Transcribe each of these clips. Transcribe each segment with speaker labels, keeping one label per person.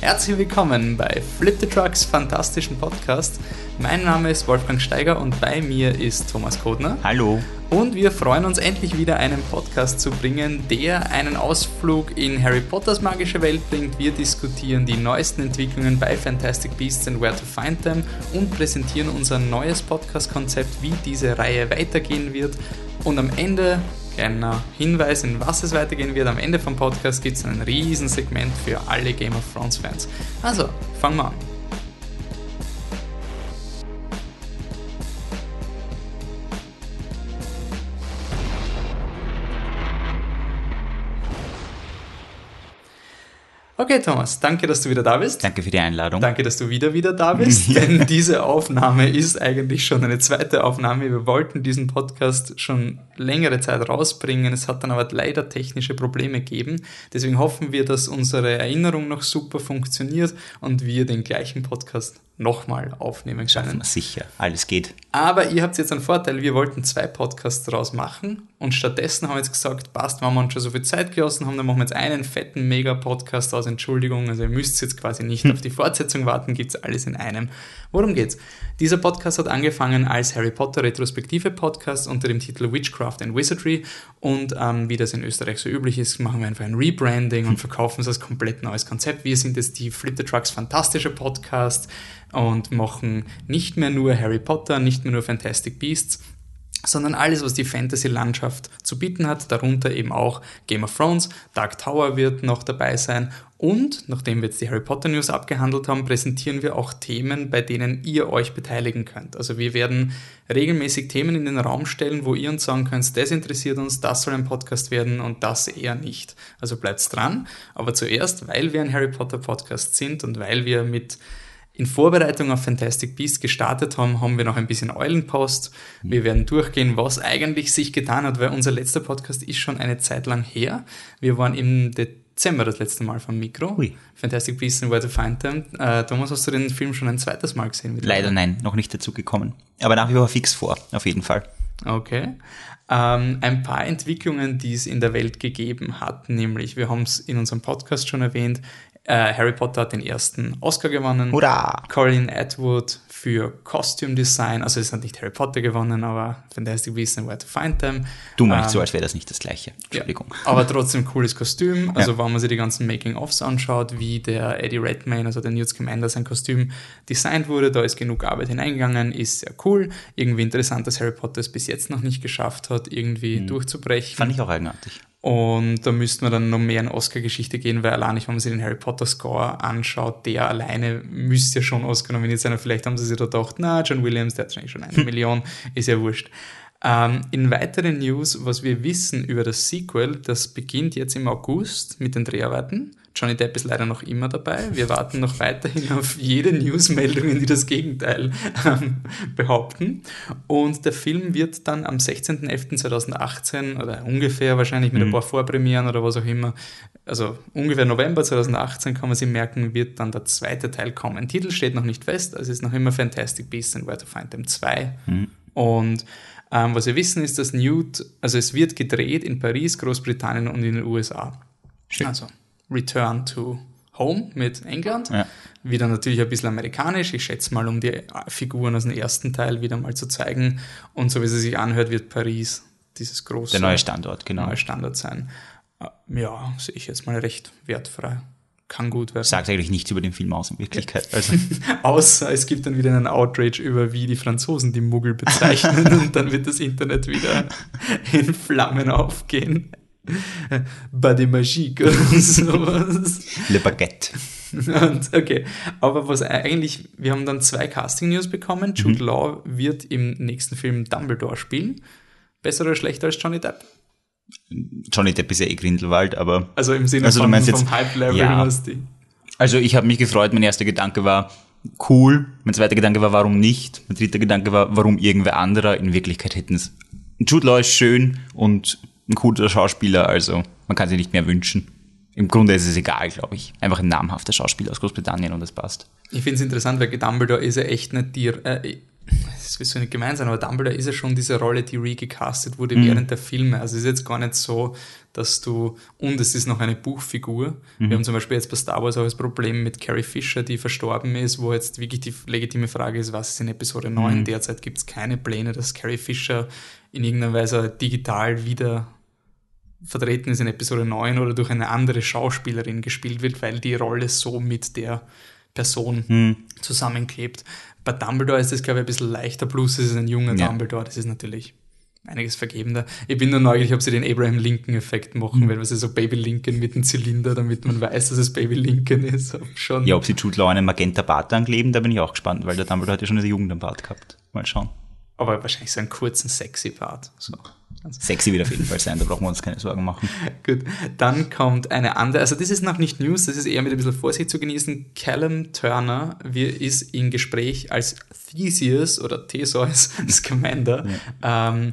Speaker 1: Herzlich willkommen bei Flip the Trucks fantastischen Podcast. Mein Name ist Wolfgang Steiger und bei mir ist Thomas Kodner.
Speaker 2: Hallo.
Speaker 1: Und wir freuen uns endlich wieder einen Podcast zu bringen, der einen Ausflug in Harry Potters magische Welt bringt. Wir diskutieren die neuesten Entwicklungen bei Fantastic Beasts and Where to Find Them und präsentieren unser neues Podcast-Konzept, wie diese Reihe weitergehen wird. Und am Ende kleiner Hinweis, in was es weitergehen wird. Am Ende vom Podcast gibt es ein Riesensegment für alle Game of Thrones Fans. Also, fangen wir an. Okay, Thomas, danke, dass du wieder da bist.
Speaker 2: Danke für die Einladung.
Speaker 1: Danke, dass du wieder wieder da bist, denn diese Aufnahme ist eigentlich schon eine zweite Aufnahme. Wir wollten diesen Podcast schon längere Zeit rausbringen. Es hat dann aber leider technische Probleme gegeben. Deswegen hoffen wir, dass unsere Erinnerung noch super funktioniert und wir den gleichen Podcast nochmal aufnehmen können.
Speaker 2: Sicher, alles geht.
Speaker 1: Aber ihr habt jetzt einen Vorteil, wir wollten zwei Podcasts daraus machen und stattdessen haben wir jetzt gesagt, passt, wenn wir uns schon so viel Zeit gelassen haben, dann machen wir jetzt einen fetten Mega-Podcast aus Entschuldigung. Also ihr müsst jetzt quasi nicht hm. auf die Fortsetzung warten, gibt es alles in einem. Worum geht's? Dieser Podcast hat angefangen als Harry Potter Retrospektive Podcast unter dem Titel Witchcraft and Wizardry und ähm, wie das in Österreich so üblich ist, machen wir einfach ein Rebranding und verkaufen es als komplett neues Konzept. Wir sind jetzt die Flip the Trucks fantastische Podcast und machen nicht mehr nur Harry Potter, nicht mehr nur Fantastic Beasts, sondern alles, was die Fantasy-Landschaft zu bieten hat, darunter eben auch Game of Thrones, Dark Tower wird noch dabei sein und, nachdem wir jetzt die Harry Potter News abgehandelt haben, präsentieren wir auch Themen, bei denen ihr euch beteiligen könnt. Also wir werden regelmäßig Themen in den Raum stellen, wo ihr uns sagen könnt, das interessiert uns, das soll ein Podcast werden und das eher nicht. Also bleibt dran. Aber zuerst, weil wir ein Harry Potter Podcast sind und weil wir mit in Vorbereitung auf Fantastic Beasts gestartet haben, haben wir noch ein bisschen Eulenpost. Wir werden durchgehen, was eigentlich sich getan hat, weil unser letzter Podcast ist schon eine Zeit lang her. Wir waren im Dezember das letzte Mal vom Mikro. Ui. Fantastic Beasts and Where to Find Them. Äh, Thomas, hast du den Film schon ein zweites Mal gesehen?
Speaker 2: Leider nein, noch nicht dazu gekommen. Aber nach wie vor fix vor, auf jeden Fall.
Speaker 1: Okay. Ähm, ein paar Entwicklungen, die es in der Welt gegeben hat, nämlich, wir haben es in unserem Podcast schon erwähnt, äh, Harry Potter hat den ersten Oscar gewonnen.
Speaker 2: Hurra!
Speaker 1: Colin Atwood für Costume Design. Also es hat nicht Harry Potter gewonnen, aber Fantastic Beasts and Where to Find Them.
Speaker 2: Du meinst ähm, so, als wäre das nicht das gleiche.
Speaker 1: Entschuldigung. Ja, aber trotzdem cooles Kostüm. Also ja. wenn man sich die ganzen Making-ofs anschaut, wie der Eddie Redmayne, also der Newt Scamander, sein Kostüm designt wurde, da ist genug Arbeit hineingegangen, ist sehr cool. Irgendwie interessant, dass Harry Potter es bis jetzt noch nicht geschafft hat, irgendwie mhm. durchzubrechen.
Speaker 2: Fand ich auch eigenartig.
Speaker 1: Und da müsste man dann noch mehr in Oscar-Geschichte gehen, weil allein, wenn man sich den Harry Potter-Score anschaut, der alleine müsste ja schon Oscar nominiert sein. Vielleicht haben sie sich da gedacht, na, John Williams, der hat wahrscheinlich schon eine Million, ist ja wurscht. Ähm, in weiteren News, was wir wissen über das Sequel, das beginnt jetzt im August mit den Dreharbeiten. Johnny Depp ist leider noch immer dabei. Wir warten noch weiterhin auf jede Newsmeldung, die das Gegenteil ähm, behaupten. Und der Film wird dann am 16.11.2018 oder ungefähr wahrscheinlich mit mhm. ein paar Vorpremieren oder was auch immer, also ungefähr November 2018 kann man sich merken, wird dann der zweite Teil kommen. Titel steht noch nicht fest, also es ist noch immer Fantastic Beasts and Where to Find Them 2. Mhm. Und ähm, was wir wissen ist, dass Newt, also es wird gedreht in Paris, Großbritannien und in den USA. Schön. Also Return to Home mit England. Ja. Wieder natürlich ein bisschen amerikanisch. Ich schätze mal, um die Figuren aus dem ersten Teil wieder mal zu zeigen. Und so wie sie sich anhört, wird Paris dieses große.
Speaker 2: Der neue Standort, genau.
Speaker 1: Neue Standort sein. Äh, ja, sehe ich jetzt mal recht wertfrei. Kann gut werden.
Speaker 2: Sagt eigentlich nichts über den Film aus in Wirklichkeit. Also.
Speaker 1: Außer es gibt dann wieder einen Outrage über, wie die Franzosen die Muggel bezeichnen und dann wird das Internet wieder in Flammen aufgehen. Bade Magique oder sowas.
Speaker 2: Le Baguette.
Speaker 1: Und, okay, aber was eigentlich, wir haben dann zwei Casting-News bekommen. Jude mhm. Law wird im nächsten Film Dumbledore spielen. Besser oder schlechter als Johnny Depp?
Speaker 2: Johnny Depp ist ja eh Grindelwald, aber.
Speaker 1: Also im Sinne also,
Speaker 2: von,
Speaker 1: vom
Speaker 2: jetzt, Hype-Level ja. Also ich habe mich gefreut, mein erster Gedanke war, cool. Mein zweiter Gedanke war, warum nicht? Mein dritter Gedanke war, warum irgendwer anderer? In Wirklichkeit hätten es. Jude Law ist schön und ein cooler Schauspieler, also man kann sich nicht mehr wünschen. im Grunde ist es egal, glaube ich. Einfach ein namhafter Schauspieler aus Großbritannien und das passt.
Speaker 1: Ich finde es interessant, weil Dumbledore ist ja echt nicht die, äh, das will so nicht gemein sein, aber Dumbledore ist ja schon diese Rolle, die recastet wurde mhm. während der Filme. Also es ist jetzt gar nicht so, dass du, und es ist noch eine Buchfigur. Mhm. Wir haben zum Beispiel jetzt bei Star Wars auch das Problem mit Carrie Fisher, die verstorben ist, wo jetzt wirklich die legitime Frage ist, was ist in Episode 9? Mhm. Derzeit gibt es keine Pläne, dass Carrie Fisher in irgendeiner Weise digital wieder vertreten ist in Episode 9 oder durch eine andere Schauspielerin gespielt wird, weil die Rolle so mit der Person hm. zusammenklebt. Bei Dumbledore ist das, glaube ich, ein bisschen leichter, plus es ist ein junger ja. Dumbledore, das ist natürlich einiges vergebender. Ich bin nur neugierig, ob sie den Abraham Lincoln-Effekt machen, mhm. wenn sie so Baby Lincoln mit dem Zylinder, damit man weiß, dass es Baby Lincoln ist.
Speaker 2: Schon. Ja, ob sie Jude Law einen Magenta Bart ankleben, da bin ich auch gespannt, weil der Dumbledore hat ja schon eine Jugend am Bart gehabt. Mal schauen.
Speaker 1: Aber wahrscheinlich so einen kurzen, sexy Bart. So.
Speaker 2: Sexy wird auf jeden Fall sein, da brauchen wir uns keine Sorgen machen.
Speaker 1: Gut, dann kommt eine andere, also das ist noch nicht News, das ist eher mit ein bisschen Vorsicht zu genießen. Callum Turner wir, ist in Gespräch als Theseus oder Theseus Scamander. Ja. Ähm,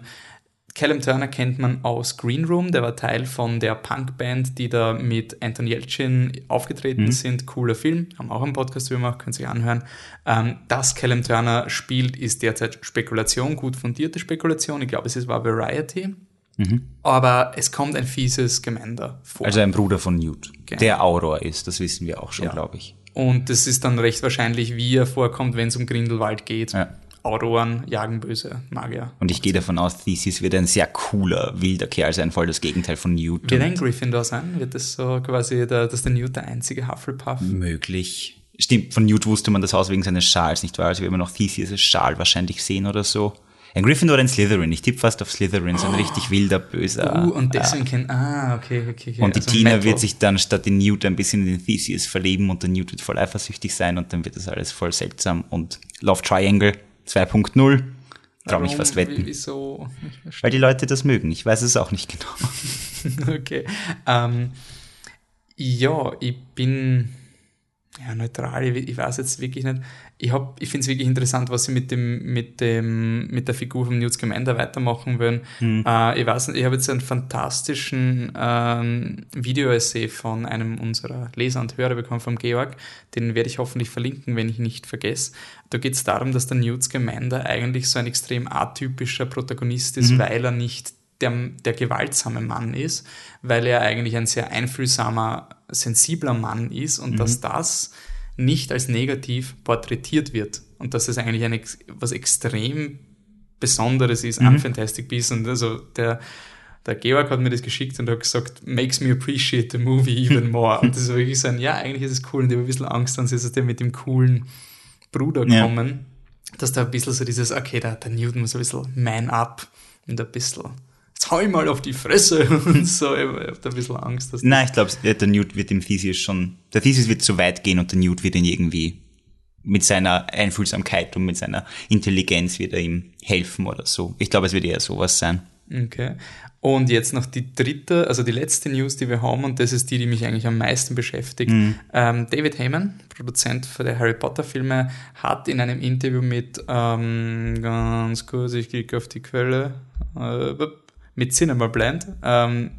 Speaker 1: Callum Turner kennt man aus Green Room, der war Teil von der Punkband, die da mit Anton Yelchin aufgetreten mhm. sind. Cooler Film, haben auch einen Podcast gemacht, könnt ihr sich anhören. Ähm, dass Callum Turner spielt, ist derzeit Spekulation, gut fundierte Spekulation. Ich glaube, es war Variety. Mhm. Aber es kommt ein fieses Gemeinde
Speaker 2: vor. Also ein Bruder von Newt, genau. der Auror ist, das wissen wir auch schon, ja. glaube ich.
Speaker 1: Und das ist dann recht wahrscheinlich, wie er vorkommt, wenn es um Grindelwald geht. Ja. Autoren jagen böse Magier.
Speaker 2: Und ich gehe davon aus, Thesis wird ein sehr cooler, wilder Kerl sein, voll das Gegenteil von Newt.
Speaker 1: Wird ein Gryffindor sein? Wird das so quasi, der, dass der Newt der einzige Hufflepuff?
Speaker 2: Möglich. Stimmt, von Newt wusste man das aus wegen seines Schals, nicht wahr? Also wir immer noch Thesis' Schal wahrscheinlich sehen oder so. Ein Gryffindor oder ein Slytherin. Ich tippe fast auf Slytherin, so ein oh. richtig wilder, böser.
Speaker 1: Uh, und deswegen äh, kennt, ah, okay, okay, okay.
Speaker 2: Und die also Tina Metal. wird sich dann statt den Newt ein bisschen in den Theseus verlieben und der Newt wird voll eifersüchtig sein und dann wird das alles voll seltsam und Love Triangle 2.0. Traue mich fast wetten.
Speaker 1: Wieso?
Speaker 2: Weil die Leute das mögen. Ich weiß es auch nicht genau.
Speaker 1: okay. Ähm, ja, ich bin ja, neutral, ich, ich weiß jetzt wirklich nicht. Ich, ich finde es wirklich interessant, was sie mit dem, mit dem, mit der Figur von Newt Scamander weitermachen wollen. Mhm. Äh, ich weiß nicht, ich habe jetzt einen fantastischen ähm, Video-Essay von einem unserer Leser und Hörer bekommen, vom Georg. Den werde ich hoffentlich verlinken, wenn ich nicht vergesse. Da geht es darum, dass der Newt Scamander eigentlich so ein extrem atypischer Protagonist ist, mhm. weil er nicht der, der gewaltsame Mann ist, weil er eigentlich ein sehr einfühlsamer, sensibler Mann ist und mhm. dass das nicht als negativ porträtiert wird und dass es eigentlich ein, was extrem Besonderes ist mhm. an Fantastic Beasts und also der der Georg hat mir das geschickt und hat gesagt, makes me appreciate the movie even more. und das ist wirklich so ein, ja, eigentlich ist es cool und ich habe ein bisschen Angst, dann ist er mit dem coolen Bruder kommen, ja. dass da ein bisschen so dieses, okay, der, der Newton muss ein bisschen man up und ein bisschen jetzt hau ich mal auf die Fresse und so. Ich habe da ein bisschen Angst.
Speaker 2: Dass Nein, ich glaube, der Newt wird dem Thesis schon, der Thesis wird zu weit gehen und der Newt wird ihn irgendwie mit seiner Einfühlsamkeit und mit seiner Intelligenz wird er ihm helfen oder so. Ich glaube, es wird eher sowas sein.
Speaker 1: Okay. Und jetzt noch die dritte, also die letzte News, die wir haben, und das ist die, die mich eigentlich am meisten beschäftigt. Mhm. Ähm, David Heyman, Produzent für die Harry Potter Filme, hat in einem Interview mit, ähm, ganz kurz, ich klicke auf die Quelle, äh, mit Cinema Blend, ähm,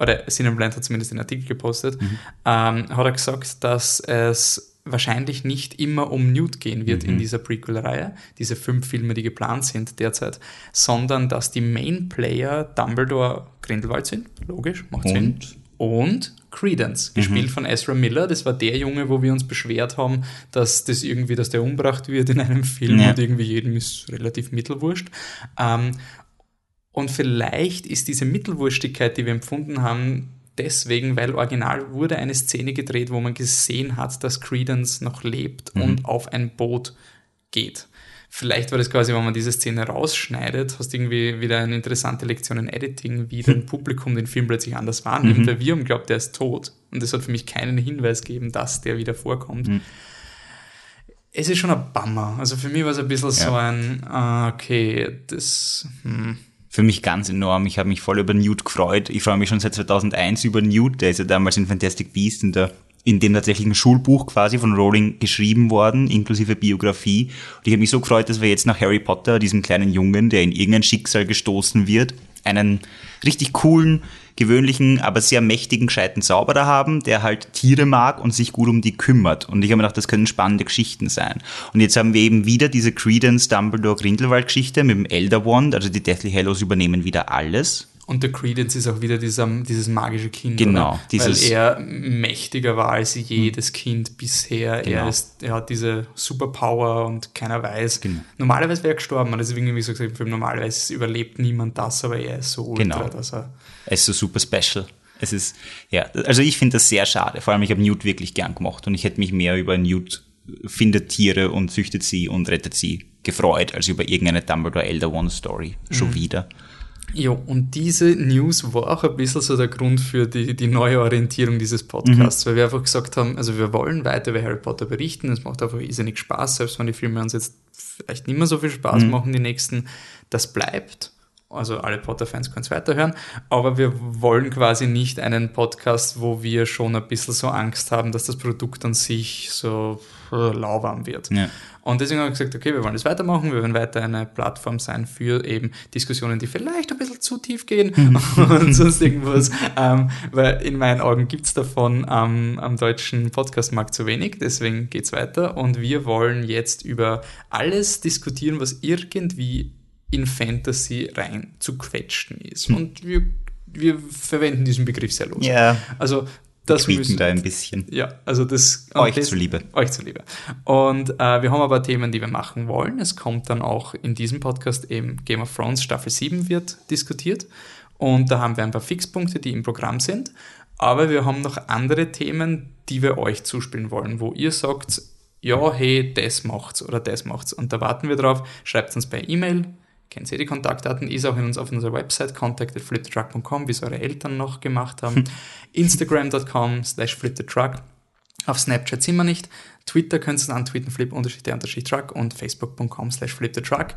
Speaker 1: oder Cinema Blend hat zumindest den Artikel gepostet, mhm. ähm, hat er gesagt, dass es wahrscheinlich nicht immer um Newt gehen wird mhm. in dieser Prequel-Reihe, diese fünf Filme, die geplant sind derzeit, sondern dass die Main-Player Dumbledore Grindelwald sind, logisch, macht und? Sinn. Und Credence, gespielt mhm. von Ezra Miller. Das war der Junge, wo wir uns beschwert haben, dass das irgendwie, dass der umbracht wird in einem Film ja. und irgendwie jedem ist relativ mittelwurscht. Ähm, und vielleicht ist diese Mittelwurstigkeit, die wir empfunden haben, deswegen, weil original wurde eine Szene gedreht, wo man gesehen hat, dass Credence noch lebt mhm. und auf ein Boot geht. Vielleicht war das quasi, wenn man diese Szene rausschneidet, hast irgendwie wieder eine interessante Lektion in Editing, wie dein Publikum den Film plötzlich anders wahrnimmt, mhm. weil wir haben glaubt, der ist tot. Und es hat für mich keinen Hinweis gegeben, dass der wieder vorkommt. Mhm. Es ist schon ein Bummer. Also für mich war es ein bisschen ja. so ein, uh, okay, das, hm
Speaker 2: für mich ganz enorm. Ich habe mich voll über Newt gefreut. Ich freue mich schon seit 2001 über Newt. Der ist ja damals in Fantastic Beasts in, der, in dem tatsächlichen Schulbuch quasi von Rowling geschrieben worden, inklusive Biografie. Und ich habe mich so gefreut, dass wir jetzt nach Harry Potter, diesem kleinen Jungen, der in irgendein Schicksal gestoßen wird, einen richtig coolen, gewöhnlichen, aber sehr mächtigen, gescheiten Zauberer haben, der halt Tiere mag und sich gut um die kümmert. Und ich habe mir gedacht, das können spannende Geschichten sein. Und jetzt haben wir eben wieder diese Credence Dumbledore Grindelwald Geschichte mit dem Elder Wand, also die Deathly Hallows übernehmen wieder alles.
Speaker 1: Und der Credence ist auch wieder dieser, dieses magische Kind.
Speaker 2: Genau,
Speaker 1: Oder?
Speaker 2: dieses-
Speaker 1: Weil er mächtiger war als jedes Kind bisher.
Speaker 2: Genau.
Speaker 1: Er, ist, er hat diese Superpower und keiner weiß.
Speaker 2: Genau.
Speaker 1: Normalerweise wäre er gestorben. Und deswegen, wie so gesagt, Film, normalerweise überlebt niemand das, aber er ist so ultra,
Speaker 2: Genau.
Speaker 1: dass er.
Speaker 2: Er ist so super special. Es ist, ja, also ich finde das sehr schade. Vor allem, ich habe Newt wirklich gern gemacht und ich hätte mich mehr über Newt findet Tiere und züchtet sie und rettet sie gefreut, als über irgendeine Dumbledore Elder One Story. Schon wieder.
Speaker 1: Ja, und diese News war auch ein bisschen so der Grund für die, die neue Orientierung dieses Podcasts, weil wir einfach gesagt haben, also wir wollen weiter über Harry Potter berichten, es macht einfach irrsinnig Spaß, selbst wenn die Filme uns jetzt vielleicht nicht mehr so viel Spaß machen, die nächsten, das bleibt. Also alle Potter-Fans können es weiterhören, aber wir wollen quasi nicht einen Podcast, wo wir schon ein bisschen so Angst haben, dass das Produkt an sich so lauwarm wird.
Speaker 2: Ja.
Speaker 1: Und deswegen haben wir gesagt, okay, wir wollen das weitermachen, wir wollen weiter eine Plattform sein für eben Diskussionen, die vielleicht ein bisschen zu tief gehen und sonst irgendwas. Ähm, weil in meinen Augen gibt's davon ähm, am deutschen Podcastmarkt zu wenig, deswegen geht's weiter. Und wir wollen jetzt über alles diskutieren, was irgendwie in Fantasy rein zu quetschen ist. Und wir, wir verwenden diesen Begriff sehr los.
Speaker 2: Ja,
Speaker 1: Also das
Speaker 2: tweaken
Speaker 1: müssen,
Speaker 2: da ein bisschen.
Speaker 1: ja, also das
Speaker 2: Euch
Speaker 1: das-
Speaker 2: zuliebe.
Speaker 1: Euch zuliebe. Und äh, wir haben aber Themen, die wir machen wollen. Es kommt dann auch in diesem Podcast eben Game of Thrones Staffel 7 wird diskutiert. Und da haben wir ein paar Fixpunkte, die im Programm sind. Aber wir haben noch andere Themen, die wir euch zuspielen wollen, wo ihr sagt, ja, hey, das macht's oder das macht's. Und da warten wir drauf. Schreibt uns per E-Mail. Kennt ihr die Kontaktdaten? Ist auch in uns auf unserer Website contact.flipthetruck.com, wie es eure Eltern noch gemacht haben. Instagram.com slash flipthetruck. Auf Snapchat sind wir nicht. Twitter könnt ihr antweeten, flip unterstrich der unterstrich truck und facebook.com slash flipthetruck.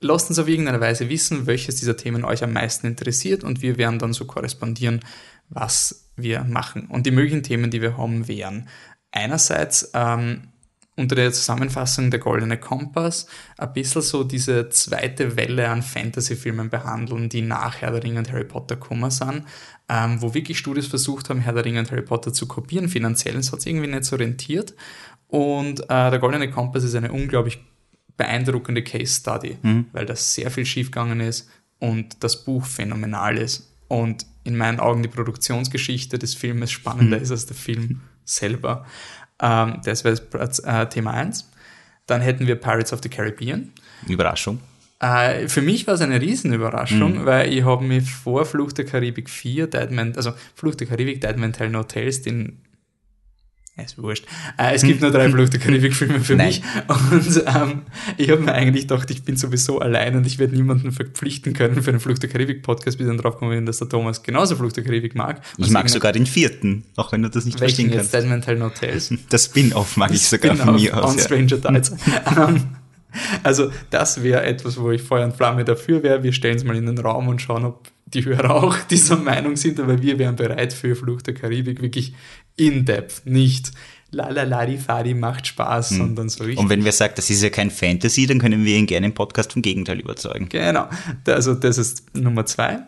Speaker 1: Lasst uns auf irgendeine Weise wissen, welches dieser Themen euch am meisten interessiert und wir werden dann so korrespondieren, was wir machen. Und die möglichen Themen, die wir haben, wären einerseits ähm, unter der Zusammenfassung der Goldene Kompass ein bisschen so diese zweite Welle an Fantasy-Filmen behandeln, die nach Herr der Ringe und Harry Potter gekommen sind, ähm, wo wirklich Studios versucht haben, Herr der Ringe und Harry Potter zu kopieren. Finanziell hat es irgendwie nicht so rentiert. Und äh, der Goldene Kompass ist eine unglaublich beeindruckende Case Study, weil das sehr viel schiefgegangen ist und das Buch phänomenal ist. Und in meinen Augen die Produktionsgeschichte des Filmes spannender ist als der Film selber. Ähm, das wäre äh, Thema 1. Dann hätten wir Pirates of the Caribbean.
Speaker 2: Überraschung.
Speaker 1: Äh, für mich war es eine Riesenüberraschung, weil ich habe mich vor Fluch der Karibik 4, Deadman, also Fluch der Karibik, Deadman Tell No Tales, den ist wurscht. Äh, es gibt nur drei Fluch der Karibik-Filme für
Speaker 2: Nein.
Speaker 1: mich. Und ähm, ich habe mir eigentlich gedacht, ich bin sowieso allein und ich werde niemanden verpflichten können für einen Fluch der Karibik-Podcast, bis dann drauf bin, dass der Thomas genauso Fluch der Karibik mag.
Speaker 2: Ich mag sogar den vierten, auch wenn du das nicht verstehen kannst.
Speaker 1: Tell No Tales.
Speaker 2: Das Spin-off mag ich sogar von mir aus.
Speaker 1: On
Speaker 2: Ja.
Speaker 1: Stranger Tides. Ähm, also das wäre etwas, wo ich Feuer und Flamme dafür wäre. Wir stellen es mal in den Raum und schauen, ob die Hörer auch dieser Meinung sind, aber wir wären bereit für Fluch der Karibik wirklich in-depth, nicht la la la di fadi macht Spaß, sondern so richtig.
Speaker 2: Hm. Und wenn wer sagt, das ist ja kein Fantasy, dann können wir ihn gerne im Podcast vom Gegenteil überzeugen.
Speaker 1: Genau, also das ist Nummer zwei.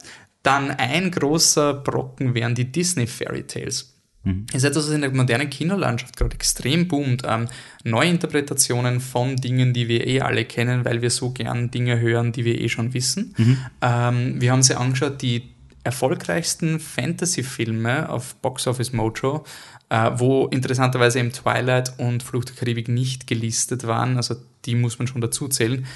Speaker 1: Dann ein großer Brocken wären die Disney Fairy Tales. Das ist etwas, was in der modernen Kinolandschaft gerade extrem boomt. Ähm, Neuinterpretationen von Dingen, die wir eh alle kennen, weil wir so gern Dinge hören, die wir eh schon wissen. Ähm, wir haben sie angeschaut, die erfolgreichsten Fantasy-Filme auf Box Office Mojo, äh, wo interessanterweise eben Twilight und Fluch der Karibik nicht gelistet waren. Also die muss man schon dazu zählen.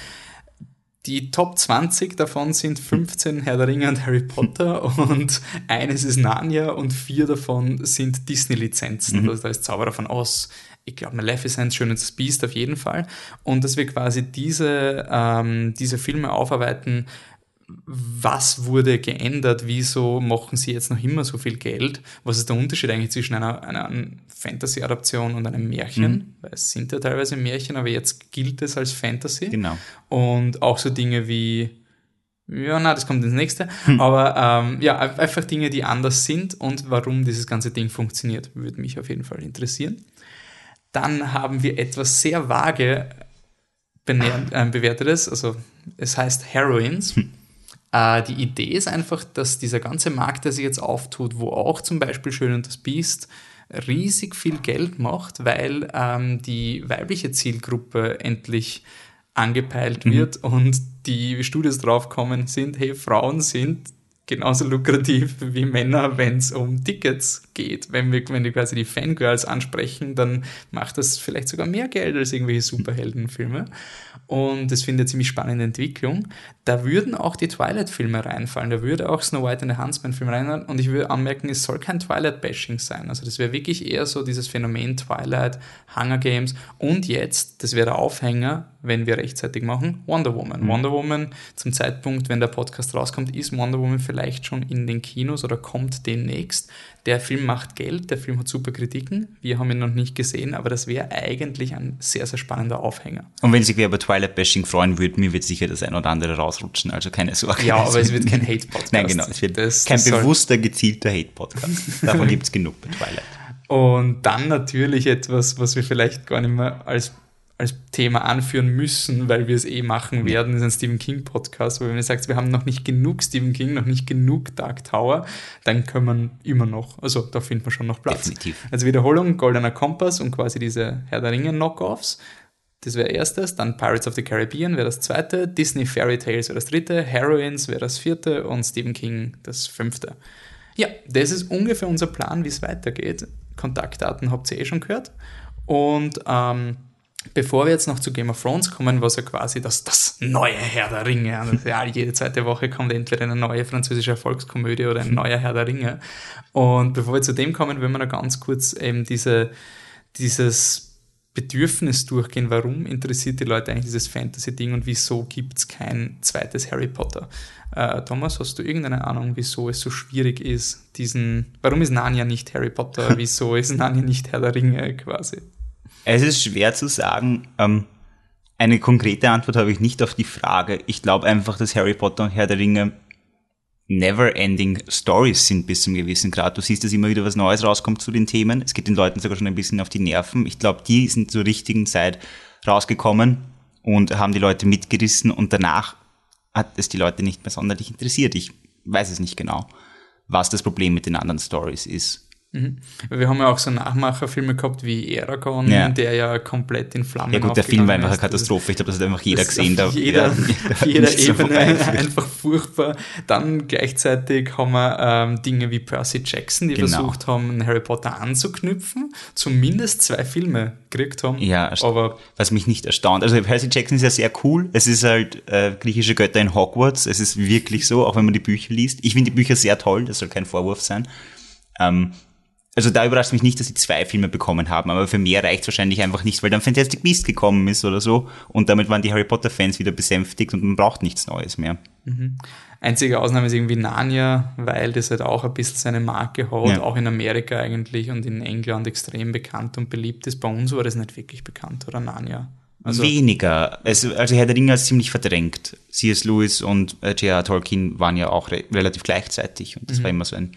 Speaker 1: Die Top 20 davon sind 15 Herr der Ringe und Harry Potter und eines ist Narnia und vier davon sind Disney-Lizenzen. Also da ist Zauberer von Oz, ich glaube Maleficent, Schön und das Biest auf jeden Fall. Und dass wir quasi diese, ähm, diese Filme aufarbeiten, was wurde geändert, wieso machen sie jetzt noch immer so viel Geld, was ist der Unterschied eigentlich zwischen einer, einer Fantasy-Adaption und einem Märchen, weil es sind ja teilweise Märchen, aber jetzt gilt es als Fantasy.
Speaker 2: Genau.
Speaker 1: Und auch so Dinge wie, ja, na, das kommt ins nächste, aber ähm, ja, ein- einfach Dinge, die anders sind und warum dieses ganze Ding funktioniert, würde mich auf jeden Fall interessieren. Dann haben wir etwas sehr vage äh, bewertetes, also es heißt Heroines. Äh, die Idee ist einfach, dass dieser ganze Markt, der sich jetzt auftut, wo auch zum Beispiel Schön und das Biest riesig viel Geld macht, weil ähm, die weibliche Zielgruppe endlich angepeilt wird mhm. und die Studios draufkommen sind, hey, Frauen sind genauso lukrativ wie Männer, wenn es um Tickets geht. Wenn wir, wenn wir quasi die Fangirls ansprechen, dann macht das vielleicht sogar mehr Geld als irgendwelche Superheldenfilme. Und das finde ich eine ziemlich spannende Entwicklung. Da würden auch die Twilight-Filme reinfallen, da würde auch Snow White and the Huntsman-Film reinfallen. Und ich würde anmerken, es soll kein Twilight-Bashing sein. Also das wäre wirklich eher so dieses Phänomen Twilight, Hunger Games und jetzt, das wäre der Aufhänger, wenn wir rechtzeitig machen, Wonder Woman. Mhm. Wonder Woman, zum Zeitpunkt, wenn der Podcast rauskommt, ist Wonder Woman vielleicht schon in den Kinos oder kommt demnächst. Der Film macht Geld, der Film hat super Kritiken. Wir haben ihn noch nicht gesehen, aber das wäre eigentlich ein sehr, sehr spannender Aufhänger.
Speaker 2: Und wenn sich wer über Twilight-Bashing freuen würde, mir wird sicher das ein oder andere rausrutschen, also keine Sorge.
Speaker 1: Ja, aber es wird kein Hate-Podcast.
Speaker 2: Nein, genau, es wird das, kein das bewusster, gezielter Hate-Podcast. Davon gibt es genug bei Twilight.
Speaker 1: Und dann natürlich etwas, was wir vielleicht gar nicht mehr als als Thema anführen müssen, weil wir es eh machen werden, ist ein Stephen King Podcast, wo wenn ihr sagt, wir haben noch nicht genug Stephen King, noch nicht genug Dark Tower, dann können wir immer noch, also da finden wir schon noch Platz.
Speaker 2: Definitiv.
Speaker 1: Also Wiederholung, Goldener Kompass und quasi diese Herr der Ringe Knockoffs. Das wäre erstes, dann Pirates of the Caribbean wäre das zweite, Disney Fairy Tales wäre das dritte, Heroines wäre das vierte und Stephen King das fünfte. Ja, das ist ungefähr unser Plan, wie es weitergeht. Kontaktdaten habt ihr eh schon gehört. Und ähm, Bevor wir jetzt noch zu Game of Thrones kommen, was ja quasi das, das neue Herr der Ringe, also ja, jede zweite Woche kommt entweder eine neue französische Erfolgskomödie oder ein neuer Herr der Ringe. Und bevor wir zu dem kommen, wollen wir noch ganz kurz eben diese, dieses Bedürfnis durchgehen, warum interessiert die Leute eigentlich dieses Fantasy-Ding und wieso gibt es kein zweites Harry Potter? Äh, Thomas, hast du irgendeine Ahnung, wieso es so schwierig ist, diesen, warum ist Narnia nicht Harry Potter, wieso ist Narnia nicht Herr der Ringe quasi?
Speaker 2: Es ist schwer zu sagen. Ähm, eine konkrete Antwort habe ich nicht auf die Frage. Ich glaube einfach, dass Harry Potter und Herr der Ringe never-ending Stories sind bis zum gewissen Grad. Du siehst, dass immer wieder was Neues rauskommt zu den Themen. Es geht den Leuten sogar schon ein bisschen auf die Nerven. Ich glaube, die sind zur richtigen Zeit rausgekommen und haben die Leute mitgerissen und danach hat es die Leute nicht mehr sonderlich interessiert. Ich weiß es nicht genau, was das Problem mit den anderen Stories ist.
Speaker 1: Mhm. Wir haben ja auch so Nachmacherfilme gehabt wie Aragon, ja. der ja komplett in Flammen
Speaker 2: Ja gut, der Film war einfach eine Katastrophe. Ich glaube, das hat einfach jeder gesehen.
Speaker 1: Auf jeder, ja, jeder Ebene einfach furchtbar. Dann gleichzeitig haben wir ähm, Dinge wie Percy Jackson, die genau. versucht haben, Harry Potter anzuknüpfen, zumindest zwei Filme gekriegt haben.
Speaker 2: Ja, aber was mich nicht erstaunt. Also Percy Jackson ist ja sehr cool. Es ist halt äh, griechische Götter in Hogwarts. Es ist wirklich so, auch wenn man die Bücher liest. Ich finde die Bücher sehr toll, das soll kein Vorwurf sein. Ähm, also da überrascht mich nicht, dass sie zwei Filme bekommen haben, aber für mehr reicht es wahrscheinlich einfach nicht, weil dann Fantastic Beast gekommen ist oder so und damit waren die Harry Potter Fans wieder besänftigt und man braucht nichts Neues mehr.
Speaker 1: Mhm. Einzige Ausnahme ist irgendwie Narnia, weil das halt auch ein bisschen seine Marke hat, ja. auch in Amerika eigentlich und in England extrem bekannt und beliebt ist. Bei uns war das nicht wirklich bekannt, oder Narnia?
Speaker 2: Also Weniger. Also, also Herr der Ringe ist ziemlich verdrängt. C.S. Lewis und äh, J.R. Tolkien waren ja auch re relativ gleichzeitig und das mhm. war immer so ein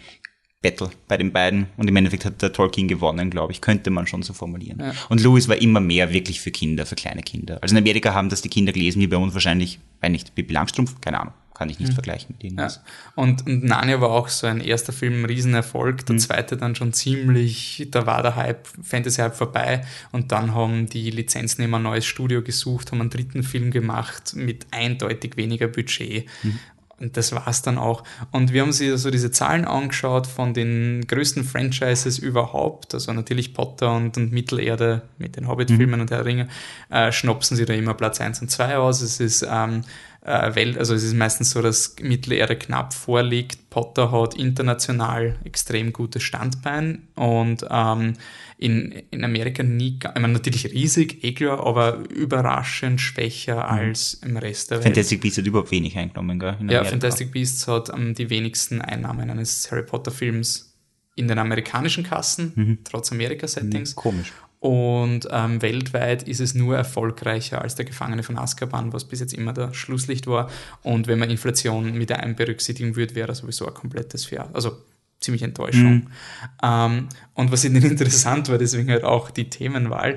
Speaker 2: Battle bei den beiden. Und im Endeffekt hat der Tolkien gewonnen, glaube ich, könnte man schon so formulieren. Ja. Und Lewis war immer mehr wirklich für Kinder, für kleine Kinder. Also in Amerika haben das die Kinder gelesen, wie bei uns wahrscheinlich, weil nicht, Bibi Langstrumpf, keine Ahnung. Kann ich nicht mhm. vergleichen mit
Speaker 1: denen. Ja. Und, und Narnia war auch so ein erster Film, ein Riesenerfolg. Der mhm. zweite dann schon ziemlich, da war der Hype, Fantasy-Hype vorbei. Und dann haben die Lizenznehmer ein neues Studio gesucht, haben einen dritten Film gemacht mit eindeutig weniger Budget. Mhm. Und das war's dann auch. Und wir haben sich so diese Zahlen angeschaut von den größten Franchises überhaupt. Also natürlich Potter und, und Mittelerde mit den Hobbit-Filmen mhm. und der Ringe, äh, schnopsen sie da immer Platz 1 und 2 aus. Es ist ähm, äh, Welt, also es ist meistens so, dass Mittelerde knapp vorliegt. Potter hat international extrem gutes Standbein und ähm, in, in Amerika nie, ich meine, natürlich riesig, eh klar, aber überraschend schwächer mhm. als im Rest der
Speaker 2: Welt. Fantastic Beasts hat überhaupt wenig eingenommen, gell?
Speaker 1: ja, Fantastic Beasts hat um, die wenigsten Einnahmen eines Harry Potter Films in den amerikanischen Kassen, mhm. trotz Amerika-Settings.
Speaker 2: Komisch.
Speaker 1: Und ähm, weltweit ist es nur erfolgreicher als der Gefangene von Azkaban, was bis jetzt immer der Schlusslicht war. Und wenn man Inflation mit einberücksichtigen würde, wäre das sowieso ein komplettes Fiasko. Also ziemlich Enttäuschung. Mhm. Ähm, und was ihnen interessant war, deswegen halt auch die Themenwahl.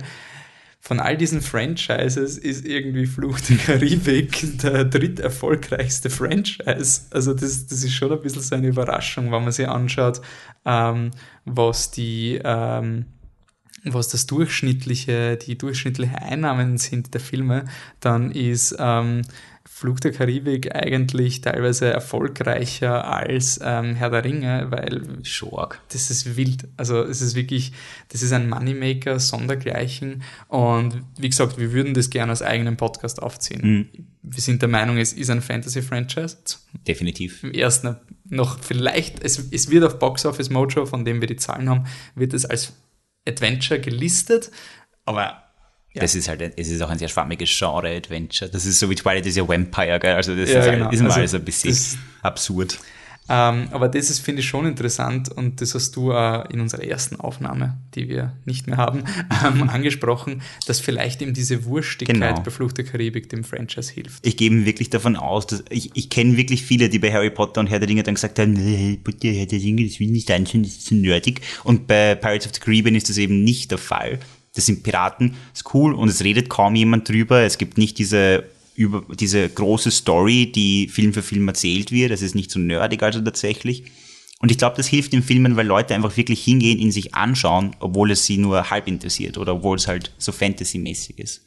Speaker 1: von all diesen Franchises ist irgendwie Fluch der Karibik der dritt erfolgreichste Franchise. Also das, das ist schon ein bisschen so eine Überraschung, wenn man sich anschaut, ähm, was die ähm, was das durchschnittliche, die durchschnittlichen Einnahmen sind der Filme, dann ist ähm, Flug der Karibik eigentlich teilweise erfolgreicher als ähm, Herr der Ringe, weil
Speaker 2: Schorg.
Speaker 1: das ist wild. Also es ist wirklich, das ist ein Moneymaker sondergleichen und wie gesagt, wir würden das gerne als eigenen Podcast aufziehen.
Speaker 2: Mhm.
Speaker 1: Wir sind der Meinung, es ist ein Fantasy-Franchise.
Speaker 2: Definitiv.
Speaker 1: Im ersten noch vielleicht, es, es wird auf Box Office Mojo, von dem wir die Zahlen haben, wird es als Adventure gelistet, aber
Speaker 2: Ja. Das ist halt, es ist auch ein sehr schwammiges Genre-Adventure. Das ist so wie Twilight is a Vampire, gell? Also das
Speaker 1: Ja,
Speaker 2: ist,
Speaker 1: genau.
Speaker 2: halt, ist mal
Speaker 1: Also
Speaker 2: alles ein bisschen absurd.
Speaker 1: Ähm, aber das ist, finde ich, schon interessant und das hast du äh, in unserer ersten Aufnahme, die wir nicht mehr haben, ähm, angesprochen, dass vielleicht eben diese Wurstigkeit
Speaker 2: Genau.
Speaker 1: bei Fluch der Karibik dem Franchise hilft.
Speaker 2: Ich gehe wirklich davon aus, dass ich, ich kenne wirklich viele, die bei Harry Potter und Herr der Ringe dann gesagt haben, nee, Harry Potter, Herr der Ringe, das will ich nicht anschauen, das ist zu nerdig. Und bei Pirates of the Caribbean ist das eben nicht der Fall. Das sind Piraten, ist cool und es redet kaum jemand drüber. Es gibt nicht diese über diese große Story, die Film für Film erzählt wird. Es ist nicht so nerdig also tatsächlich. Und ich glaube, das hilft den Filmen, weil Leute einfach wirklich hingehen, ihn sich anschauen, obwohl es sie nur halb interessiert oder obwohl es halt so Fantasy-mäßig ist.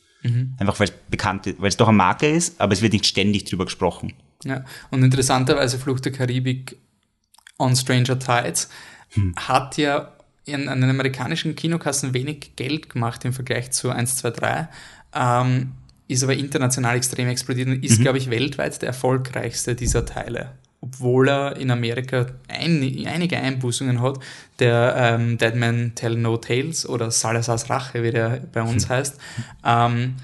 Speaker 2: Einfach weil es bekannt ist, weil es doch eine Marke ist, aber es wird nicht ständig drüber gesprochen.
Speaker 1: Ja. Und interessanterweise Fluch der Karibik on Stranger Tides hat ja in, an den amerikanischen Kinokassen wenig Geld gemacht im Vergleich zu 1, 2, 3. Ähm, ist aber international extrem explodiert und ist, glaube ich, weltweit der erfolgreichste dieser Teile. Obwohl er in Amerika ein, einige Einbußungen hat. Der ähm, Dead Man Tell No Tales oder Salazars Rache, wie der bei uns heißt, ähm,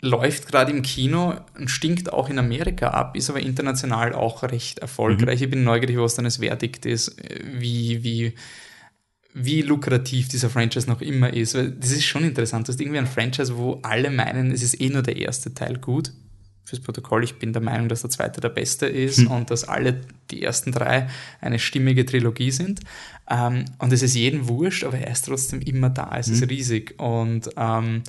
Speaker 1: läuft gerade im Kino und stinkt auch in Amerika ab, ist aber international auch recht erfolgreich. Ich bin neugierig, was dann das Verdikt ist, äh, wie, wie, wie lukrativ dieser Franchise noch immer ist. Weil das ist schon interessant. Das ist irgendwie ein Franchise, wo alle meinen, es ist eh nur der erste Teil gut. Fürs Protokoll, ich bin der Meinung, dass der zweite der beste ist und dass alle die ersten drei eine stimmige Trilogie sind. Ähm, und es ist jedem wurscht, aber er ist trotzdem immer da. Es ist riesig. Und ähm,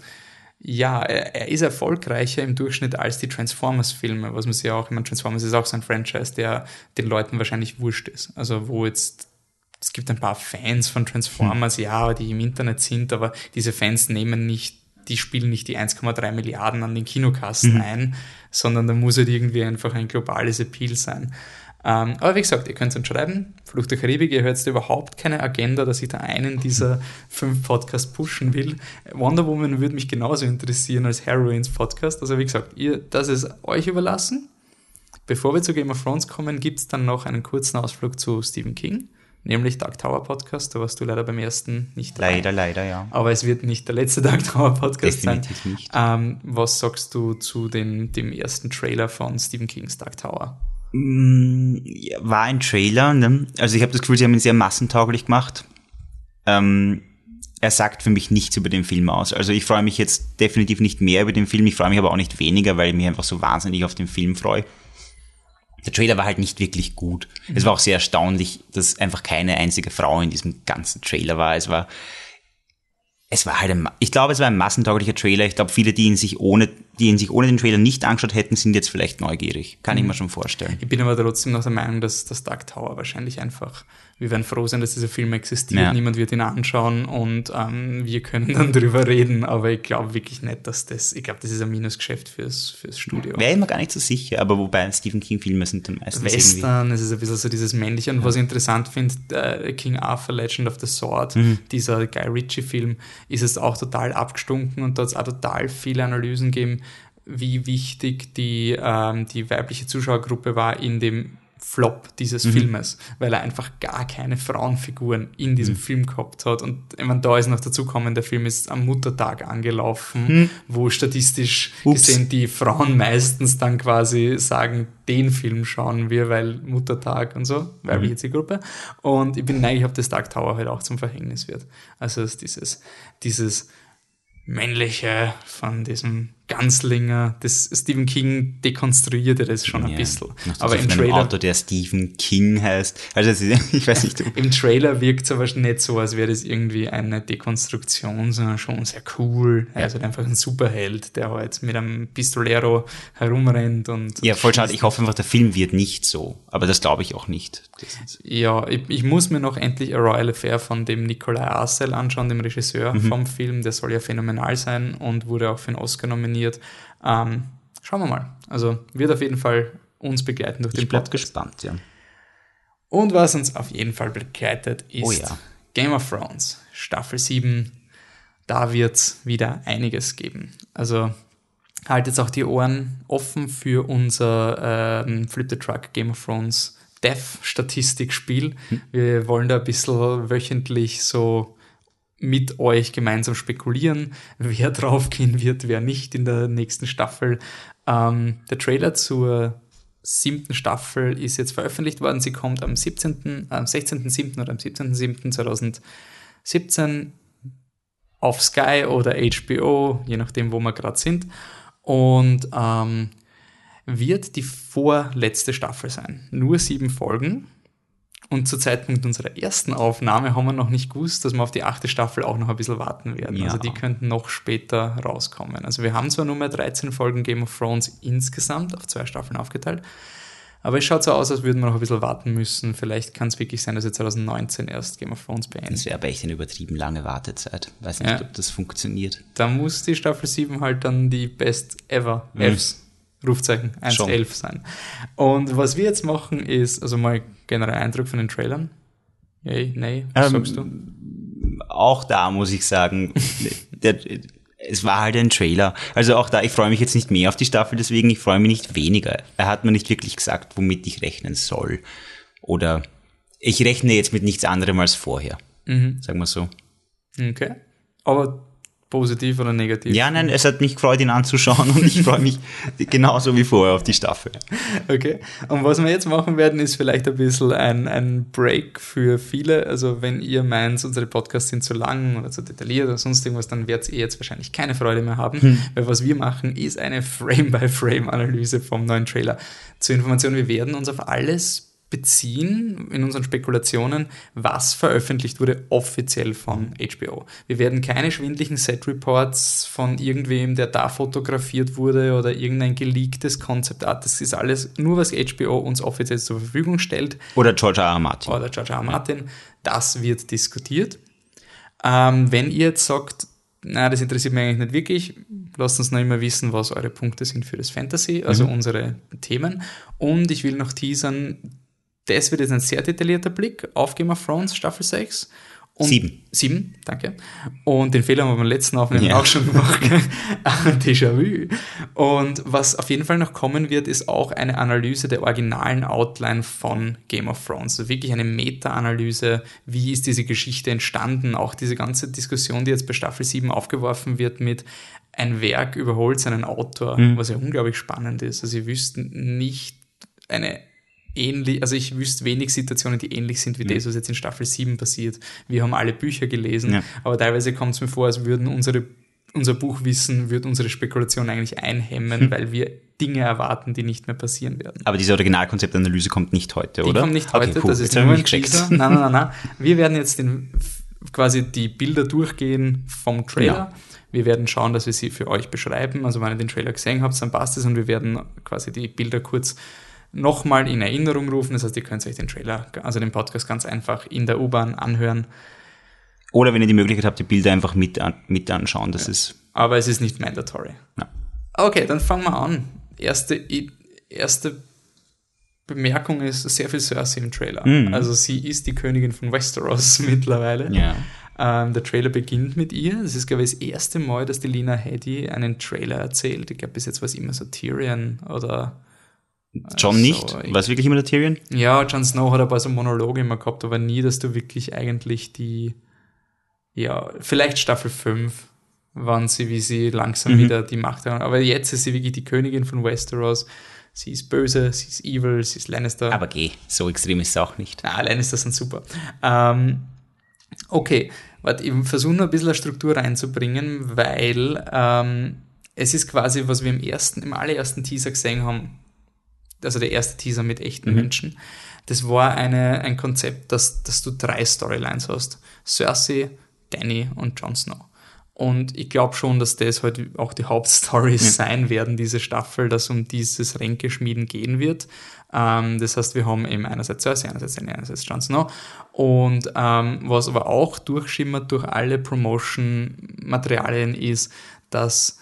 Speaker 1: ja, er, er ist erfolgreicher im Durchschnitt als die Transformers-Filme, was man sich ja auch, ich meine, Transformers ist auch so ein Franchise, der den Leuten wahrscheinlich wurscht ist. Also wo jetzt, es gibt ein paar Fans von Transformers, ja, die im Internet sind, aber diese Fans nehmen nicht, die spielen nicht die 1,3 Milliarden an den Kinokassen ein, sondern da muss halt irgendwie einfach ein globales Appeal sein. Ähm, aber wie gesagt, ihr könnt uns schreiben, Fluch der Karibik, ihr hört überhaupt keine Agenda, dass ich da einen dieser fünf Podcasts pushen will. Wonder Woman würde mich genauso interessieren als Heroines Podcast. Also wie gesagt, ihr, das ist euch überlassen. Bevor wir zu Game of Thrones kommen, gibt es dann noch einen kurzen Ausflug zu Stephen King, nämlich Dark Tower Podcast. Da warst du leider beim ersten nicht dabei.
Speaker 2: Leider, leider, ja.
Speaker 1: Aber es wird nicht der letzte Dark Tower Podcast sein.
Speaker 2: Definitiv nicht.
Speaker 1: Ähm, was sagst du zu dem, dem ersten Trailer von Stephen Kings Dark Tower?
Speaker 2: Mm, War ein Trailer, ne? Also ich habe das Gefühl, sie haben ihn sehr massentauglich gemacht. Ähm, er sagt für mich nichts über den Film aus. Also ich freue mich jetzt definitiv nicht mehr über den Film, ich freue mich aber auch nicht weniger, weil ich mich einfach so wahnsinnig auf den Film freue. Der Trailer war halt nicht wirklich gut. Es war auch sehr erstaunlich, dass einfach keine einzige Frau in diesem ganzen Trailer war. Es war, es war halt ein, ich glaube, es war ein massentauglicher Trailer. Ich glaube, viele, die ihn sich ohne, die ihn sich ohne den Trailer nicht angeschaut hätten, sind jetzt vielleicht neugierig. Kann ich mir schon vorstellen.
Speaker 1: Ich bin aber trotzdem noch der Meinung, dass das Dark Tower wahrscheinlich einfach, wir werden froh sein, dass dieser Film existiert,
Speaker 2: Ja.
Speaker 1: niemand wird ihn anschauen und ähm, wir können dann drüber reden, aber ich glaube wirklich nicht, dass das, ich glaube, das ist ein Minusgeschäft fürs, fürs Studio.
Speaker 2: Wäre ich mir gar nicht so sicher, aber wobei Stephen King Filme sind dann meistens irgendwie.
Speaker 1: Western, es ist ein bisschen so dieses männliche und was ich interessant finde, äh, King Arthur Legend of the Sword,
Speaker 2: Mhm.
Speaker 1: dieser Guy Ritchie Film, ist es auch total abgestunken und da hat es auch total viele Analysen gegeben, wie wichtig die, ähm, die weibliche Zuschauergruppe war in dem Flop dieses
Speaker 2: Mhm.
Speaker 1: Filmes, weil er einfach gar keine Frauenfiguren in diesem
Speaker 2: Mhm.
Speaker 1: Film gehabt hat. Und ich meine, da ist noch dazu gekommen, der Film ist am Muttertag angelaufen,
Speaker 2: Mhm.
Speaker 1: wo statistisch
Speaker 2: Ups.
Speaker 1: gesehen die Frauen meistens dann quasi sagen, den Film schauen wir, weil Muttertag und so, weibliche
Speaker 2: Mhm.
Speaker 1: Zielgruppe. Und ich bin neigig, ob das Dark Tower halt auch zum Verhängnis wird. Also ist dieses, dieses männliche von diesem Ganzlinger. Das Stephen King dekonstruierte das schon ein
Speaker 2: Ja.
Speaker 1: bisschen.
Speaker 2: Noch
Speaker 1: Aber im Trailer,
Speaker 2: Autor, der Stephen King heißt. Also ist, ich weiß nicht.
Speaker 1: im Trailer wirkt es aber nicht so, als wäre das irgendwie eine Dekonstruktion, sondern schon sehr cool. Er ist halt einfach ein Superheld, der halt mit einem Pistolero herumrennt und.
Speaker 2: Ja, voll schade. Ich hoffe einfach, der Film wird nicht so. Aber das glaube ich auch nicht.
Speaker 1: Ja, ich, ich muss mir noch endlich A Royal Affair von dem Nikolai Arcel anschauen, dem Regisseur
Speaker 2: Mhm.
Speaker 1: vom Film. Der soll ja phänomenal sein und wurde auch für einen Oscar nominiert. Ähm, schauen wir mal. Also wird auf jeden Fall uns begleiten durch den
Speaker 2: ich
Speaker 1: Podcast.
Speaker 2: gespannt, ja.
Speaker 1: Und was uns auf jeden Fall begleitet, ist
Speaker 2: Oh ja.
Speaker 1: Game of Thrones, Staffel 7. Da wird es wieder einiges geben. Also haltet auch die Ohren offen für unser ähm, Flip the Truck Game of Thrones Death-Statistikspiel.
Speaker 2: Hm.
Speaker 1: Wir wollen da ein bisschen wöchentlich so mit euch gemeinsam spekulieren, wer draufgehen wird, wer nicht in der nächsten Staffel. Ähm, der Trailer zur siebten Staffel ist jetzt veröffentlicht worden. Sie kommt am 17., am 16.07. oder am 17.07.2017 auf Sky oder HBO, je nachdem, wo wir gerade sind. Und ähm, wird die vorletzte Staffel sein. Nur sieben Folgen. Und zu Zeitpunkt unserer ersten Aufnahme haben wir noch nicht gewusst, dass wir auf die achte Staffel auch noch ein bisschen warten werden.
Speaker 2: Ja.
Speaker 1: Also die könnten noch später rauskommen. Also wir haben zwar nur mehr 13 Folgen Game of Thrones insgesamt auf zwei Staffeln aufgeteilt, aber es schaut so aus, als würden wir noch ein bisschen warten müssen. Vielleicht kann es wirklich sein, dass wir 2019 erst Game of Thrones beenden.
Speaker 2: Das wäre aber echt eine übertrieben lange Wartezeit. Weiß nicht,
Speaker 1: Ja.
Speaker 2: ob das funktioniert.
Speaker 1: Da muss die Staffel 7 halt dann die Best Ever
Speaker 2: Mhm.
Speaker 1: Rufzeichen, 1
Speaker 2: Schon.
Speaker 1: 11 sein. Und was wir jetzt machen ist, also mal generell Eindruck von den Trailern. Yay, nee, was
Speaker 2: Ähm,
Speaker 1: sagst du?
Speaker 2: Auch da muss ich sagen, der, es war halt ein Trailer. Also auch da, ich freue mich jetzt nicht mehr auf die Staffel, deswegen ich freue mich nicht weniger. Er hat mir nicht wirklich gesagt, womit ich rechnen soll. Oder ich rechne jetzt mit nichts anderem als vorher.
Speaker 1: Mhm.
Speaker 2: Sagen wir so.
Speaker 1: Okay. Aber positiv oder negativ?
Speaker 2: Ja, nein, es hat mich gefreut, ihn anzuschauen und ich freue mich genauso wie vorher auf die Staffel.
Speaker 1: Okay. Und was wir jetzt machen werden, ist vielleicht ein bisschen ein, ein Break für viele. Also wenn ihr meint, unsere Podcasts sind zu lang oder zu detailliert oder sonst irgendwas, dann werdet ihr jetzt wahrscheinlich keine Freude mehr haben. Weil was wir machen, ist eine Frame-by-Frame-Analyse vom neuen Trailer. Zur Information, wir werden uns auf alles beziehen in unseren Spekulationen, was veröffentlicht wurde offiziell von HBO. Wir werden keine schwindlichen Set-Reports von irgendwem, der da fotografiert wurde oder irgendein geleaktes Concept Art. Das ist alles nur, was HBO uns offiziell zur Verfügung stellt
Speaker 2: Oder George R. R. Martin.
Speaker 1: oder George R. R. Martin. Das wird diskutiert. Ähm, wenn ihr jetzt sagt, na, das interessiert mich eigentlich nicht wirklich, lasst uns noch immer wissen, was eure Punkte sind für das Fantasy, also unsere Themen. Und ich will noch teasern, das wird jetzt ein sehr detaillierter Blick auf Game of Thrones Staffel 6. Und
Speaker 2: Sieben.
Speaker 1: Sieben, danke. Und den Fehler haben wir beim letzten Aufnehmen
Speaker 2: Ja.
Speaker 1: auch schon gemacht. Déjà-vu. Und was auf jeden Fall noch kommen wird, ist auch eine Analyse der originalen Outline von Game of Thrones. Also wirklich eine Meta-Analyse. Wie ist diese Geschichte entstanden? Auch diese ganze Diskussion, die jetzt bei Staffel 7 aufgeworfen wird mit ein Werk überholt seinen Autor, was ja unglaublich spannend ist. Also, ihr wüsst nicht eine ähnlich, also ich wüsste wenig Situationen, die ähnlich sind wie das, was jetzt in Staffel 7 passiert. Wir haben alle Bücher gelesen,
Speaker 2: Ja.
Speaker 1: aber teilweise kommt es mir vor, als würden unsere, unser Buchwissen, würde unsere Spekulation eigentlich einhemmen, weil wir Dinge erwarten, die nicht mehr passieren werden.
Speaker 2: Aber diese Originalkonzeptanalyse kommt nicht heute,
Speaker 1: Die
Speaker 2: oder?
Speaker 1: kommt nicht heute,
Speaker 2: Okay, puh,
Speaker 1: das ist
Speaker 2: jetzt
Speaker 1: nur ein Teaser. Nein, nein, nein, nein. Wir werden jetzt den, quasi die Bilder durchgehen vom Trailer.
Speaker 2: Ja.
Speaker 1: Wir werden schauen, dass wir sie für euch beschreiben. Also wenn ihr den Trailer gesehen habt, dann passt es und wir werden quasi die Bilder kurz nochmal in Erinnerung rufen. Das heißt, ihr könnt euch den Trailer, also den Podcast ganz einfach in der U-Bahn anhören.
Speaker 2: Oder wenn ihr die Möglichkeit habt, die Bilder einfach mit, an, mit anschauen. Das ist,
Speaker 1: Aber es ist nicht mandatory.
Speaker 2: Ja.
Speaker 1: Okay, dann fangen wir an. Erste, erste Bemerkung ist sehr viel Cersei im Trailer.
Speaker 2: Mhm.
Speaker 1: Also sie ist die Königin von Westeros mittlerweile.
Speaker 2: ja.
Speaker 1: Ähm, der Trailer beginnt mit ihr. Das ist, glaube ich, das erste Mal, dass die Lina Headey einen Trailer erzählt. Ich glaube, bis jetzt war es immer so Tyrion oder.
Speaker 2: John
Speaker 1: Also,
Speaker 2: nicht?
Speaker 1: ich-
Speaker 2: War es wirklich immer der Tyrion?
Speaker 1: Ja, Jon Snow hat ein paar so Monologe immer gehabt, aber nie, dass du wirklich eigentlich die. Ja, vielleicht Staffel 5, wann sie, wie sie langsam
Speaker 2: Mhm.
Speaker 1: wieder die Macht haben. Aber jetzt ist sie wirklich die Königin von Westeros. Sie ist böse, sie ist evil, sie ist Lannister.
Speaker 2: Aber geh, so extrem ist es auch nicht.
Speaker 1: Na, Lannister sind super. Ähm, okay, warte, ich versuche nur ein bisschen eine Struktur reinzubringen, weil ähm, es ist quasi, was wir im ersten, im allerersten Teaser gesehen haben, also der erste Teaser mit echten
Speaker 2: Mhm.
Speaker 1: Menschen, das war eine, ein Konzept, dass, dass du drei Storylines hast. Cersei, Danny und Jon Snow. Und ich glaube schon, dass das halt auch die Hauptstories sein werden, diese Staffel, dass um dieses Ränkeschmieden gehen wird. Ähm, das heißt, wir haben eben einerseits Cersei, einerseits Danny, einerseits Jon Snow. Und ähm, was aber auch durchschimmert durch alle Promotion-Materialien ist, dass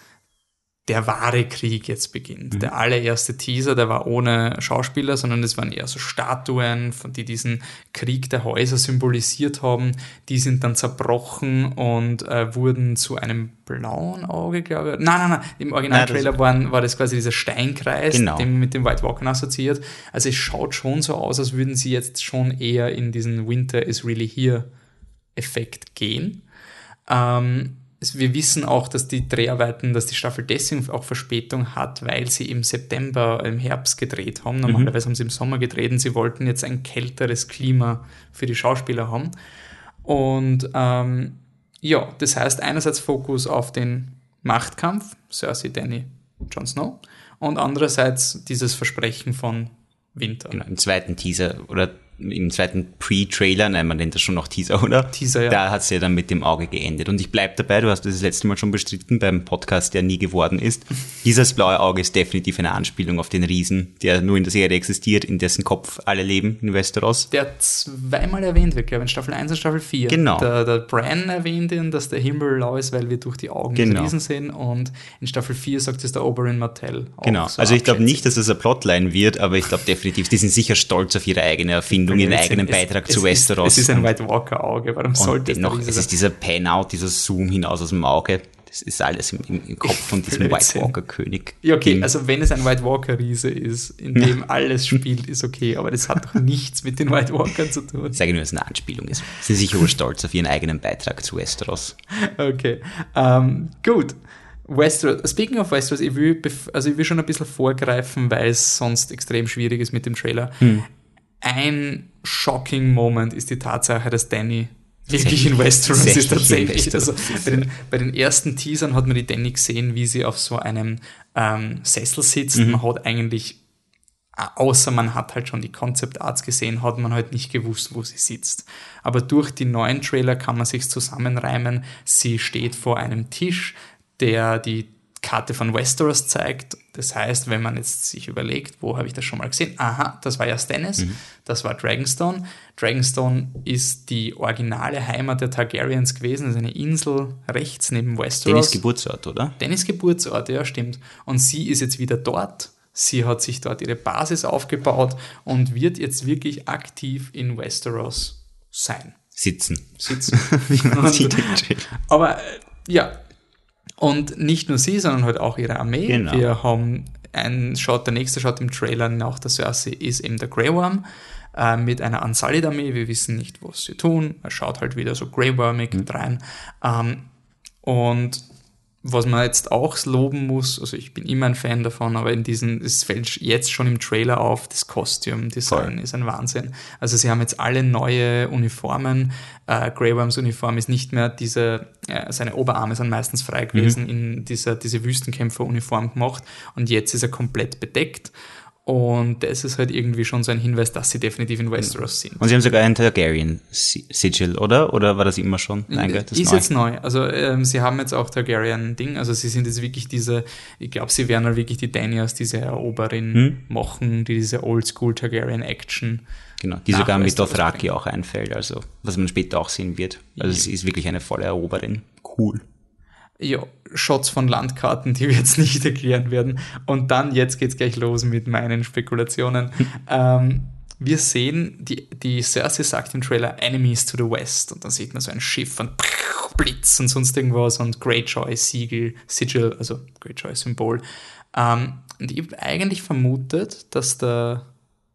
Speaker 1: der wahre Krieg jetzt beginnt. Der allererste Teaser, der war ohne Schauspieler, sondern es waren eher so Statuen, von die diesen Krieg der Häuser symbolisiert haben. Die sind dann zerbrochen und äh, wurden zu einem blauen Auge, glaube ich. Nein, nein, nein. Im Originaltrailer waren, war das quasi dieser Steinkreis,
Speaker 2: Genau.
Speaker 1: den mit dem White Walker assoziiert. Also es schaut schon so aus, als würden sie jetzt schon eher in diesen Winter is really here Effekt gehen. Ähm, wir wissen auch, dass die Dreharbeiten, dass die Staffel deswegen auch Verspätung hat, weil sie im September, im Herbst gedreht haben. Normalerweise haben sie im Sommer gedreht und sie wollten jetzt ein kälteres Klima für die Schauspieler haben. Und ähm, ja, das heißt einerseits Fokus auf den Machtkampf, Cersei, Danny, Jon Snow, und andererseits dieses Versprechen von Winter.
Speaker 2: Genau, im zweiten Teaser oder im zweiten Pre-Trailer, nein, man nennt das schon noch Teaser, oder?
Speaker 1: Teaser, ja.
Speaker 2: Da hat es ja dann mit dem Auge geendet. Und ich bleib dabei, du hast das, das letzte Mal schon bestritten beim Podcast, der nie geworden ist. Dieses blaue Auge ist definitiv eine Anspielung auf den Riesen, der nur in der Serie existiert, in dessen Kopf alle leben in Westeros.
Speaker 1: der zweimal erwähnt wird, glaube ich, in Staffel 1 und Staffel 4.
Speaker 2: Genau.
Speaker 1: Der, der Bran erwähnt ihn, dass der Himmel blau ist, weil wir durch die Augen
Speaker 2: Genau.
Speaker 1: des Riesen sehen. Und in Staffel 4 sagt es der Oberyn Martell.
Speaker 2: Genau.
Speaker 1: so
Speaker 2: also ich glaube nicht, dass es eine Plotline wird, aber ich glaube definitiv, die sind sicher stolz auf ihre eigene Erfindung, ihren eigenen
Speaker 1: Es-
Speaker 2: Beitrag
Speaker 1: es
Speaker 2: zu
Speaker 1: ist,
Speaker 2: Westeros.
Speaker 1: Es ist ein White Walker Auge. Warum sollte es Riese
Speaker 2: es ist dieser Pan-Out, dieser Zoom hinaus aus dem Auge. Das ist alles im, im, Kopf von diesem White
Speaker 1: Blödsinn.
Speaker 2: Walker-König.
Speaker 1: Ja, okay, also wenn es ein White Walker Riese ist, in dem alles spielt, ist okay, aber das hat doch nichts mit den White Walkern zu tun.
Speaker 2: Ich sage nur, dass es eine Anspielung ist. Sie sind sicher wohl stolz auf ihren eigenen Beitrag zu Westeros.
Speaker 1: Okay, ähm, gut. Westeros, speaking of Westeros, ich will, also ich will schon ein bisschen vorgreifen, weil es sonst extrem schwierig ist mit dem Trailer. Ein shocking Moment ist die Tatsache, dass Danny wirklich in Westeros ist
Speaker 2: Tatsächlich
Speaker 1: Also bei, den, bei den ersten Teasern hat man die Danny gesehen, wie sie auf so einem ähm, Sessel sitzt. Man hat eigentlich, außer man hat halt schon die Concept Arts gesehen, hat man halt nicht gewusst, wo sie sitzt. Aber durch die neuen Trailer kann man sich zusammenreimen. Sie steht vor einem Tisch, der die Karte von Westeros zeigt. Das heißt, wenn man jetzt sich überlegt, wo habe ich das schon mal gesehen? Aha, das war ja Stannis, das war Dragonstone. Dragonstone ist die originale Heimat der Targaryens gewesen, das ist eine Insel rechts neben Westeros.
Speaker 2: Dennis Geburtsort, oder?
Speaker 1: Dennis Geburtsort, ja, stimmt. Und sie ist jetzt wieder dort. Sie hat sich dort ihre Basis aufgebaut und wird jetzt wirklich aktiv in Westeros sein.
Speaker 2: Sitzen.
Speaker 1: Sitzen.
Speaker 2: Wie man
Speaker 1: Und-. Aber äh, ja, und nicht nur sie, sondern halt auch ihre Armee.
Speaker 2: Genau.
Speaker 1: Wir haben einen Shot, der nächste Shot im Trailer nach der Cersei ist eben der Grey Worm äh, mit einer Unsullied-Armee. Wir wissen nicht, was sie tun. Er schaut halt wieder so Grey Wormig
Speaker 2: Mhm.
Speaker 1: rein. Ähm, und was man jetzt auch loben muss, also ich bin immer ein Fan davon, aber in diesen, es fällt jetzt schon im Trailer auf, das Costume-Design ist ein Wahnsinn. Also sie haben jetzt alle neue Uniformen. Äh, Grey Worms Uniform ist nicht mehr diese, äh, seine Oberarme sind meistens frei gewesen, in dieser, diese Wüstenkämpfer-Uniform gemacht und jetzt ist er komplett bedeckt. Und das ist halt irgendwie schon so ein Hinweis, dass sie definitiv in Westeros sind.
Speaker 2: Und sie haben sogar ein Targaryen-Sigil, oder? Oder war das immer schon? Nein, das
Speaker 1: ist
Speaker 2: neu.
Speaker 1: jetzt neu. Also ähm, sie haben jetzt auch Targaryen-Ding. Also sie sind jetzt wirklich diese, ich glaube, sie werden halt wirklich die Dany diese Eroberin
Speaker 2: Hm?
Speaker 1: machen, die diese Oldschool Targaryen-Action.
Speaker 2: Genau, die sogar mit Dothraki auch einfällt, also was man später auch sehen wird. Also sie ist wirklich eine volle Eroberin. Cool.
Speaker 1: Ja, Shots von Landkarten, die wir jetzt nicht erklären werden. Und dann, jetzt geht's gleich los mit meinen Spekulationen. ähm, wir sehen, die, die Cersei sagt im Trailer Enemies to the West. Und dann sieht man so ein Schiff und Blitz und sonst irgendwas und Greyjoy Siegel, Sigil, also Greyjoy Symbol. Ähm, und ich habe eigentlich vermutet, dass der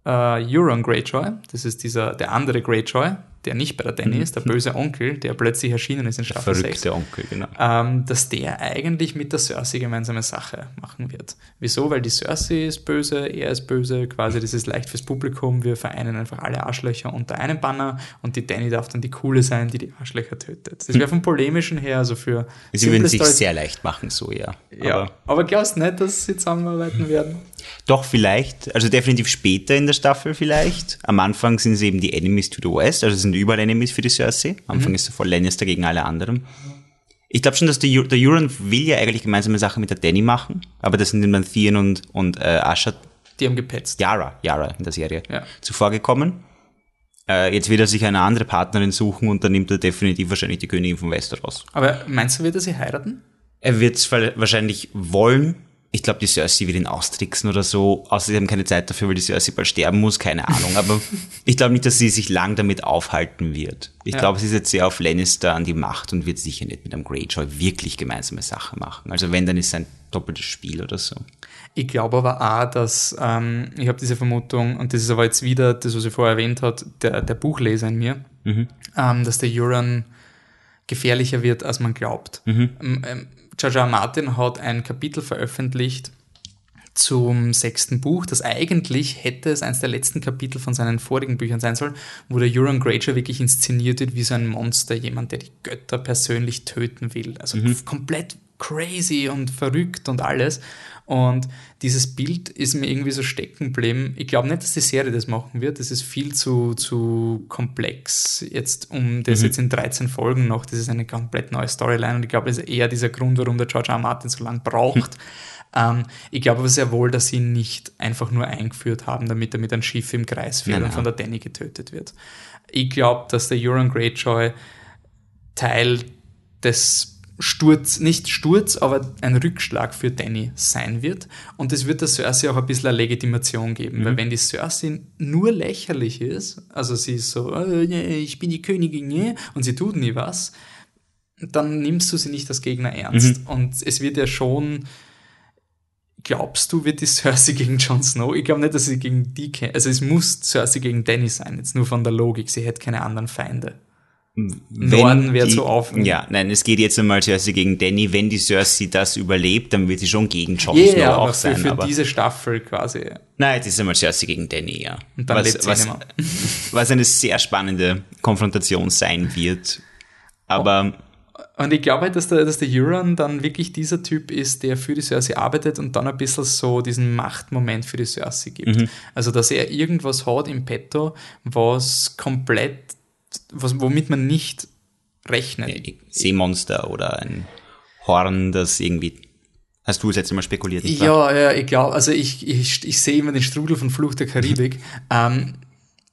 Speaker 1: äh, Euron Greyjoy, das ist dieser, der andere Greyjoy, der nicht bei der Danny
Speaker 2: Mhm.
Speaker 1: ist, der böse Onkel, der plötzlich erschienen ist in Staffel 6,
Speaker 2: Verrückte Onkel, genau.
Speaker 1: ähm, dass der eigentlich mit der Cersei gemeinsame Sache machen wird. Wieso? Weil die Cersei ist böse, er ist böse, quasi das ist leicht fürs Publikum, wir vereinen einfach alle Arschlöcher unter einem Banner und die Danny darf dann die Coole sein, die die Arschlöcher tötet. Das wäre vom Polemischen her, also für
Speaker 2: Sie würden sich sehr leicht machen, so, ja.
Speaker 1: ja,
Speaker 2: Aber
Speaker 1: aber glaubst du nicht, dass sie zusammenarbeiten werden?
Speaker 2: doch, vielleicht. Also definitiv später in der Staffel vielleicht. Am Anfang sind es eben die Enemies to the West, also es sind überall Enemies für die Cersei. Am Anfang ist es voll Lannister gegen alle anderen. Ich glaube schon, dass der, der Euron will ja eigentlich gemeinsame Sachen mit der Danny machen, aber das sind dann Theon und, und äh, Asha,
Speaker 1: Die haben gepetzt.
Speaker 2: Yara, Yara in der Serie,
Speaker 1: Ja.
Speaker 2: zuvor gekommen. Äh, jetzt wird er sich eine andere Partnerin suchen und dann nimmt er definitiv wahrscheinlich die Königin von Westeros.
Speaker 1: Aber meinst du, wird er sie heiraten?
Speaker 2: Er wird es wahrscheinlich wollen. Ich glaube, die Cersei wird ihn austricksen oder so. Außer sie haben keine Zeit dafür, weil die Cersei bald sterben muss, keine Ahnung. Aber ich glaube nicht, dass sie sich lang damit aufhalten wird. Ich
Speaker 1: Ja.
Speaker 2: glaube, sie ist jetzt sehr auf Lannister an die Macht und wird sicher nicht mit einem Greyjoy wirklich gemeinsame Sachen machen. Also wenn, dann ist es ein doppeltes Spiel oder so.
Speaker 1: Ich glaube aber auch, dass ähm, ich habe diese Vermutung, und das ist aber jetzt wieder das, was ich vorher erwähnt hat, der, der Buchleser in mir, ähm, dass der Euron gefährlicher wird, als man glaubt. Ähm, ähm, George R. R. Martin hat ein Kapitel veröffentlicht zum sechsten Buch, das eigentlich hätte es eines der letzten Kapitel von seinen vorigen Büchern sein sollen, wo der Euron Greyjoy wirklich inszeniert wird wie so ein Monster, jemand, der die Götter persönlich töten will. Also komplett crazy und verrückt und alles. Und dieses Bild ist mir irgendwie so stecken geblieben. Ich glaube nicht, dass die Serie das machen wird. Das ist viel zu, zu komplex jetzt, um das jetzt in 13 Folgen noch. Das ist eine komplett neue Storyline und ich glaube, das ist eher dieser Grund, warum der George R. R. Martin so lange braucht. Ähm, ich glaube aber sehr wohl, dass sie ihn nicht einfach nur eingeführt haben, damit er mit einem Schiff im Kreis fährt
Speaker 2: Nein,
Speaker 1: und
Speaker 2: nein.
Speaker 1: von der Danny getötet wird. Ich glaube, dass der Euron Greyjoy Teil des Sturz, nicht Sturz, aber ein Rückschlag für Danny sein wird. Und es wird der Cersei auch ein bisschen eine Legitimation geben, weil wenn die Cersei nur lächerlich ist, also sie ist so, äh, nee, ich bin die Königin, nee, und sie tut nie was, dann nimmst du sie nicht als Gegner ernst. Und es wird ja schon, glaubst du, wird die Cersei gegen Jon Snow? Ich glaube nicht, dass sie gegen die, also es muss Cersei gegen Danny sein, jetzt nur von der Logik, sie hätte keine anderen Feinde. Norden
Speaker 2: die-
Speaker 1: so auf-
Speaker 2: Ja, nein, es geht jetzt einmal Cersei gegen Danny. Wenn die Cersei das überlebt, dann wird sie schon gegen Jon
Speaker 1: Ja,
Speaker 2: Snow auch
Speaker 1: für,
Speaker 2: sein.
Speaker 1: für
Speaker 2: aber
Speaker 1: diese Staffel quasi.
Speaker 2: nein, jetzt ist einmal Cersei gegen Danny, ja.
Speaker 1: Und dann
Speaker 2: was,
Speaker 1: lebt sie
Speaker 2: was, was eine sehr spannende Konfrontation sein wird. Aber
Speaker 1: Und ich glaube halt, dass der, dass der Euron dann wirklich dieser Typ ist, der für die Cersei arbeitet und dann ein bisschen so diesen Machtmoment für die Cersei gibt.
Speaker 2: Mhm.
Speaker 1: Also, dass er irgendwas hat im Petto, was komplett, was, womit man nicht rechnet.
Speaker 2: Seemonster oder ein Horn, das irgendwie. Hast du es jetzt einmal spekuliert? nicht?
Speaker 1: Ja, ja, ich glaube, also ich, ich, ich sehe immer den Strudel von Fluch der Karibik. ähm,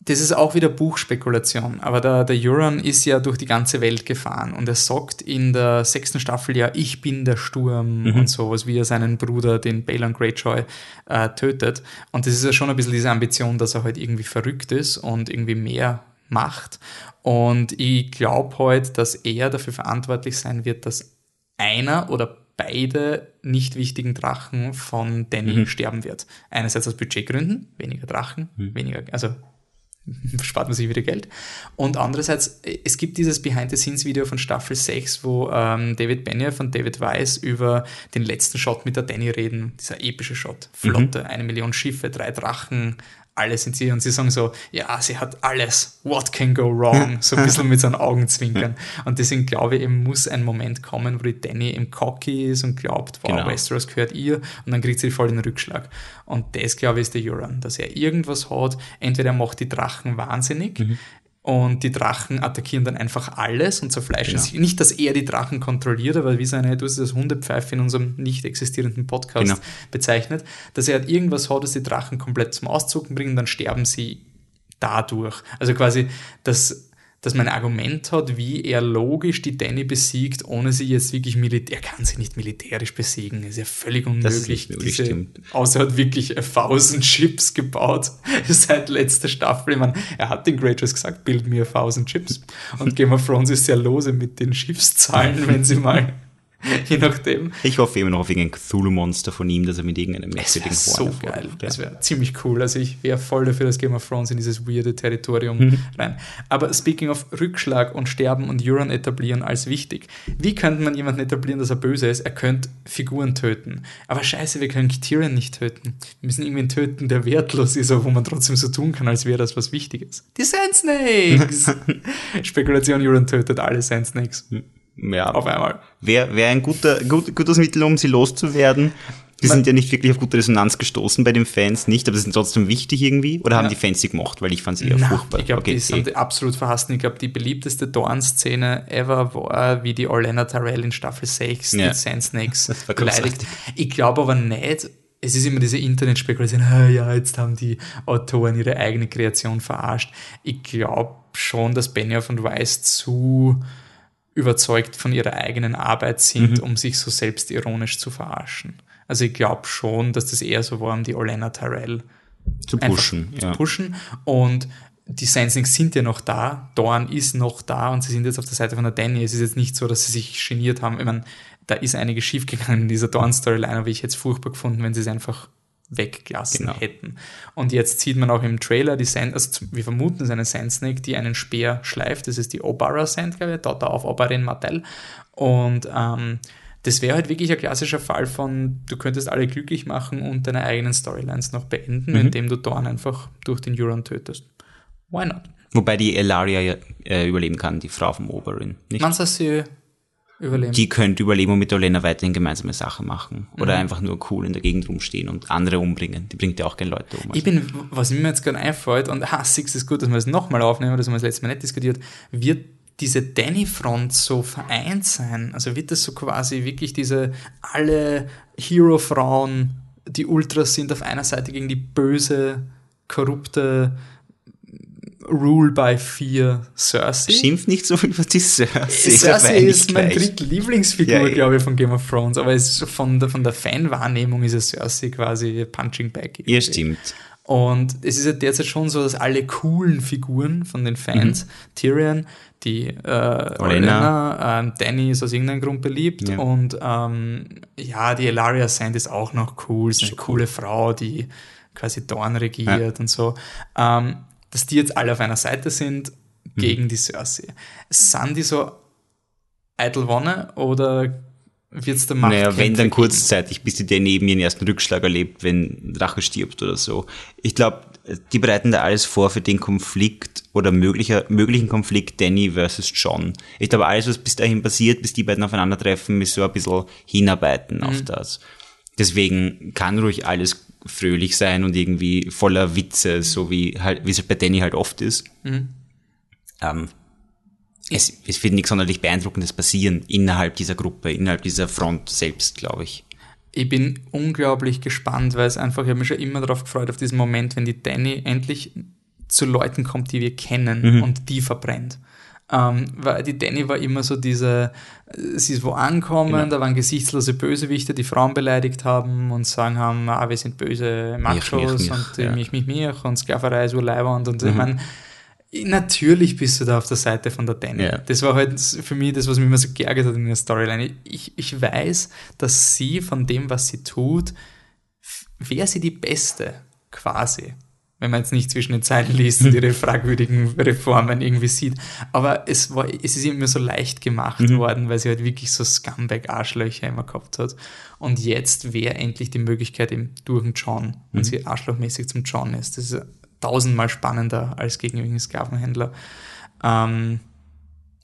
Speaker 1: das ist auch wieder Buchspekulation, aber der, der Euron ist ja durch die ganze Welt gefahren und er sagt in der sechsten Staffel ja, ich bin der Sturm und sowas, wie er seinen Bruder, den Balon Greyjoy, äh, tötet. Und das ist ja schon ein bisschen diese Ambition, dass er halt irgendwie verrückt ist und irgendwie mehr macht. Und ich glaube halt, dass er dafür verantwortlich sein wird, dass einer oder beide nicht wichtigen Drachen von Danny sterben wird. Einerseits aus Budgetgründen, weniger Drachen, weniger, also spart man sich wieder Geld. Und andererseits, es gibt dieses Behind-the-Scenes-Video von Staffel 6, wo ähm, David Benioff und David Weiss über den letzten Shot mit der Danny reden. Dieser epische Shot. Flotte, eine Million Schiffe, drei Drachen, alles sind sie. Und sie sagen so, ja, sie hat alles. What can go wrong? So ein bisschen mit seinen Augen zwinkern. Und deswegen glaube ich, eben muss ein Moment kommen, wo die Danny im Cocky ist und glaubt, wow,
Speaker 2: Genau.
Speaker 1: Westeros gehört ihr. Und dann kriegt sie voll den Rückschlag. Und das, glaube ich, ist der Euron, dass er irgendwas hat. Entweder er macht die Drachen wahnsinnig und die Drachen attackieren dann einfach alles und zerfleischen
Speaker 2: Genau.
Speaker 1: sich. Nicht, dass er die Drachen kontrolliert, aber wie seine, du hast das Hundepfeife in unserem nicht existierenden Podcast
Speaker 2: Genau.
Speaker 1: bezeichnet, dass er halt irgendwas hat, dass die Drachen komplett zum Auszucken bringen, dann sterben sie dadurch. Also quasi, dass, dass man ein Argument hat, wie er logisch die Danny besiegt, ohne sie jetzt wirklich militär, er kann sie nicht militärisch besiegen, ist ja völlig
Speaker 2: Das ist
Speaker 1: unmöglich.
Speaker 2: nicht möglich,
Speaker 1: Diese-
Speaker 2: stimmt.
Speaker 1: Außer er hat wirklich 1000 Chips gebaut seit letzter Staffel. Ich meine, er hat den Greyjoys gesagt, build mir 1000 Chips. Und Game of Thrones ist sehr lose mit den Schiffszahlen, wenn sie mal Je nachdem.
Speaker 2: Ich hoffe immer noch auf irgendein Cthulhu-Monster von ihm, dass er mit irgendeinem merkwürdigen
Speaker 1: so
Speaker 2: Horn
Speaker 1: geil.
Speaker 2: hervorkommt, ja.
Speaker 1: Das wäre ziemlich cool. Also ich wäre voll dafür, dass Game of Thrones in dieses weirde Territorium
Speaker 2: Mhm.
Speaker 1: rein. Aber speaking of Rückschlag und Sterben und Euron etablieren als wichtig. Wie könnte man jemanden etablieren, dass er böse ist? Er könnte Figuren töten. Aber scheiße, wir können Tyrion nicht töten. Wir müssen irgendwen töten, der wertlos ist, aber wo man trotzdem so tun kann, als wäre das was Wichtiges. Die Sand Snakes! Spekulation, Euron tötet alle Sand Snakes.
Speaker 2: Ja,
Speaker 1: Auf einmal.
Speaker 2: wäre wär ein guter, gut, gutes Mittel, um sie loszuwerden. Die sind ja nicht wirklich auf gute Resonanz gestoßen bei den Fans, nicht, aber sie sind trotzdem wichtig irgendwie. Oder haben
Speaker 1: Ja.
Speaker 2: die Fans sie gemocht, weil ich fand sie eher
Speaker 1: Na,
Speaker 2: furchtbar.
Speaker 1: Ich glaube,
Speaker 2: Okay,
Speaker 1: die sind
Speaker 2: eh.
Speaker 1: absolut verhasst. Ich glaube, die beliebteste Dorn-Szene ever war, wie die Orlena Tyrell in Staffel 6
Speaker 2: Ja.
Speaker 1: die Sand Snakes beleidigt. Ich glaube aber nicht, es ist immer diese Internetspekulation, ah, ja, jetzt haben die Autoren ihre eigene Kreation verarscht. Ich glaube schon, dass Benioff und Weiss zu überzeugt von ihrer eigenen Arbeit sind, um sich so selbstironisch zu verarschen. Also ich glaube schon, dass das eher so war, um die Orlena Tyrell
Speaker 2: zu pushen. ja.
Speaker 1: zu pushen. Und die Sensings sind ja noch da, Dorn ist noch da und sie sind jetzt auf der Seite von der Danny. Es ist jetzt nicht so, dass sie sich geniert haben. Ich meine, da ist einiges schiefgegangen in dieser Dorn-Storyline, aber ich hätte es furchtbar gefunden, wenn sie es einfach weggelassen
Speaker 2: Genau.
Speaker 1: hätten. Und jetzt sieht man auch im Trailer die Sand, also wir vermuten, es ist eine Sand Snake, die einen Speer schleift. Das ist die Obara Sand, glaube ich, dort auf Oberyn Martell. Und ähm, das wäre halt wirklich ein klassischer Fall von, du könntest alle glücklich machen und deine eigenen Storylines noch beenden,
Speaker 2: Mhm.
Speaker 1: indem du Dorn einfach durch den Euron tötest. Why not?
Speaker 2: Wobei die Elaria ja äh, überleben kann, die Frau vom Oberin. Nicht?
Speaker 1: Man soll sie überleben.
Speaker 2: Die könnte überleben und mit Olena weiterhin gemeinsame Sachen machen. Oder
Speaker 1: Mhm.
Speaker 2: einfach nur cool in der Gegend rumstehen und andere umbringen. Die bringt ja auch gerne Leute um.
Speaker 1: ich bin, was mir jetzt gerade einfällt, und ah, Six ist gut, dass wir das nochmal aufnehmen, das haben wir das letzte Mal nicht diskutiert, wird diese Danny-Front so vereint sein? Also wird das so quasi wirklich diese alle Hero-Frauen, die Ultras sind auf einer Seite gegen die böse, korrupte Rule by Fear Cersei?
Speaker 2: Schimpf nicht so über die Cersei.
Speaker 1: Cersei ist meine
Speaker 2: gleich.
Speaker 1: Drittlieblingsfigur,
Speaker 2: Ja,
Speaker 1: glaube ich, von Game of Thrones. Aber es ist von, der, von der Fanwahrnehmung ist es Cersei quasi Punching Back.
Speaker 2: Ja, stimmt.
Speaker 1: Und es ist ja derzeit schon so, dass alle coolen Figuren von den Fans,
Speaker 2: Mhm.
Speaker 1: Tyrion, die äh, Olenna, ähm, Danny ist aus irgendeinem Grund beliebt
Speaker 2: Ja.
Speaker 1: und ähm, ja, die Elaria Sand ist auch noch cool, ist eine coole Frau, die quasi Dorn regiert und so. Ähm, dass die jetzt alle auf einer Seite sind
Speaker 2: Mhm.
Speaker 1: gegen die Cersei. Sind die so eitel Wonne oder wird es der Macht
Speaker 2: Naja, wenn dann kurzzeitig, bis die daneben ihren ersten Rückschlag erlebt, wenn Drache stirbt oder so. Ich glaube, die bereiten da alles vor für den Konflikt oder möglicher, möglichen Konflikt Danny versus John. Ich glaube, alles, was bis dahin passiert, bis die beiden aufeinandertreffen, ist so ein bisschen hinarbeiten auf das. Deswegen kann ruhig alles fröhlich sein und irgendwie voller Witze, so wie halt, wie es bei Danny halt oft ist. Ähm, es, es wird nichts sonderlich Beeindruckendes passieren innerhalb dieser Gruppe, innerhalb dieser Front selbst, glaube ich.
Speaker 1: Ich bin unglaublich gespannt, weil es einfach, ich habe mich schon immer darauf gefreut, auf diesen Moment, wenn die Danny endlich zu Leuten kommt, die wir kennen und die verbrennt. Ähm, weil die Danny war immer so diese, äh, sie ist wo ankommen, da waren gesichtslose Bösewichte, die Frauen beleidigt haben und sagen haben, ah, wir sind böse Machos und äh,
Speaker 2: ja.
Speaker 1: mich, mich, mich und Sklaverei ist urleibernd und ich meine, Natürlich bist du da auf der Seite von der Danny.
Speaker 2: Ja.
Speaker 1: Das war halt für mich das, was mich immer so geärgert hat in der Storyline. Ich, ich weiß, dass sie von dem, was sie tut, wäre sie die Beste, quasi. Wenn man jetzt nicht zwischen den Zeilen liest und ihre fragwürdigen Reformen irgendwie sieht. Aber es war, es ist immer so leicht gemacht worden, weil sie halt wirklich so Scumbag-Arschlöcher immer gehabt hat. Und jetzt wäre endlich die Möglichkeit eben durch den John und sie arschlochmäßig zum John ist. Das ist tausendmal spannender als gegen irgendeinen Sklavenhändler. Ähm,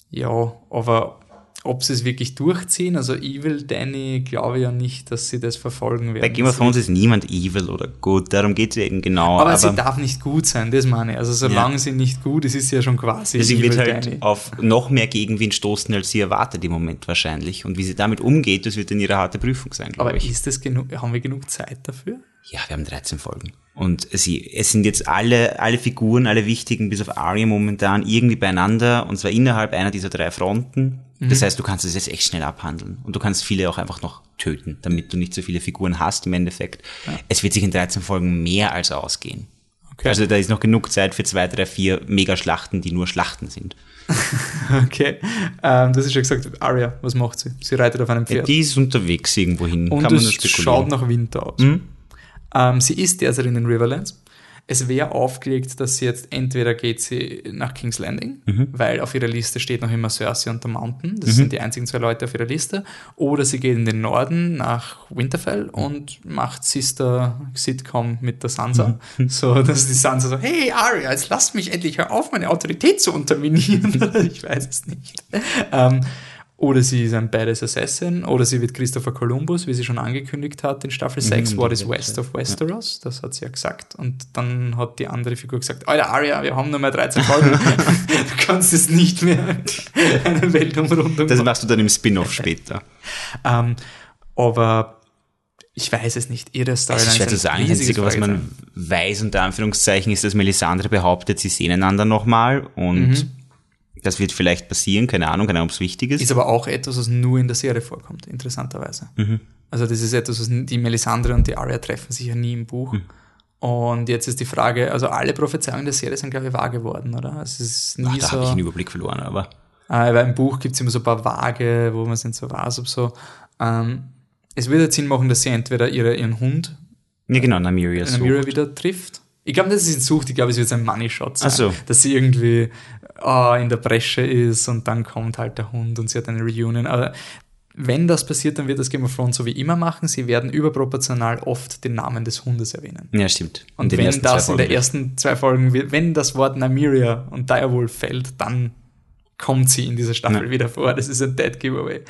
Speaker 1: ja, aber ob sie es wirklich durchziehen, also Evil Danny, glaube ich ja nicht, dass sie das verfolgen werden.
Speaker 2: Bei Game of Thrones ist niemand evil oder gut, darum geht es eben genau.
Speaker 1: aber, sie darf nicht gut sein, das meine ich. Also solange
Speaker 2: Ja.
Speaker 1: sie nicht gut ist, ist sie ja schon quasi
Speaker 2: sie
Speaker 1: Evil
Speaker 2: wird halt
Speaker 1: Danny.
Speaker 2: auf noch mehr Gegenwind stoßen, als sie erwartet im Moment wahrscheinlich. Und wie sie damit umgeht, das wird dann ihre harte Prüfung sein, glaube
Speaker 1: Aber
Speaker 2: ich.
Speaker 1: ist das genug, haben wir genug Zeit dafür?
Speaker 2: Ja, wir haben 13 Folgen. Und sie, es sind jetzt alle, alle Figuren, alle wichtigen, bis auf Arya momentan, irgendwie beieinander, und zwar innerhalb einer dieser drei Fronten. Das heißt, du kannst es jetzt echt schnell abhandeln. Und du kannst viele auch einfach noch töten, damit du nicht so viele Figuren hast im Endeffekt. Es wird sich in 13 Folgen mehr als ausgehen.
Speaker 1: Okay.
Speaker 2: Also da ist noch genug Zeit für zwei, drei, vier Megaschlachten, die nur Schlachten sind.
Speaker 1: okay. Ähm, das ist schon gesagt, Arya, was macht sie? Sie reitet auf einem
Speaker 2: Ja,
Speaker 1: Pferd.
Speaker 2: die ist unterwegs irgendwo hin.
Speaker 1: und
Speaker 2: Kann
Speaker 1: es schaut nach Winter aus.
Speaker 2: Mhm.
Speaker 1: Ähm, sie ist derzeit in den Riverlands. Es wäre aufgelegt, dass sie jetzt entweder geht sie nach King's Landing,
Speaker 2: Mhm.
Speaker 1: weil auf ihrer Liste steht noch immer Cersei und der Mountain. Das sind die einzigen zwei Leute auf ihrer Liste. Oder sie geht in den Norden nach Winterfell und macht Sister Sitcom mit der Sansa.
Speaker 2: Mhm.
Speaker 1: So, dass die Sansa so, hey Arya, jetzt lasst mich endlich hör auf, meine Autorität zu unterminieren. ich weiß es nicht. Ähm, oder sie ist ein Badass Assassin, oder sie wird Christopher Columbus, wie sie schon angekündigt hat in Staffel 6, What is West of Westeros, das hat sie ja gesagt. Und dann hat die andere Figur gesagt, Alter Arya, wir haben nur mehr 13 Folgen, du kannst es nicht mehr eine Weltumrundung
Speaker 2: Das machst du dann im Spin-off später.
Speaker 1: Ähm, aber ich weiß es nicht, ihre Storyline
Speaker 2: ist schwer zu sagen. Das Einzige, was man weiß, unter Anführungszeichen, ist, dass Melisandre behauptet, sie sehen einander nochmal und
Speaker 1: Mhm.
Speaker 2: Das wird vielleicht passieren, keine Ahnung, keine Ahnung, ob es wichtig ist.
Speaker 1: Ist aber auch etwas, was nur in der Serie vorkommt, interessanterweise.
Speaker 2: Mhm.
Speaker 1: Also das ist etwas, was die Melisandre und die Arya treffen sich ja nie im Buch.
Speaker 2: Mhm.
Speaker 1: Und jetzt ist die Frage, also alle Prophezeiungen der Serie sind, glaube ich, wahr geworden, oder? Also es ist nie
Speaker 2: Ach, da
Speaker 1: so.
Speaker 2: habe ich den Überblick verloren, aber
Speaker 1: Äh, weil im Buch gibt es immer so ein paar Vage, wo man es nicht so weiß, ob so. Ähm, es würde Sinn machen, dass sie entweder ihre, ihren Hund
Speaker 2: ja genau, Namiria so.
Speaker 1: Namira wieder trifft. Ich glaube, dass sie ihn sucht. Ich glaube, es wird ein Money Shot sein.
Speaker 2: So.
Speaker 1: Dass sie irgendwie ah, in der Bresche ist und dann kommt halt der Hund und sie hat eine Reunion. Aber wenn das passiert, dann wird das Game of Thrones so wie immer machen. Sie werden überproportional oft den Namen des Hundes erwähnen.
Speaker 2: Ja, stimmt.
Speaker 1: Und wenn das in der ersten zwei Folgen, wird- wenn das Wort Namiria und Direwolf fällt, dann kommt sie in dieser Staffel
Speaker 2: Ja.
Speaker 1: wieder vor. Das ist ein Dead Giveaway.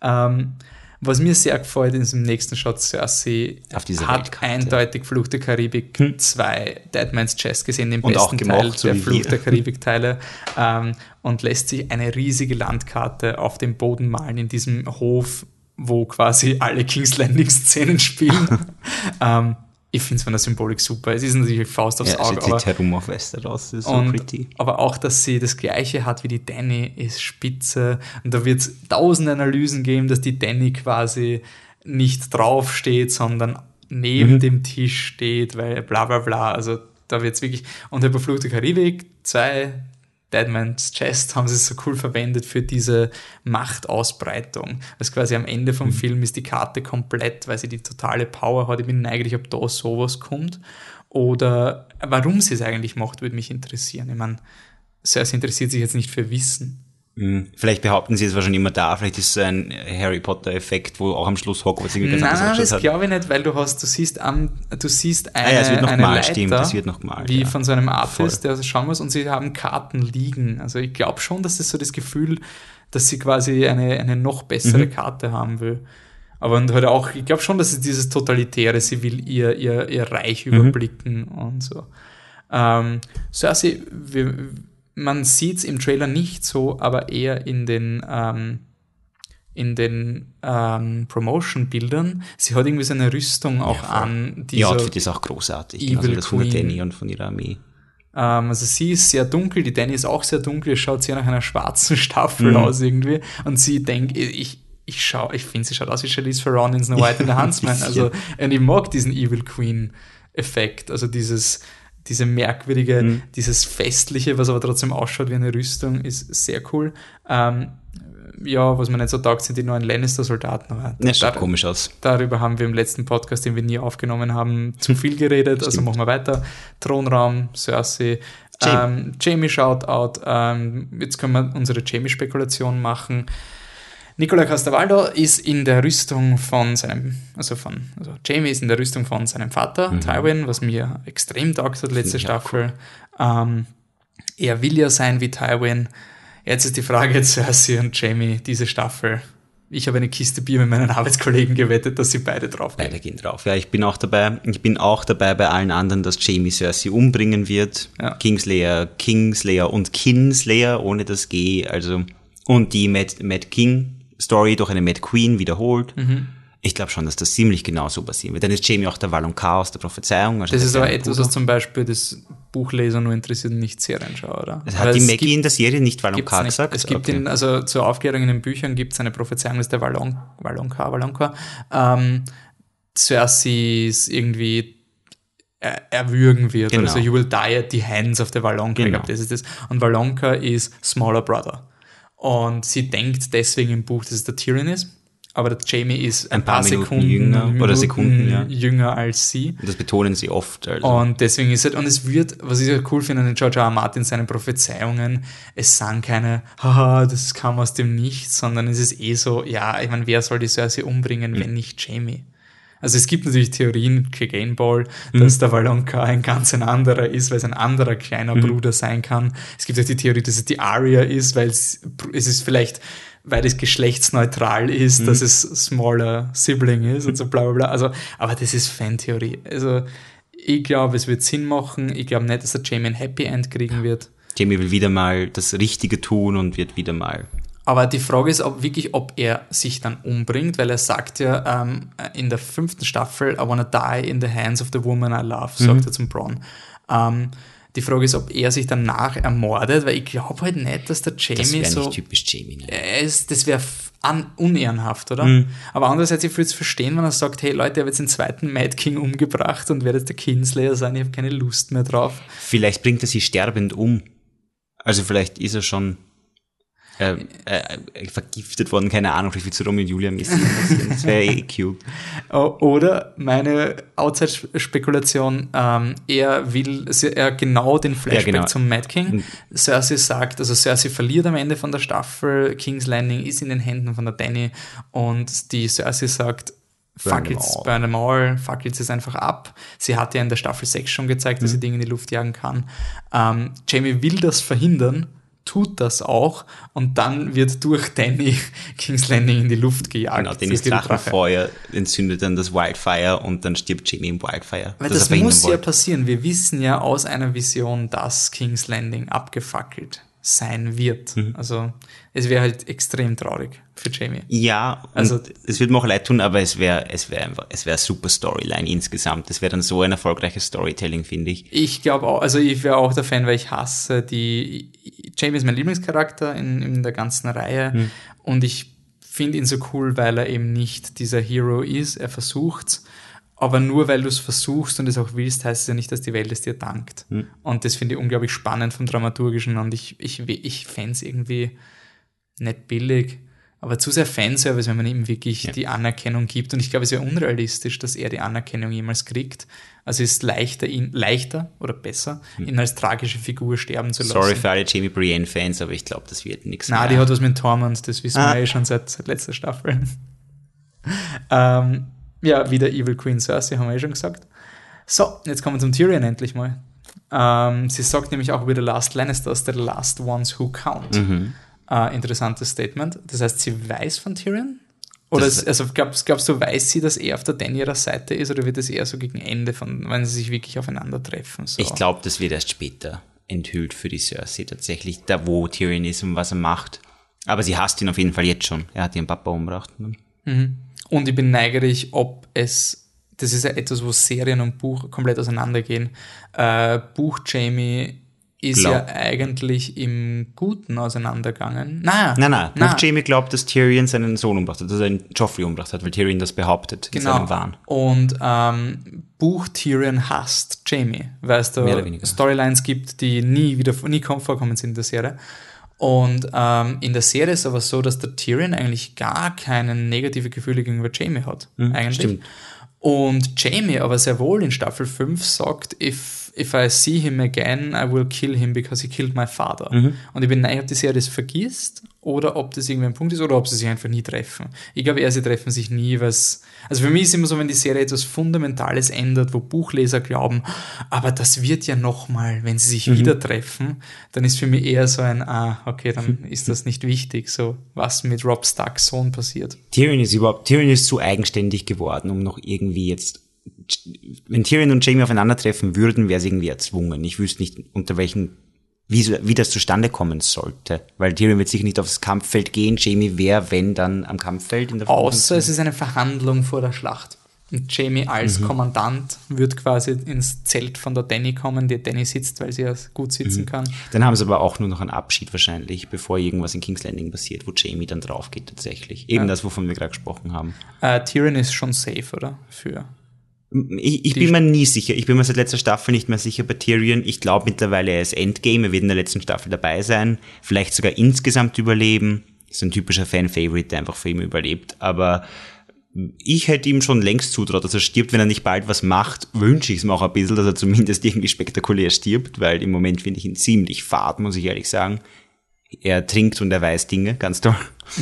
Speaker 1: Ähm, was mir sehr gefällt in diesem nächsten Shot, Cersei
Speaker 2: Auf dieser
Speaker 1: hat
Speaker 2: Weltkarte.
Speaker 1: eindeutig Fluch der Karibik 2 Dead Man's Chest gesehen, den
Speaker 2: Und auch
Speaker 1: besten Teil
Speaker 2: so
Speaker 1: der Fluch der Karibik-Teile ähm, und lässt sich eine riesige Landkarte auf dem Boden malen in diesem Hof, wo quasi alle King's Landing-Szenen spielen. ähm, ich finde es von der Symbolik super. Es ist natürlich Faust aufs
Speaker 2: Ja, sie
Speaker 1: Auge, aber,
Speaker 2: zieht herum auf Westeros, ist so
Speaker 1: und,
Speaker 2: pretty.
Speaker 1: aber auch, dass sie das gleiche hat wie die Danny, ist spitze. Und da wird es tausend Analysen geben, dass die Danny quasi nicht drauf steht, sondern neben
Speaker 2: Mhm.
Speaker 1: dem Tisch steht, weil bla bla bla. Also da wird es wirklich. Und der Karibik, zwei Deadman's Chest haben sie so cool verwendet für diese Machtausbreitung. Also quasi am Ende
Speaker 2: Mhm.
Speaker 1: vom Film ist die Karte komplett, weil sie die totale Power hat. Ich bin neugierig, ob da sowas kommt. Oder warum sie es eigentlich macht, würde mich interessieren. Ich meine, Cersei interessiert sich jetzt nicht für Wissen.
Speaker 2: Mhm. Vielleicht behaupten sie, es war schon immer da, vielleicht ist es so ein Harry Potter-Effekt, wo auch am Schluss Hogwarts irgendwie ganz
Speaker 1: Nein,
Speaker 2: anders
Speaker 1: das glaube ich nicht, weil du hast, du siehst am, du siehst eine,
Speaker 2: Ah ja, es wird noch
Speaker 1: eine
Speaker 2: gemalt,
Speaker 1: Leiter,
Speaker 2: stimmt, es wird noch gemalt,
Speaker 1: wie
Speaker 2: ja.
Speaker 1: von so einem Artist, der schauen muss, und sie haben Karten liegen. Also ich glaube schon, dass es so das Gefühl, dass sie quasi eine, eine noch bessere
Speaker 2: Mhm.
Speaker 1: Karte haben will. Aber und halt auch, ich glaube schon, dass es dieses Totalitäre, sie will ihr, ihr, ihr Reich
Speaker 2: Mhm.
Speaker 1: überblicken und so. Ähm, Cersei, wir, man sieht es im Trailer nicht so, aber eher in den, ähm, in den ähm, Promotion-Bildern. Sie hat irgendwie so eine Rüstung auch
Speaker 2: voll.
Speaker 1: an, die so,
Speaker 2: Outfit ist auch großartig,
Speaker 1: Evil
Speaker 2: genauso wie das von der
Speaker 1: Queen.
Speaker 2: Danny und von ihrer Armee.
Speaker 1: ähm, also sie ist sehr dunkel, die Danny ist auch sehr dunkel, es schaut sehr nach einer schwarzen Staffel
Speaker 2: Mhm.
Speaker 1: aus irgendwie. Und sie denkt, ich, ich schau, ich finde, sie schaut aus wie Charlize Theron in Snow White and the Huntsman. Also, und ich mag diesen Evil Queen-Effekt, also dieses, diese merkwürdige,
Speaker 2: Mhm.
Speaker 1: dieses festliche, was aber trotzdem ausschaut wie eine Rüstung, ist sehr cool. Ähm, ja, was man nicht so taugt, sind die neuen Lannister-Soldaten. aber
Speaker 2: Ja, schaut
Speaker 1: da-
Speaker 2: komisch aus.
Speaker 1: Darüber haben wir im letzten Podcast, den wir nie aufgenommen haben, zu viel geredet. Also machen wir weiter. Thronraum, Cersei.
Speaker 2: Jamie.
Speaker 1: Ähm, Jamie Shoutout. Ähm, jetzt können wir unsere Jamie-Spekulation machen. Nicola Castavaldo ist in der Rüstung von seinem, also von, also Jamie ist in der Rüstung von seinem Vater, Tywin, was mir extrem taugt hat, letzte
Speaker 2: Mhm.
Speaker 1: Staffel. Ähm, er will ja sein wie Tywin. Jetzt ist die Frage, Cersei und Jamie, diese Staffel. Ich habe eine Kiste Bier mit meinen Arbeitskollegen gewettet, dass sie beide drauf gehen.
Speaker 2: Beide gehen drauf. Ja, ich bin auch dabei. Ich bin auch dabei bei allen anderen, dass Jamie Cersei umbringen wird.
Speaker 1: Ja.
Speaker 2: Kingslayer, Kingslayer und Kinslayer ohne das G. Also und die Mad, Mad King Story durch eine Mad Queen wiederholt.
Speaker 1: Mhm.
Speaker 2: Ich glaube schon, dass das ziemlich genau so passieren wird. Dann ist Jamie auch der Valonqar aus der Prophezeiung. Also
Speaker 1: Das ist aber etwas, was zum Beispiel das Buchleser nur interessiert und nicht Serienschauer, oder?
Speaker 2: Das
Speaker 1: Weil
Speaker 2: hat die
Speaker 1: es
Speaker 2: Maggie
Speaker 1: gibt-
Speaker 2: in der Serie nicht
Speaker 1: gibt's
Speaker 2: Valonqar
Speaker 1: nicht.
Speaker 2: gesagt?
Speaker 1: Es gibt
Speaker 2: Okay.
Speaker 1: in, also zur Aufklärung in den Büchern gibt es eine Prophezeiung, das ist der Valon, Valonka, Valonka. Ähm, Cersei ist irgendwie er, erwürgen wird.
Speaker 2: Genau.
Speaker 1: Oder so, you will die at the hands of the Valonka. Ich
Speaker 2: Genau.
Speaker 1: glaube, das ist das. Und Valonka ist Smaller Brother. Und sie denkt deswegen im Buch, dass es der Tyrion ist. Aber der Jamie ist ein,
Speaker 2: Ein paar
Speaker 1: paar, Sekunden
Speaker 2: jünger oder
Speaker 1: Minuten
Speaker 2: Sekunden, ja.
Speaker 1: jünger als sie.
Speaker 2: Und das betonen sie oft. Also.
Speaker 1: Und deswegen ist es, und es wird, was ich ja cool finde an George R. R. Martin, seinen Prophezeiungen, es sagen keine, haha, das kam aus dem Nichts, sondern es ist eh so, ja, ich meine, wer soll die Cersei umbringen, wenn nicht Jamie? Also es gibt natürlich Theorien, Clegane Ball, dass der Valonka ein ganz ein anderer ist, weil es ein anderer kleiner Bruder sein kann. Es gibt auch die Theorie, dass es die Arya ist, weil es, es ist vielleicht, weil es geschlechtsneutral ist, dass es smaller Sibling ist und so bla bla bla. Also, aber das ist Fantheorie. Also ich glaube, es wird Sinn machen. Ich glaube nicht, dass der Jamie ein Happy End kriegen wird.
Speaker 2: Jamie will wieder mal das Richtige tun und wird wieder mal.
Speaker 1: Aber die Frage ist ob wirklich, ob er sich dann umbringt, weil er sagt ja ähm, in der fünften Staffel, I wanna die in the hands of the woman I love, sagt er zum Bronn. Ähm, die Frage ist, ob er sich danach ermordet, weil ich glaube halt nicht, dass der
Speaker 2: Das
Speaker 1: Jamie
Speaker 2: wäre
Speaker 1: so.
Speaker 2: nicht typisch Jamie. Ne?
Speaker 1: Ist, das wäre unehrenhaft, oder? Aber andererseits, ich würde es verstehen, wenn er sagt, hey Leute, ich habe jetzt den zweiten Mad King umgebracht und werde jetzt der Kinslayer sein, ich habe keine Lust mehr drauf.
Speaker 2: Vielleicht bringt er sie sterbend um. Also vielleicht ist er schon äh, äh, vergiftet worden, keine Ahnung, vielleicht wird zu Romeo und Julia mäßig. Das wäre eh cute.
Speaker 1: Oder meine Outside-Spekulation, ähm, er will, er genau den Flashback
Speaker 2: Ja, genau.
Speaker 1: zum Mad King. Cersei sagt, also Cersei verliert am Ende von der Staffel, King's Landing ist in den Händen von der Danny und die Cersei sagt, fuck
Speaker 2: all.
Speaker 1: burn them all, fuck it's es einfach ab. Sie hat ja in der Staffel 6 schon gezeigt,
Speaker 2: Mhm.
Speaker 1: dass sie Dinge in die Luft jagen kann. Ähm, Jamie will das verhindern, tut das auch und dann wird durch Danny King's Landing in die Luft gejagt.
Speaker 2: Genau,
Speaker 1: Drache.
Speaker 2: Drachenfeuer, entzündet dann das Wildfire und dann stirbt Jamie im Wildfire.
Speaker 1: Weil
Speaker 2: das
Speaker 1: muss ja passieren. Wir wissen ja aus einer Vision, dass King's Landing abgefackelt sein wird.
Speaker 2: Mhm.
Speaker 1: Also es wäre halt extrem traurig für Jamie.
Speaker 2: Ja,
Speaker 1: Also-
Speaker 2: also es wird mir auch leid tun, aber es wäre es wäre einfach, es wäre super Storyline insgesamt. Es wäre dann so ein erfolgreiches Storytelling, finde ich.
Speaker 1: Ich glaube auch, also ich wäre auch der Fan, weil ich hasse die. Jamie ist mein Lieblingscharakter in, in der ganzen Reihe
Speaker 2: Hm.
Speaker 1: und ich finde ihn so cool, weil er eben nicht dieser Hero ist. Er versucht's. Aber nur weil du es versuchst und es auch willst, heißt es ja nicht, dass die Welt es dir dankt.
Speaker 2: Hm.
Speaker 1: Und das finde ich unglaublich spannend vom Dramaturgischen und ich, ich, ich fände es irgendwie nicht billig, aber zu sehr Fanservice, wenn man ihm wirklich
Speaker 2: Ja.
Speaker 1: die Anerkennung gibt. Und ich glaube, es wäre unrealistisch, dass er die Anerkennung jemals kriegt. Also es ist leichter, ihn leichter oder besser, ihn als tragische Figur sterben zu lassen.
Speaker 2: Hm. Sorry für alle Jamie Brienne-Fans, aber ich glaube, das wird nichts
Speaker 1: Na,
Speaker 2: mehr.
Speaker 1: die hat was mit Tormund, das wissen
Speaker 2: Ah.
Speaker 1: wir eh schon seit, seit letzter Staffel. ähm, ja, wieder Evil Queen Cersei, haben wir eh schon gesagt. So, jetzt kommen wir zum Tyrion endlich mal. Ähm, sie sagt nämlich auch wieder Last Lannisters, the last ones who count.
Speaker 2: Mhm.
Speaker 1: Äh, interessantes Statement. Das heißt, sie weiß von Tyrion? Oder es, also glaubst, glaubst du, weiß sie, dass er auf der ihrer Seite ist, oder wird es eher so gegen Ende von, wenn sie sich wirklich aufeinandertreffen? So?
Speaker 2: Ich glaube, das wird erst später enthüllt für die Cersei tatsächlich, da wo Tyrion ist und was er macht. Aber sie hasst ihn auf jeden Fall jetzt schon. Er hat ihren Papa umgebracht.
Speaker 1: Und ich bin neugierig, ob es, das ist ja etwas, wo Serien und Buch komplett auseinandergehen. Äh, Buch Jamie ist
Speaker 2: Glaub-
Speaker 1: ja eigentlich im Guten auseinandergegangen. Nein,
Speaker 2: Nein, nein,
Speaker 1: nein.
Speaker 2: Jamie glaubt, dass Tyrion seinen Sohn umgebracht hat, dass er einen Joffrey umgebracht hat, weil Tyrion das behauptet in
Speaker 1: Genau.
Speaker 2: seinem Wahn.
Speaker 1: Und ähm, Buch Tyrion hasst Jamie, weil es da. Storylines gibt, die nie wieder nie kom- vorkommen sind in der Serie. Und ähm, in der Serie ist aber so, dass der Tyrion eigentlich gar keine negative Gefühle gegenüber Jamie hat. eigentlich.
Speaker 2: Mhm, stimmt.
Speaker 1: Und Jamie aber sehr wohl in Staffel 5 sagt, if, if I see him again, I will kill him because he killed my father.
Speaker 2: Mhm.
Speaker 1: Und ich bin nein, ob die Serie das vergisst oder ob das irgendwie ein Punkt ist oder ob sie sich einfach nie treffen. Ich glaube eher, sie treffen sich nie, was, also für mich ist immer so, wenn die Serie etwas Fundamentales ändert, wo Buchleser glauben, aber das wird ja nochmal, wenn sie sich
Speaker 2: Mhm.
Speaker 1: wieder treffen, dann ist für mich eher so ein, ah, okay, dann ist das nicht wichtig, so was mit Rob Starks Sohn passiert.
Speaker 2: Tyrion ist überhaupt, Tyrion ist zu eigenständig geworden, um noch irgendwie jetzt, wenn Tyrion und Jamie aufeinandertreffen würden, wäre es irgendwie erzwungen. Ich wüsste nicht, unter welchen, wie, wie das zustande kommen sollte. Weil Tyrion wird sicher nicht aufs Kampffeld gehen, Jamie wäre, wenn, dann am Kampffeld in der
Speaker 1: Außer es ist eine Verhandlung vor der Schlacht. Und Jamie als
Speaker 2: Mhm.
Speaker 1: Kommandant wird quasi ins Zelt von der Danny kommen, die Danny sitzt, weil sie ja gut
Speaker 2: Mhm.
Speaker 1: sitzen kann.
Speaker 2: Dann haben sie aber auch nur noch einen Abschied wahrscheinlich, bevor irgendwas in King's Landing passiert, wo Jamie dann drauf geht tatsächlich. Eben das, wovon wir gerade gesprochen haben.
Speaker 1: Äh, Tyrion ist schon safe, oder? Für
Speaker 2: Ich, ich bin mir nie sicher. Ich bin mir seit letzter Staffel nicht mehr sicher bei Tyrion. Ich glaube mittlerweile, er ist Endgame. Er wird in der letzten Staffel dabei sein. Vielleicht sogar insgesamt überleben. Ist ein typischer Fan-Favorite, der einfach für ihn überlebt. Aber ich hätte ihm schon längst zutraut, dass er stirbt, wenn er nicht bald was macht, wünsche ich es mir auch ein bisschen, dass er zumindest irgendwie spektakulär stirbt, weil im Moment finde ich ihn ziemlich fad, muss ich ehrlich sagen. Er trinkt und er weiß Dinge, ganz toll.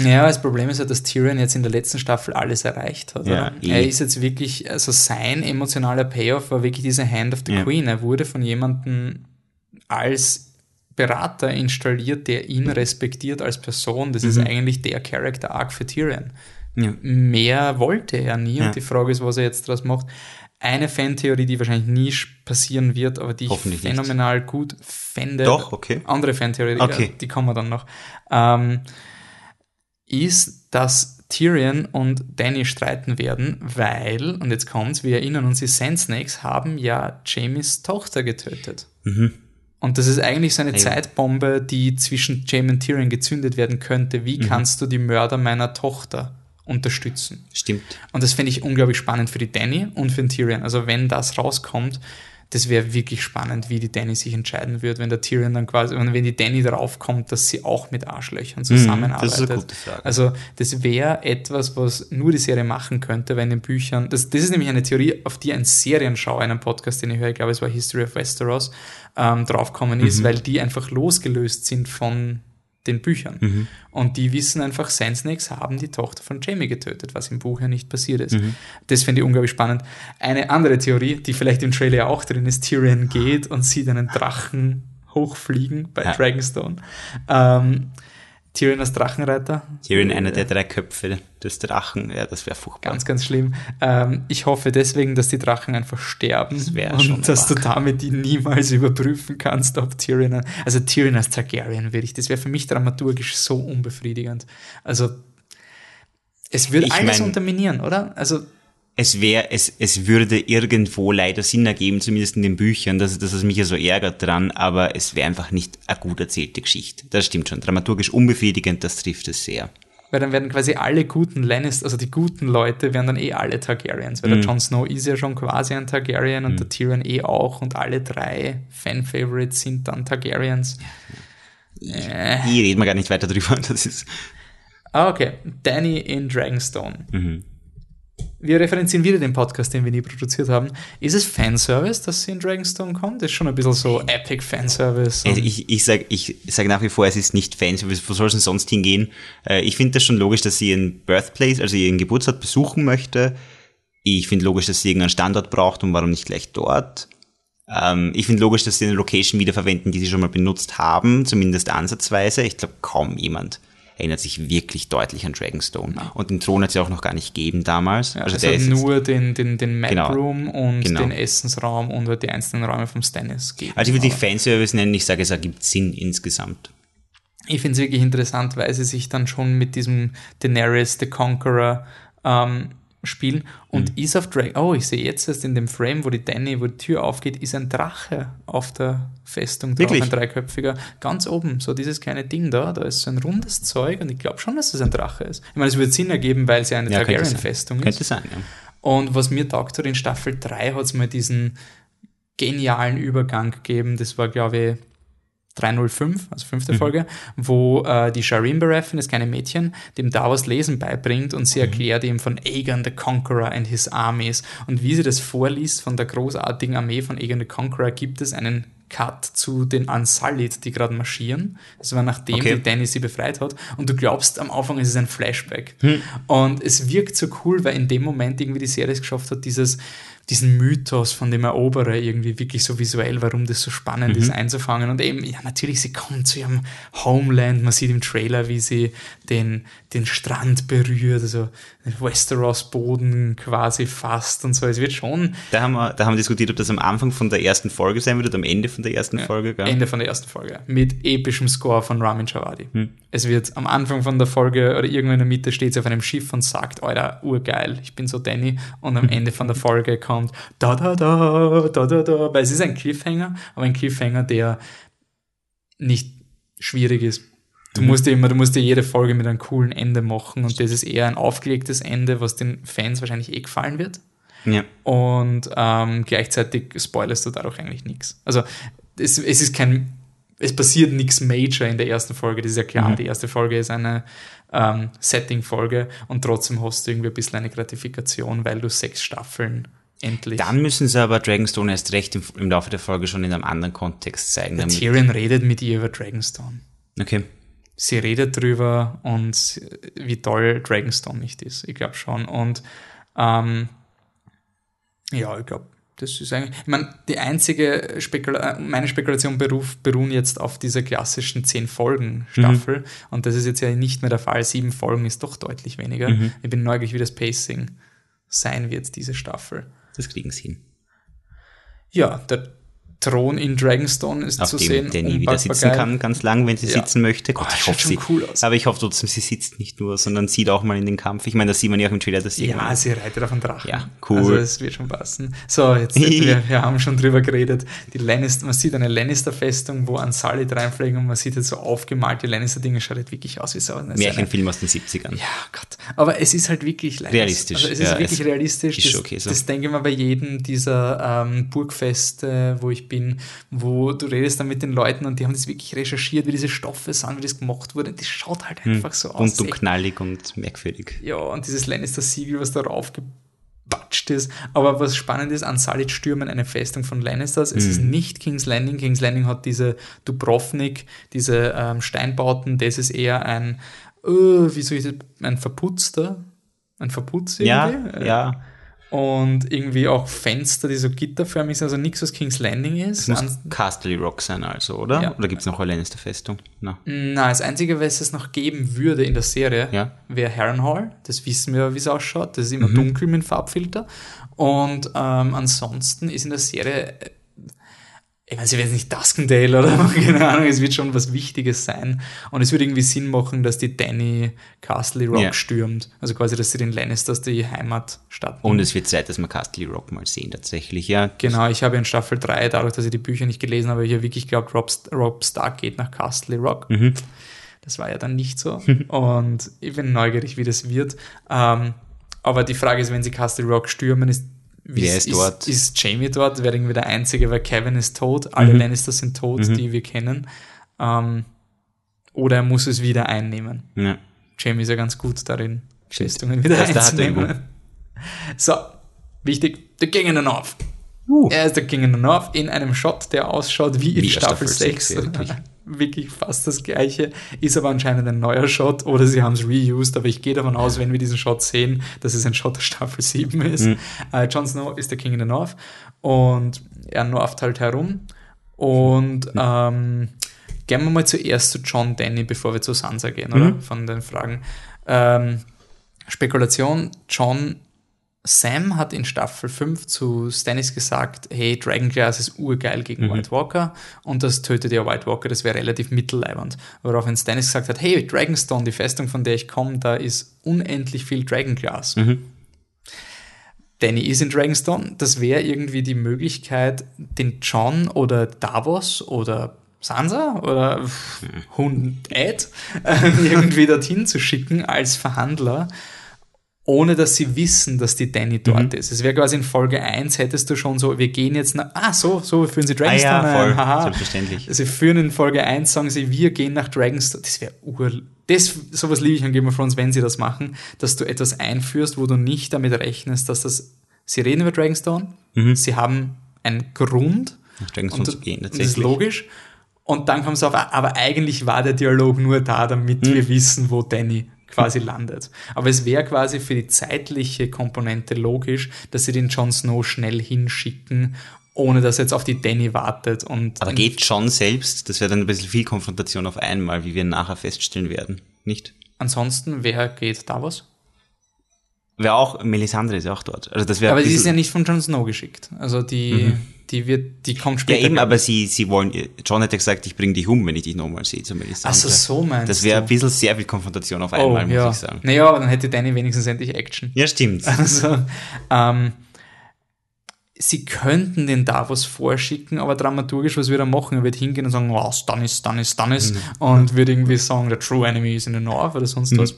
Speaker 1: Ja, das Problem ist ja, dass Tyrion jetzt in der letzten Staffel alles erreicht hat. Ja, er ist jetzt wirklich, also sein emotionaler Payoff war wirklich diese Hand of the ja. Queen. Er wurde von jemandem als Berater installiert, der ihn respektiert als Person. Das mhm. ist eigentlich der Character Arc für Tyrion. Ja. Mehr wollte er nie und die Frage ist, was er jetzt daraus macht. Eine Fantheorie, die wahrscheinlich nie passieren wird, aber die ich phänomenal nicht. gut fände.
Speaker 2: Doch, okay.
Speaker 1: Andere Fantheorie, okay. die kommen wir dann noch. Ähm, ist, dass Tyrion und Danny streiten werden, weil, und jetzt kommt's, wir erinnern uns, die Sand Snakes haben ja Jamies Tochter getötet. Mhm. Und das ist eigentlich so eine hey. Zeitbombe, die zwischen Jaime und Tyrion gezündet werden könnte. Wie mhm. kannst du die Mörder meiner Tochter unterstützen.
Speaker 2: Stimmt.
Speaker 1: Und das finde ich unglaublich spannend für die Danny und für den Tyrion. Also wenn das rauskommt, das wäre wirklich spannend, wie die Danny sich entscheiden wird, wenn der Tyrion dann quasi, wenn die Danny darauf kommt, dass sie auch mit Arschlöchern zusammenarbeitet. Mhm, das ist eine gute Frage. Also das wäre etwas, was nur die Serie machen könnte, weil in den Büchern, das, das ist nämlich eine Theorie, auf die ein Serienschau, einen Podcast, den ich höre, ich glaube es war History of Westeros, ähm, draufgekommen ist, mhm. weil die einfach losgelöst sind von den Büchern. Mhm. Und die wissen einfach, Sand Snakes haben die Tochter von Jamie getötet, was im Buch ja nicht passiert ist. Mhm. Das finde ich unglaublich spannend. Eine andere Theorie, die vielleicht im Trailer auch drin ist, Tyrion geht und sieht einen Drachen hochfliegen bei ja. Dragonstone. Ähm, Tyrion als Drachenreiter.
Speaker 2: Tyrion, einer der drei Köpfe des Drachen. Ja, das wäre furchtbar.
Speaker 1: Ganz, ganz schlimm. Ähm, ich hoffe deswegen, dass die Drachen einfach sterben das und schon dass wach. du damit die niemals überprüfen kannst, ob Tyrion, also Tyrion als Targaryen würde ich, das wäre für mich dramaturgisch so unbefriedigend. Also es würde alles mein, unterminieren, oder? Also
Speaker 2: es wäre, es, es würde irgendwo leider Sinn ergeben, zumindest in den Büchern, dass, dass es mich ja so ärgert dran, aber es wäre einfach nicht eine gut erzählte Geschichte. Das stimmt schon. Dramaturgisch unbefriedigend, das trifft es sehr.
Speaker 1: Weil dann werden quasi alle guten Lannister, also die guten Leute, werden dann eh alle Targaryens. Weil mhm. der Jon Snow ist ja schon quasi ein Targaryen und mhm. der Tyrion eh auch und alle drei Fan-Favorites sind dann Targaryens.
Speaker 2: Äh. Hier reden wir gar nicht weiter drüber. Das ist.
Speaker 1: Ah, okay. Danny in Dragonstone. Mhm wir referenzieren wieder den Podcast, den wir nie produziert haben. Ist es Fanservice, dass sie in Dragonstone kommt? Das ist schon ein bisschen so Epic Fanservice.
Speaker 2: Also ich, ich sage ich sag nach wie vor, es ist nicht Fanservice. Wo soll es denn sonst hingehen? Äh, ich finde das schon logisch, dass sie ihren Birthplace, also ihren Geburtsort besuchen möchte. Ich finde logisch, dass sie irgendeinen Standort braucht und warum nicht gleich dort. Ähm, ich finde logisch, dass sie eine Location wiederverwenden, die sie schon mal benutzt haben, zumindest ansatzweise. Ich glaube, kaum jemand erinnert sich wirklich deutlich an Dragonstone. Ja. Und den Thron hat es ja auch noch gar nicht gegeben damals.
Speaker 1: Ja, also, also der nur den, den, den Map genau. Room und genau. den Essensraum und die einzelnen Räume vom Stannis
Speaker 2: geben. Also ich würde die Fanservice nennen, ich sage, es ergibt Sinn insgesamt.
Speaker 1: Ich finde es wirklich interessant, weil sie sich dann schon mit diesem Daenerys the Conqueror ähm, spielen und mhm. ist auf Dragon. Oh, ich sehe jetzt erst in dem Frame, wo die Danny, wo die Tür aufgeht, ist ein Drache auf der Festung drauf, Wirklich? ein dreiköpfiger. Ganz oben, so dieses kleine Ding da, da ist so ein rundes Zeug und ich glaube schon, dass das ein Drache ist. Ich meine, es würde Sinn ergeben, weil es ja eine ja, Targaryen-Festung ist.
Speaker 2: Könnte sein, ja.
Speaker 1: Und was mir taugt hat, in Staffel 3 hat es mal diesen genialen Übergang gegeben, das war, glaube ich, 305, also fünfte mhm. Folge, wo äh, die Shireen Baratheon, das kleine Mädchen, dem Davos Lesen beibringt und sie mhm. erklärt ihm von Aegon the Conqueror and his armies. Und wie sie das vorliest von der großartigen Armee von Aegon the Conqueror, gibt es einen Cut zu den Unsullied, die gerade marschieren. Das war nachdem okay. die Danny sie befreit hat. Und du glaubst am Anfang, ist es ein Flashback. Hm. Und es wirkt so cool, weil in dem Moment irgendwie die Serie es geschafft hat, dieses diesen Mythos von dem Eroberer irgendwie wirklich so visuell, warum das so spannend mhm. ist einzufangen. Und eben, ja, natürlich, sie kommt zu ihrem Homeland. Man sieht im Trailer, wie sie den, den Strand berührt, also den Westeros-Boden quasi fast und so. Es wird schon.
Speaker 2: Da haben, wir, da haben wir diskutiert, ob das am Anfang von der ersten Folge sein wird oder am Ende von der ersten ja, Folge.
Speaker 1: Gell? Ende von der ersten Folge. Mit epischem Score von Ramin Javadi. Hm. Es wird am Anfang von der Folge oder irgendwo in der Mitte steht sie auf einem Schiff und sagt, Alter, urgeil, ich bin so Danny. Und am Ende von der Folge kommt da da da, da da da, weil es ist ein Cliffhanger, aber ein Cliffhanger, der nicht schwierig ist. Du musst dir immer, du musst dir jede Folge mit einem coolen Ende machen und das ist eher ein aufgelegtes Ende, was den Fans wahrscheinlich eh gefallen wird.
Speaker 2: Ja.
Speaker 1: Und ähm, gleichzeitig spoilerst du dadurch eigentlich nichts. Also es, es ist kein, es passiert nichts Major in der ersten Folge, das ist ja klar.
Speaker 2: Mhm.
Speaker 1: Die erste Folge ist eine ähm, Setting-Folge und trotzdem hast du irgendwie ein bisschen eine Gratifikation, weil du sechs Staffeln endlich.
Speaker 2: Dann müssen sie aber Dragonstone erst recht im, im Laufe der Folge schon in einem anderen Kontext zeigen.
Speaker 1: Der Tyrion redet mit ihr über Dragonstone.
Speaker 2: okay.
Speaker 1: sie redet drüber und wie toll Dragonstone nicht ist. Ich glaube schon. Und ähm, ja, ich glaube, das ist eigentlich. Ich meine, die einzige Spekula meine Spekulation beruf, beruhen jetzt auf dieser klassischen zehn Folgen Staffel und das ist jetzt ja nicht mehr der Fall. Sieben Folgen ist doch deutlich weniger. Ich bin neugierig, wie das Pacing sein wird, diese Staffel.
Speaker 2: Das kriegen sie hin.
Speaker 1: Ja, der Thron in Dragonstone ist
Speaker 2: Auf
Speaker 1: zu
Speaker 2: dem
Speaker 1: sehen.
Speaker 2: Danny wieder
Speaker 1: unpackbar
Speaker 2: sitzen kann, ganz lang, wenn sie
Speaker 1: Ja.
Speaker 2: sitzen möchte. Gott,
Speaker 1: Oh,
Speaker 2: ich hoffe, sie,
Speaker 1: cool aus.
Speaker 2: Aber ich hoffe trotzdem, sie sitzt nicht nur, sondern sieht auch mal in den Kampf. Ich meine, das sieht man ja auch im Trailer, dass sie
Speaker 1: Ja, sie reitet auf einen Drachen.
Speaker 2: Ja, cool.
Speaker 1: Also es wird schon passen. So, jetzt, wir, wir haben schon drüber geredet. Die Lannister, man sieht eine Lannister-Festung, wo Unsullied reinfliegen und man sieht jetzt so aufgemalte Lannister-Dinge, schaut halt wirklich aus wie so
Speaker 2: Märchenfilm aus den 70ern.
Speaker 1: ja, Gott. Aber es ist halt wirklich Lannister.
Speaker 2: Realistisch,
Speaker 1: Also es ist
Speaker 2: ja,
Speaker 1: wirklich
Speaker 2: es
Speaker 1: realistisch.
Speaker 2: ist
Speaker 1: das,
Speaker 2: okay so.
Speaker 1: das denke ich mal bei jedem dieser ähm, Burgfeste, wo ich bin, wo du redest dann mit den Leuten und die haben das wirklich recherchiert, wie diese Stoffe sind, wie das gemacht wurde. Das schaut halt einfach so aus.
Speaker 2: Und
Speaker 1: Echt
Speaker 2: knallig und merkwürdig.
Speaker 1: ja, und dieses Lannister-Siegel, was darauf gebatscht ist. Aber was spannend ist, Unsullied stürmen eine Festung von Lannisters. Es ist nicht King's Landing. King's Landing hat diese Dubrovnik, diese ähm, Steinbauten. Das ist eher ein, äh, wie soll ich das, ein verputzter, ein Verputz
Speaker 2: Ja,
Speaker 1: irgendwie. Äh,
Speaker 2: ja.
Speaker 1: Und irgendwie auch Fenster, die so gitterförmig sind. Also nichts, was King's Landing ist.
Speaker 2: Muss
Speaker 1: An-
Speaker 2: Castle Rock sein also, oder?
Speaker 1: Ja.
Speaker 2: Oder gibt es noch eine Lannister-Festung? Na.
Speaker 1: Na, das Einzige, was es noch geben würde in der Serie,
Speaker 2: Ja.
Speaker 1: wäre Harrenhal. Das wissen wir, wie es ausschaut. Das ist
Speaker 2: Mhm.
Speaker 1: immer dunkel mit Farbfilter. Und ähm, ansonsten ist in der Serie, ich weiß, ich weiß nicht, Duskendale oder keine Ahnung, es wird schon was Wichtiges sein. Und es würde irgendwie Sinn machen, dass die Danny Castle Rock
Speaker 2: Ja.
Speaker 1: stürmt. Also quasi, dass sie den Lannisters die Heimatstadt
Speaker 2: Und es wird Zeit, dass wir Castle Rock mal sehen, tatsächlich, ja.
Speaker 1: Genau, ich habe in Staffel 3, dadurch, dass ich die Bücher nicht gelesen habe, hier wirklich glaubt, Rob, Rob Stark geht nach Castle Rock.
Speaker 2: Mhm.
Speaker 1: Das war ja dann nicht so. Und ich bin neugierig, wie das wird. Ähm, aber die Frage ist, wenn sie Castle Rock stürmen, ist, wie
Speaker 2: Wer ist dort?
Speaker 1: Ist Jamie dort? Wäre irgendwie der Einzige, weil Kevin ist tot, alle
Speaker 2: Mhm.
Speaker 1: Lannisters sind tot, die wir kennen. Ähm, oder er muss es wieder einnehmen.
Speaker 2: ja.
Speaker 1: Jamie ist ja ganz gut darin. Festungen wieder
Speaker 2: er
Speaker 1: einzunehmen. So, wichtig, der King in the North.
Speaker 2: Uh.
Speaker 1: Er ist der King in the North in einem Shot, der ausschaut wie in
Speaker 2: Wie
Speaker 1: Staffel,
Speaker 2: Staffel
Speaker 1: 6.
Speaker 2: sechs, ja, wirklich.
Speaker 1: fast das gleiche, ist aber anscheinend ein neuer Shot oder sie haben es reused, aber ich gehe davon aus, wenn wir diesen Shot sehen, dass es ein Shot der Staffel 7 ist.
Speaker 2: Mhm.
Speaker 1: Äh, Jon Snow ist der King in the North und er norft halt herum und
Speaker 2: Mhm.
Speaker 1: ähm, gehen wir mal zuerst zu John Danny, bevor wir zu Sansa gehen, oder?
Speaker 2: Mhm.
Speaker 1: Von den Fragen. Ähm, Spekulation, John Sam hat in Staffel 5 zu Stannis gesagt, hey, Dragonglass ist urgeil gegen
Speaker 2: Mhm.
Speaker 1: White Walker und das tötet ja White Walker, das wäre relativ mittelleibend. Woraufhin Stannis gesagt hat, hey, Dragonstone, die Festung, von der ich komme, da ist unendlich viel Dragonglass.
Speaker 2: Mhm.
Speaker 1: Danny ist in Dragonstone, das wäre irgendwie die Möglichkeit, den John oder Davos oder Sansa oder Hund Ed äh, irgendwie dorthin zu schicken als Verhandler, ohne dass sie wissen, dass die Danny dort ist. Es wäre quasi in Folge 1 hättest du schon so, wir gehen jetzt nach, ah, so, so führen sie
Speaker 2: Ah
Speaker 1: Dragonstone
Speaker 2: ja, voll.
Speaker 1: ein, haha.
Speaker 2: Selbstverständlich.
Speaker 1: Sie führen in Folge 1, sagen sie, wir gehen nach Dragonstone. Das wäre ur. Das, sowas liebe ich an Game of Thrones, wenn sie das machen, dass du etwas einführst, wo du nicht damit rechnest, dass das. Sie reden über Dragonstone, sie haben einen Grund.
Speaker 2: Nach Dragonstone
Speaker 1: und
Speaker 2: zu gehen,
Speaker 1: das ist
Speaker 2: tatsächlich.
Speaker 1: logisch. Und dann kommst du auf, aber eigentlich war der Dialog nur da, damit
Speaker 2: Mhm.
Speaker 1: wir wissen, wo Danny quasi landet. Aber es wäre quasi für die zeitliche Komponente logisch, dass sie den Jon Snow schnell hinschicken, ohne dass er jetzt auf die Danny wartet. Und
Speaker 2: Aber geht John selbst, das wäre dann ein bisschen viel Konfrontation auf einmal, wie wir nachher feststellen werden, nicht?
Speaker 1: ansonsten, wer geht Davos?
Speaker 2: Wäre auch, Melisandre ist ja auch dort. Also das wäre
Speaker 1: Aber die ist ja nicht von Jon Snow geschickt. Also die, die wird, die kommt
Speaker 2: Ja,
Speaker 1: später.
Speaker 2: eben,
Speaker 1: glaub
Speaker 2: aber sie, sie wollen, John hätte gesagt, ich bringe dich um, wenn ich dich nochmal sehe, zu Melisandre.
Speaker 1: Ach so, meinst
Speaker 2: Das wäre
Speaker 1: du.
Speaker 2: ein bisschen sehr viel Konfrontation auf
Speaker 1: oh,
Speaker 2: einmal, muss
Speaker 1: ja.
Speaker 2: ich sagen.
Speaker 1: Naja, aber dann hätte Danny wenigstens endlich Action.
Speaker 2: Ja, stimmt.
Speaker 1: Also, ähm, sie könnten den Davos vorschicken, aber dramaturgisch, was wir da machen, er wird hingehen und sagen, wow, Stannis, Stannis, Stannis
Speaker 2: Mhm.
Speaker 1: und wird irgendwie sagen, the true enemy is in the north oder sonst was.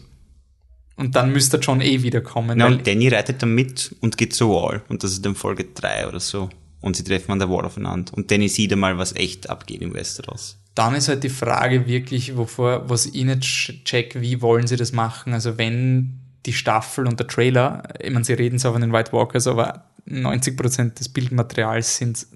Speaker 1: Und dann müsste John eh wiederkommen. Weil
Speaker 2: und Danny reitet dann mit und geht zur Wall. Und das ist dann Folge 3 oder so. Und sie treffen an der Wall aufeinander. Und Danny sieht einmal, was echt abgeht im Westeros.
Speaker 1: dann ist halt die Frage wirklich, wovor, was ich nicht ch- check, wie wollen sie das machen? Also wenn die Staffel und der Trailer, ich meine, sie reden zwar von den White Walkers, aber 90% des Bildmaterials sind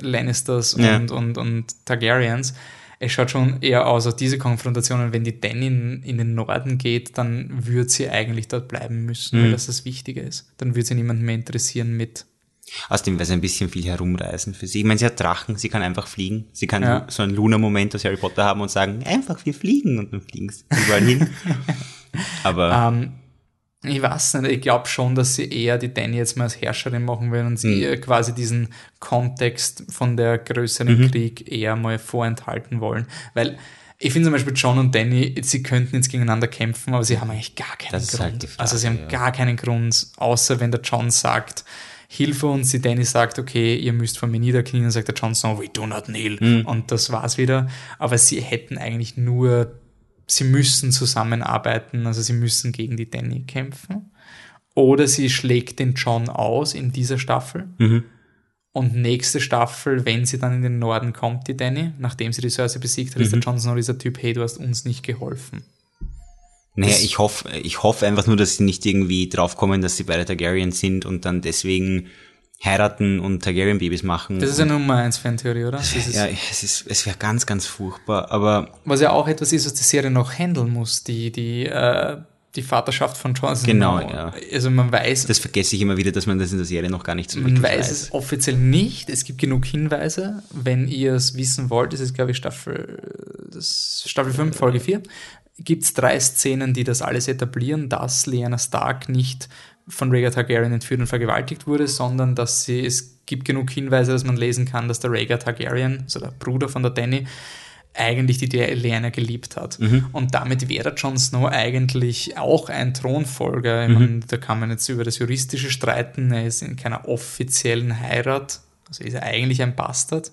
Speaker 1: Lannisters
Speaker 2: Ja.
Speaker 1: und, und, und Targaryens. Es schaut schon eher aus, aus diese Konfrontationen, wenn die Dany in, in den Norden geht, dann würde sie eigentlich dort bleiben müssen, weil das das Wichtige ist. Dann würde sie niemanden mehr interessieren mit.
Speaker 2: Außerdem wäre es ein bisschen viel herumreisen für sie. Ich meine, sie hat Drachen, sie kann einfach fliegen. Sie kann
Speaker 1: Ja.
Speaker 2: so einen Luna-Moment aus Harry Potter haben und sagen, einfach, wir fliegen und dann fliegen sie überall hin. Aber
Speaker 1: Ähm, ich weiß nicht, ich glaube schon, dass sie eher die Danny jetzt mal als Herrscherin machen will und sie
Speaker 2: Mhm.
Speaker 1: ihr quasi diesen Kontext von der größeren
Speaker 2: Mhm.
Speaker 1: Krieg eher mal vorenthalten wollen. Weil ich finde zum Beispiel John und Danny, sie könnten jetzt gegeneinander kämpfen, aber sie haben eigentlich gar keinen
Speaker 2: ist
Speaker 1: Grund.
Speaker 2: halt Frage,
Speaker 1: also sie haben
Speaker 2: ja.
Speaker 1: gar keinen Grund, außer wenn der John sagt, Hilfe uns, die Danny sagt, okay, ihr müsst von mir niederknien, sagt der John so, we do not kneel.
Speaker 2: Mhm.
Speaker 1: Und das war's wieder. Aber sie hätten eigentlich nur sie müssen zusammenarbeiten, also sie müssen gegen die Danny kämpfen. Oder sie schlägt den John aus in dieser Staffel.
Speaker 2: Mhm.
Speaker 1: Und nächste Staffel, wenn sie dann in den Norden kommt, die Danny, nachdem sie die Cersei besiegt hat, ist der
Speaker 2: Mhm.
Speaker 1: Jon Snow dieser Typ, hey, du hast uns nicht geholfen.
Speaker 2: Naja, ich hoffe, ich hoffe einfach nur, dass sie nicht irgendwie draufkommen, dass sie beide Targaryen sind und dann deswegen heiraten und Targaryen-Babys machen.
Speaker 1: Das ist eine Nummer 1 Fantheorie, oder?
Speaker 2: Ja, es ist, es wäre ganz, ganz furchtbar, aber
Speaker 1: Was ja auch etwas ist, was die Serie noch handeln muss, die, die, äh, die Vaterschaft von Jon Snow.
Speaker 2: Genau, ja.
Speaker 1: Also man weiß,
Speaker 2: das vergesse ich immer wieder, dass man das in der Serie noch gar nicht so
Speaker 1: Man
Speaker 2: wirklich
Speaker 1: weiß es offiziell nicht. Es gibt genug Hinweise. Wenn ihr es wissen wollt, ist es, glaube ich, Staffel, das Staffel 5, Folge 4, gibt es drei Szenen, die das alles etablieren, dass Lyanna Stark nicht von Rhaegar Targaryen entführt und vergewaltigt wurde, sondern dass sie, es gibt genug Hinweise, dass man lesen kann, dass der Rhaegar Targaryen, also der Bruder von der Danny, eigentlich die Lyanna geliebt hat. Und damit wäre Jon Snow eigentlich auch ein Thronfolger. Ich meine, da kann man jetzt über das Juristische streiten. Er ist in keiner offiziellen Heirat. Also ist er eigentlich ein Bastard.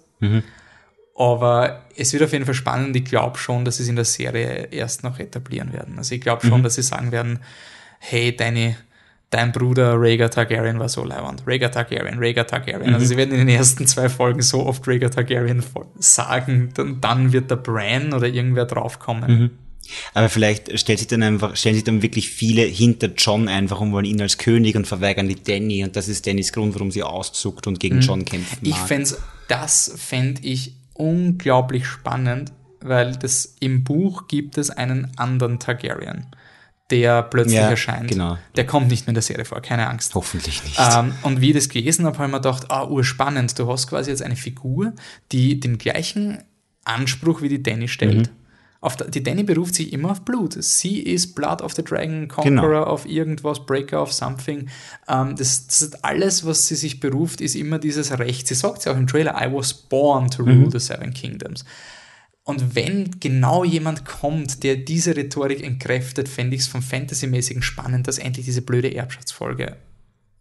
Speaker 1: Aber es wird auf jeden Fall spannend. Ich glaube schon, dass sie es in der Serie erst noch etablieren werden. Also ich glaube schon, dass sie sagen werden, hey, deine, dein Bruder Rhaegar Targaryen war so leibend. Rhaegar Targaryen, Rhaegar Targaryen. Also sie werden in den ersten zwei Folgen so oft Rhaegar Targaryen sagen, dann, dann wird der Bran oder irgendwer draufkommen.
Speaker 2: Aber vielleicht stellt sich dann einfach, stellen sich dann wirklich viele hinter John einfach und wollen ihn als König und verweigern die Danny und das ist Dannys Grund, warum sie auszuckt und gegen John kämpfen
Speaker 1: Ich fände das fände ich unglaublich spannend, weil das im Buch gibt es einen anderen Targaryen, der plötzlich
Speaker 2: Ja,
Speaker 1: erscheint.
Speaker 2: genau.
Speaker 1: Der kommt nicht mehr in der Serie vor, keine Angst.
Speaker 2: Hoffentlich nicht.
Speaker 1: Ähm, und wie ich das gelesen habe, habe ich mir gedacht, ah, urspannend, du hast quasi jetzt eine Figur, die den gleichen Anspruch wie die Danny stellt. Der, die Danny beruft sich immer auf Blut. Sie ist Blood of the Dragon, Conqueror of irgendwas, Breaker of something. Ähm, das, das ist alles, was sie sich beruft, ist immer dieses Recht. Sie sagt ja auch im Trailer, I was born to rule the Seven Kingdoms. Und wenn genau jemand kommt, der diese Rhetorik entkräftet, fände ich es vom Fantasy-mäßigen spannend, dass endlich diese blöde Erbschaftsfolge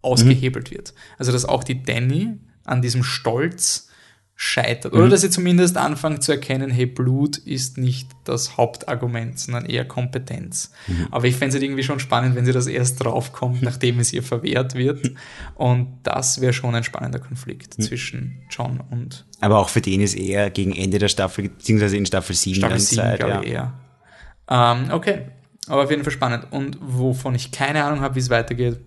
Speaker 1: ausgehebelt wird. Also dass auch die Danny an diesem Stolz scheitert. Oder dass sie zumindest anfangen zu erkennen, hey, Blut ist nicht das Hauptargument, sondern eher Kompetenz. Aber ich fände es halt irgendwie schon spannend, wenn sie das erst draufkommt, nachdem es ihr verwehrt wird. Und das wäre schon ein spannender Konflikt zwischen John und
Speaker 2: Aber auch für den ist eher gegen Ende der Staffel, beziehungsweise in Staffel 7
Speaker 1: Staffel
Speaker 2: dann
Speaker 1: 7,
Speaker 2: Zeit.
Speaker 1: glaube
Speaker 2: Ja.
Speaker 1: ich eher. Ähm, okay, aber auf jeden Fall spannend. Und wovon ich keine Ahnung habe, wie es weitergeht,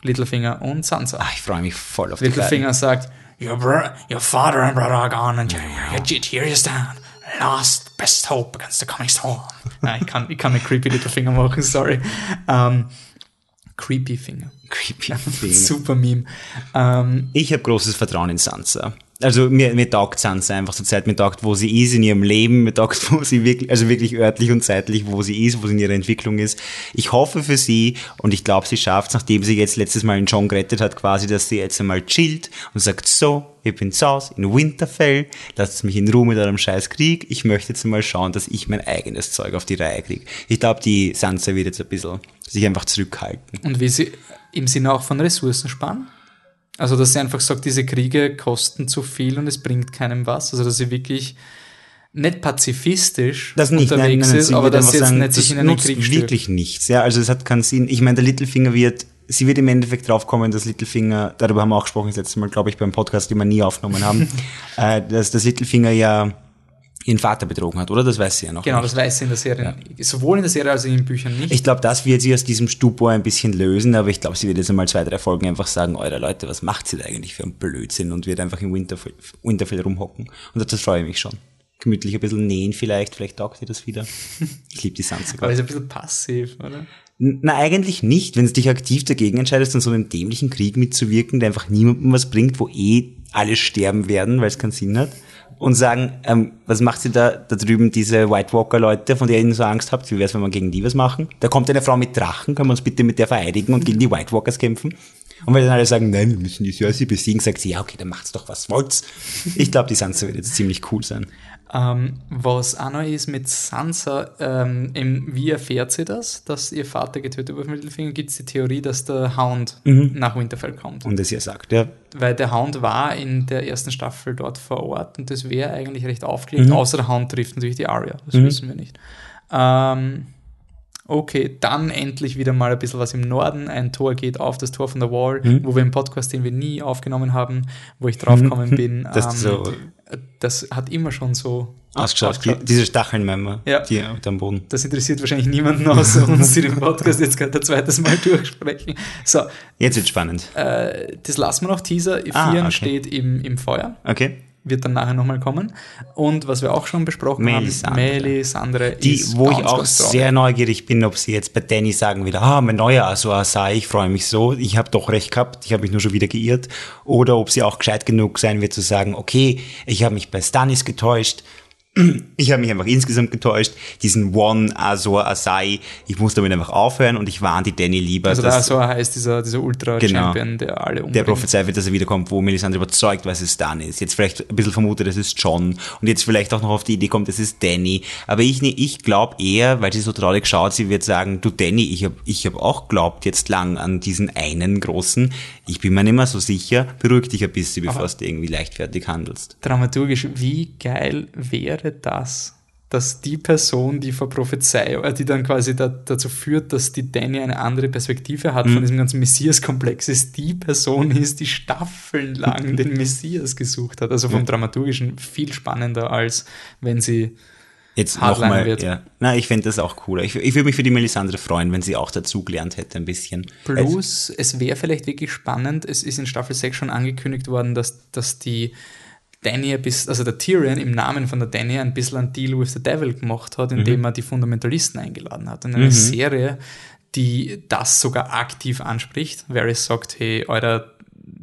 Speaker 1: Littlefinger und Sansa.
Speaker 2: Ah, ich freue mich voll auf die beiden.
Speaker 1: Littlefinger sagt, your, bro your father and brother are gone and your, your here is down. Last best hope against the coming storm. Nein, ich kann, ich kann creepy Littlefinger machen, sorry. Ähm, creepy Finger.
Speaker 2: Creepy Finger.
Speaker 1: Super Meme. Ähm,
Speaker 2: Ich habe großes Vertrauen in Sansa. Also mir, mir taugt Sansa einfach zur Zeit, mir taugt, wo sie ist in ihrem Leben, mir taugt, wo sie wirklich, also wirklich örtlich und zeitlich, wo sie ist, wo sie in ihrer Entwicklung ist. Ich hoffe für sie und ich glaube, sie schafft nachdem sie jetzt letztes Mal einen John gerettet hat, quasi, dass sie jetzt einmal chillt und sagt, so, ich bin Saus in Winterfell, lasst mich in Ruhe mit eurem scheiß Krieg, ich möchte jetzt mal schauen, dass ich mein eigenes Zeug auf die Reihe kriege. Ich glaube, die Sansa wird jetzt ein bisschen sich einfach zurückhalten.
Speaker 1: Und wie sie im Sinne auch von Ressourcen sparen. Also, dass sie einfach sagt, diese Kriege kosten zu viel und es bringt keinem was. Also, dass sie wirklich nicht pazifistisch
Speaker 2: Das nicht,
Speaker 1: unterwegs
Speaker 2: nein, nein,
Speaker 1: ist, aber dass sie jetzt
Speaker 2: sagen,
Speaker 1: nicht sich in einen
Speaker 2: nutzt
Speaker 1: Krieg stürzt.
Speaker 2: wirklich nichts. Ja, also es hat keinen Sinn. Ich meine, der Littlefinger wird, sie wird im Endeffekt draufkommen, dass Littlefinger, darüber haben wir auch gesprochen das letzte Mal, glaube ich, beim Podcast, den wir nie aufgenommen haben, äh, dass das Littlefinger ja ihren Vater betrogen hat, oder? Das weiß sie ja noch.
Speaker 1: Genau,
Speaker 2: nicht.
Speaker 1: das weiß sie in der Serie. Sowohl in der Serie als auch in den Büchern nicht.
Speaker 2: Ich glaube, das wird sie aus diesem Stupor ein bisschen lösen, aber ich glaube, sie wird jetzt einmal zwei, drei Folgen einfach sagen, eure Leute, was macht sie da eigentlich für einen Blödsinn und wird einfach im Winterfell, Winterfell rumhocken. Und das freue ich mich schon. Gemütlich ein bisschen nähen vielleicht, vielleicht taugt ihr das wieder. Ich liebe die Sansa.
Speaker 1: aber ist ein bisschen passiv, oder?
Speaker 2: Na, eigentlich nicht. Wenn du dich aktiv dagegen entscheidest, an so einem dämlichen Krieg mitzuwirken, der einfach niemandem was bringt, wo eh alle sterben werden, weil es keinen Sinn hat. Und sagen, ähm, was macht sie da, da drüben, diese White Walker-Leute, von denen ihr so Angst habt? Wie wär's, wenn wir gegen die was machen? Da kommt eine Frau mit Drachen, können wir uns bitte mit der vereidigen und gegen die White Walkers kämpfen? Und wenn dann alle sagen, nein, wir müssen die Cersei besiegen, sagt sie, ja, okay, dann macht's doch, was wollt's. Ich glaube, die Sansa wird jetzt ziemlich cool sein.
Speaker 1: Ähm, was auch noch ist mit Sansa, ähm, eben, wie erfährt sie das, dass ihr Vater getötet wurde auf Mittelfinger? Gibt es die Theorie, dass der Hound
Speaker 2: Mhm.
Speaker 1: nach Winterfell kommt?
Speaker 2: Und das ihr sagt, ja.
Speaker 1: Weil der Hound war in der ersten Staffel dort vor Ort und das wäre eigentlich recht aufgelegt, außer der Hound trifft natürlich die Arya, das wissen wir nicht. Ähm, okay, dann endlich wieder mal ein bisschen was im Norden. Ein Tor geht auf das Tor von der Wall, wo wir im Podcast, den wir nie aufgenommen haben, wo ich draufgekommen bin.
Speaker 2: Das ist so
Speaker 1: das hat immer schon so
Speaker 2: ausgeschaut. Die, diese Stachelnmember,
Speaker 1: Ja.
Speaker 2: die auf dem Boden.
Speaker 1: Das interessiert wahrscheinlich niemanden außer uns, die den Podcast jetzt gerade ein zweites Mal durchsprechen. So,
Speaker 2: Jetzt wird spannend.
Speaker 1: äh, das lassen wir noch. Teaser.
Speaker 2: Ah,
Speaker 1: Vieren
Speaker 2: okay.
Speaker 1: steht im, im Feuer.
Speaker 2: Okay.
Speaker 1: Wird dann nachher nochmal kommen. Und was wir auch schon besprochen
Speaker 2: Melisandre.
Speaker 1: haben, Melisandre
Speaker 2: Die,
Speaker 1: ist
Speaker 2: wo ich auch sehr neugierig bin, ob sie jetzt bei Danny sagen wieder, ah, mein neuer Azor Asai, ich freue mich so, ich habe doch recht gehabt, ich habe mich nur schon wieder geirrt. Oder ob sie auch gescheit genug sein wird zu sagen, okay, ich habe mich bei Stannis getäuscht, ich habe mich einfach insgesamt getäuscht, diesen One Azor Asai, ich muss damit einfach aufhören und ich warne die Danny lieber,
Speaker 1: Also
Speaker 2: dass
Speaker 1: so heißt dieser, dieser
Speaker 2: Genau.
Speaker 1: Ultra-Champion, der alle
Speaker 2: der
Speaker 1: umbringt.
Speaker 2: prophezeit wird, dass er wiederkommt, wo Melisandre überzeugt, was es dann ist. Jetzt vielleicht ein bisschen vermutet, es ist John und jetzt vielleicht auch noch auf die Idee kommt, es ist Danny. Aber ich, ne- ich glaube eher, weil sie so traurig schaut, sie wird sagen, du Danny, ich habe ich hab auch glaubt jetzt lang an diesen einen großen. Ich bin mir nicht mehr so sicher. Beruhig dich ein bisschen, bevor du irgendwie leichtfertig handelst.
Speaker 1: dramaturgisch, wie geil wäre das, dass die Person, die vor Prophezeiung, äh, die dann quasi da, dazu führt, dass die Danny eine andere Perspektive hat
Speaker 2: Mhm.
Speaker 1: von diesem ganzen Messias-Komplex, ist die Person ist, die staffellang den Messias gesucht hat. Also vom Dramaturgischen viel spannender, als wenn sie
Speaker 2: Jetzt nochmal,
Speaker 1: wird.
Speaker 2: ja. Na, ich fände das auch cooler. Ich, ich würde mich für die Melisandre freuen, wenn sie auch dazugelernt hätte ein bisschen.
Speaker 1: Plus, es wäre vielleicht wirklich spannend, es ist in Staffel 6 schon angekündigt worden, dass, dass die Danny ein bisschen, also der Tyrion im Namen von der Danny ein bisschen einen Deal with the Devil gemacht hat, indem er die Fundamentalisten eingeladen hat. Und in einer Serie, die das sogar aktiv anspricht, Varys sagt, hey, Alter,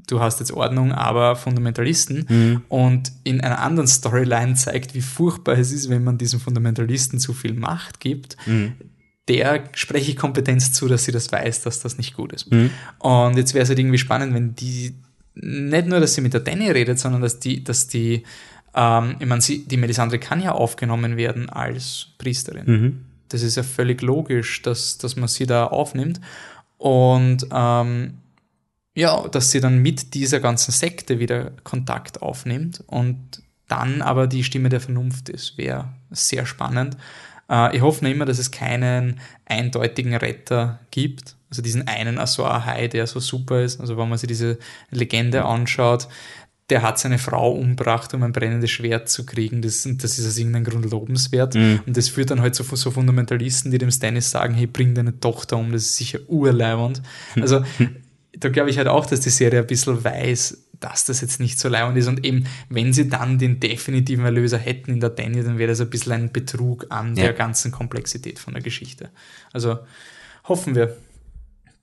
Speaker 1: du hast jetzt Ordnung, aber Fundamentalisten. Und in einer anderen Storyline zeigt, wie furchtbar es ist, wenn man diesen Fundamentalisten zu viel Macht gibt der spreche ich Kompetenz zu, dass sie das weiß, dass das nicht gut ist. Und jetzt wäre es halt irgendwie spannend, wenn die, nicht nur, dass sie mit der Danny redet, sondern dass die, dass die, ähm, ich meine, sie, die Melisandre kann ja aufgenommen werden als Priesterin. Das ist ja völlig logisch, dass, dass man sie da aufnimmt. Und ähm, ja, dass sie dann mit dieser ganzen Sekte wieder Kontakt aufnimmt und dann aber die Stimme der Vernunft ist, wäre sehr spannend. Äh, ich hoffe immer, dass es keinen eindeutigen Retter gibt. Also diesen einen Azor Ahai, der so super ist. Also wenn man sich diese Legende anschaut, der hat seine Frau umgebracht, um ein brennendes Schwert zu kriegen. Das, das ist aus irgendeinem Grund lobenswert. Und das führt dann halt zu so Fundamentalisten, die dem Stannis sagen, hey, bring deine Tochter um, das ist sicher urleibend. Also da glaube ich halt auch, dass die Serie ein bisschen weiß, dass das jetzt nicht so leibend ist. Und eben, wenn sie dann den definitiven Erlöser hätten in der Danny, dann wäre das ein bisschen ein Betrug an
Speaker 2: Ja.
Speaker 1: der ganzen Komplexität von der Geschichte. Also hoffen wir,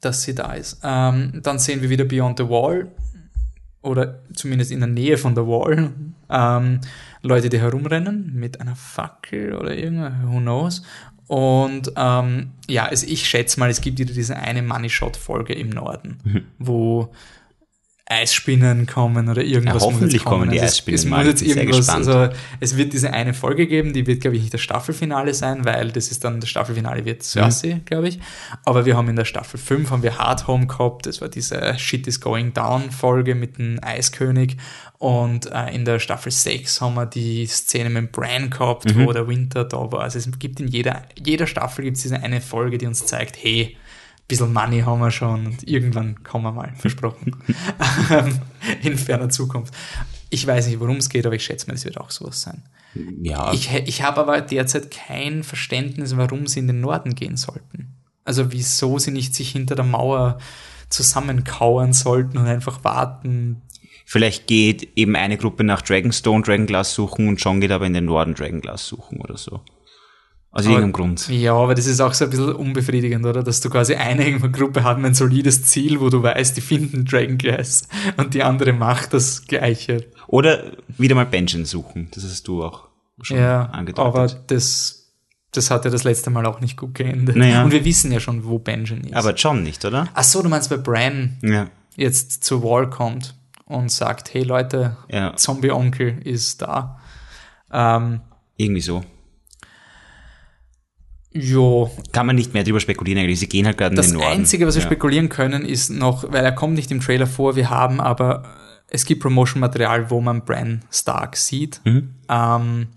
Speaker 1: dass sie da ist. Ähm, dann sehen wir wieder Beyond the Wall oder zumindest in der Nähe von der Wall ähm, Leute, die herumrennen mit einer Fackel oder irgendwas, who knows. Und ähm, ja, also ich schätze mal, es gibt wieder diese eine Money-Shot-Folge im Norden, wo Eisspinnen kommen oder irgendwas.
Speaker 2: Ja, hoffentlich
Speaker 1: kommen.
Speaker 2: kommen die
Speaker 1: also
Speaker 2: Eisspinnen
Speaker 1: es, es
Speaker 2: mal.
Speaker 1: muss jetzt irgendwas, also es wird diese eine Folge geben, die wird, glaube ich, nicht das Staffelfinale sein, weil das ist dann, das Staffelfinale wird Cersei,
Speaker 2: Mhm.
Speaker 1: glaube ich. Aber wir haben in der Staffel 5 haben wir Hard Home gehabt, das war diese Shit is Going Down Folge mit dem Eiskönig. Und äh, in der Staffel 6 haben wir die Szene mit Bran gehabt,
Speaker 2: Mhm.
Speaker 1: wo der Winter da war. Also es gibt in jeder, jeder Staffel gibt es diese eine Folge, die uns zeigt, hey, bisschen Money haben wir schon und irgendwann kommen wir mal, versprochen. In ferner Zukunft. Ich weiß nicht, worum es geht, aber ich schätze mal, es wird auch sowas sein.
Speaker 2: Ja,
Speaker 1: Ich, ich habe aber derzeit kein Verständnis, warum sie in den Norden gehen sollten. Also wieso sie nicht sich hinter der Mauer zusammenkauern sollten und einfach warten.
Speaker 2: vielleicht geht eben eine Gruppe nach Dragonstone Dragonglass suchen und John geht aber in den Norden Dragonglass suchen oder so. Aus irgendeinem Grund.
Speaker 1: Ja, aber das ist auch so ein bisschen unbefriedigend, oder? Dass du quasi eine Gruppe haben ein solides Ziel, wo du weißt, die finden Dragonglass und die andere macht das Gleiche.
Speaker 2: Oder wieder mal Benjen suchen. Das hast du auch schon
Speaker 1: Ja,
Speaker 2: angedeutet.
Speaker 1: aber das, das hat ja das letzte Mal auch nicht gut geendet.
Speaker 2: Naja.
Speaker 1: Und wir wissen ja schon, wo Benjen ist.
Speaker 2: aber John nicht, oder?
Speaker 1: Ach so, du meinst, weil Bran
Speaker 2: Ja.
Speaker 1: jetzt zur Wall kommt und sagt, hey Leute,
Speaker 2: Ja.
Speaker 1: Zombie-Onkel ist da. Ähm,
Speaker 2: Irgendwie so.
Speaker 1: Jo,
Speaker 2: Kann man nicht mehr drüber spekulieren eigentlich. Sie gehen halt gerade in
Speaker 1: das
Speaker 2: den Norden.
Speaker 1: Einzige, was wir
Speaker 2: ja.
Speaker 1: spekulieren können, ist noch, weil er kommt nicht im Trailer vor, wir haben aber, es gibt Promotion-Material, wo man Bran Stark sieht.
Speaker 2: Mhm.
Speaker 1: Ähm,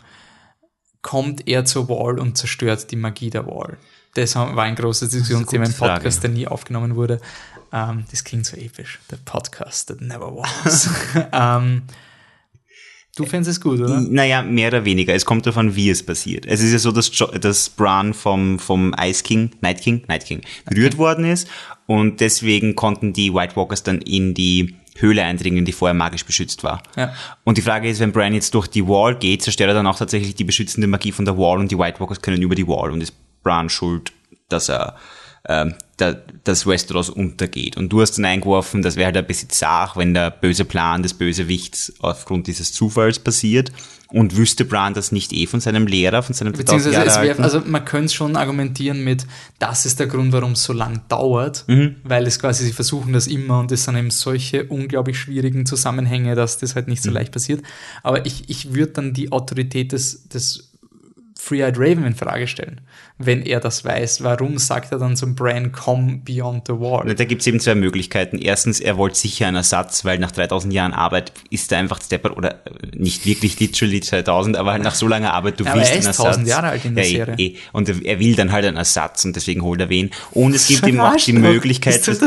Speaker 1: kommt er zur Wall und zerstört die Magie der Wall. Das war ein großes Diskussionsthema im
Speaker 2: gute Frage.
Speaker 1: Podcast, der nie aufgenommen wurde. Ähm, das klingt so episch. Der Podcast that never was. ähm, du fändest es gut, oder?
Speaker 2: Naja, mehr oder weniger. Es kommt davon, wie es passiert. Es ist ja so, dass, jo dass Bran vom, vom Ice King, Night King, Night King, berührt worden ist und deswegen konnten die White Walkers dann in die Höhle eindringen, die vorher magisch beschützt war.
Speaker 1: Ja.
Speaker 2: Und die Frage ist, wenn Bran jetzt durch die Wall geht, zerstört er dann auch tatsächlich die beschützende Magie von der Wall und die White Walkers können über die Wall und ist Bran schuld, dass er ähm, da, dass Westeros untergeht. Und du hast dann eingeworfen, das wäre halt ein bisschen zart, wenn der böse Plan des Bösewichts aufgrund dieses Zufalls passiert. Und wüsste Bran das nicht eh von seinem Lehrer, von seinem 2000
Speaker 1: Beziehungsweise es wär, also man könnte es schon argumentieren mit, das ist der Grund, warum es so lang dauert,
Speaker 2: Mhm.
Speaker 1: weil es quasi, sie versuchen das immer und es sind eben solche unglaublich schwierigen Zusammenhänge, dass das halt
Speaker 2: Mhm.
Speaker 1: nicht so leicht passiert. Aber ich, ich würde dann die Autorität des, des Free-Eyed Raven in Frage stellen, wenn er das weiß. Warum sagt er dann zum Bran, come beyond the wall?
Speaker 2: Da gibt es eben zwei Möglichkeiten. Erstens, er wollte sicher einen Ersatz, weil nach 3000 Jahren Arbeit ist er einfach Stepper oder äh, nicht wirklich literally 2000, aber halt nach so langer Arbeit, du
Speaker 1: aber
Speaker 2: willst
Speaker 1: er ist
Speaker 2: einen Ersatz.
Speaker 1: 1000 Jahre alt in der
Speaker 2: ja, eh,
Speaker 1: Serie.
Speaker 2: Eh. Und er- will dann halt einen Ersatz und deswegen holt er wen. Und es gibt ihm auch die. Möglichkeit,
Speaker 1: das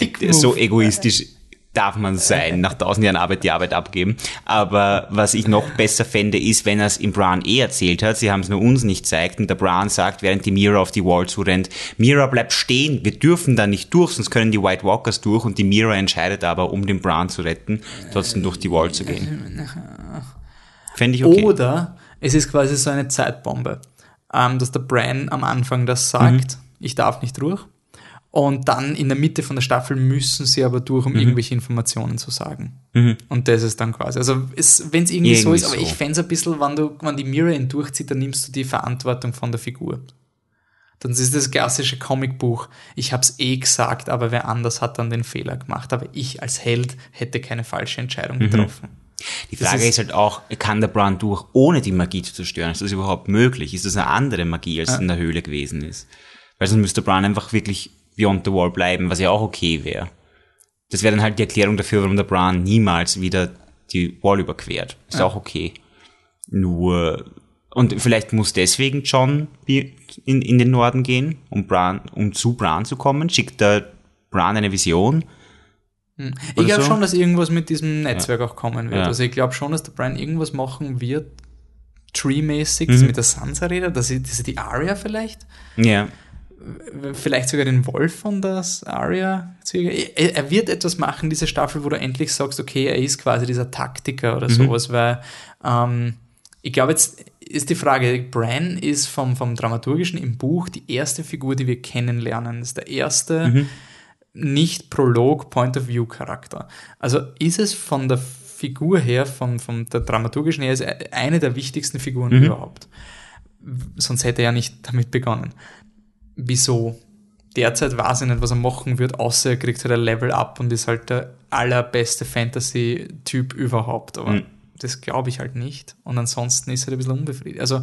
Speaker 1: Dick-Move.
Speaker 2: so egoistisch darf man sein, nach 1000 Jahren Arbeit die Arbeit abgeben. Aber was ich noch besser fände, ist, wenn er es im Bran eh erzählt hat, sie haben es nur uns nicht zeigt und der Bran sagt, während die Mira auf die Wall zurennt, Mira bleibt stehen, wir dürfen da nicht durch, sonst können die White Walkers durch und die Mira entscheidet aber, um den Bran zu retten, trotzdem durch die Wall zu gehen. Fände ich okay.
Speaker 1: Oder es ist quasi so eine Zeitbombe, ähm, dass der Bran am Anfang das sagt,
Speaker 2: Mhm.
Speaker 1: ich darf nicht durch. Und dann in der Mitte von der Staffel müssen sie aber durch,
Speaker 2: Mhm.
Speaker 1: um irgendwelche Informationen zu sagen. Und das ist dann quasi. Also wenn es irgendwie, so
Speaker 2: Irgendwie
Speaker 1: ist, aber
Speaker 2: so.
Speaker 1: ich fände es ein bisschen, wenn du, wenn die Mirror ihn durchzieht, dann nimmst du die Verantwortung von der Figur. Dann ist das klassische Comicbuch, ich habe es eh gesagt, aber wer anders hat dann den Fehler gemacht. Aber ich als Held hätte keine falsche Entscheidung
Speaker 2: Mhm.
Speaker 1: getroffen.
Speaker 2: Die Frage
Speaker 1: ist-
Speaker 2: ist, halt auch, kann der Bran durch, ohne die Magie zu zerstören? Ist das überhaupt möglich? Ist das eine andere Magie, als in der Höhle gewesen ist? Weil sonst müsste Bran einfach wirklich beyond the wall bleiben, was ja auch okay wäre. Das wäre dann halt die Erklärung dafür, warum der Bran niemals wieder die Wall überquert. Ist auch okay. Nur, und vielleicht muss deswegen John in, in den Norden gehen, um Bran, um zu Bran zu kommen. Schickt der Bran eine Vision?
Speaker 1: Ich
Speaker 2: Oder
Speaker 1: glaube
Speaker 2: so?
Speaker 1: schon, dass irgendwas mit diesem Netzwerk auch kommen wird.
Speaker 2: Ja.
Speaker 1: Also ich glaube schon, dass der Brian irgendwas machen wird, Tree-mäßig,
Speaker 2: Mhm.
Speaker 1: das mit der Sansa-Rede, dass sie, dass sie die Arya vielleicht,
Speaker 2: Ja.
Speaker 1: Vielleicht sogar den Wolf von das Arya. Er, wird etwas machen, diese Staffel, wo du endlich sagst, okay, er ist quasi dieser Taktiker
Speaker 2: Mhm.
Speaker 1: oder sowas, weil ähm, ich glaube, jetzt ist die Frage, Bran ist vom, vom Dramaturgischen im Buch die erste Figur, die wir kennenlernen. Das ist der erste
Speaker 2: Mhm.
Speaker 1: nicht Prolog Point-of-View-Charakter. Also ist es von der Figur her, von, von der dramaturgischen her, ist eine der wichtigsten Figuren
Speaker 2: Mhm.
Speaker 1: überhaupt. Sonst hätte er ja nicht damit begonnen. Wieso? derzeit weiß ich nicht, was er machen wird, außer er kriegt halt ein Level up und ist halt der allerbeste Fantasy-Typ überhaupt. Aber
Speaker 2: Mhm.
Speaker 1: das glaube ich halt nicht. Und ansonsten ist er halt ein bisschen unbefriedigt. Also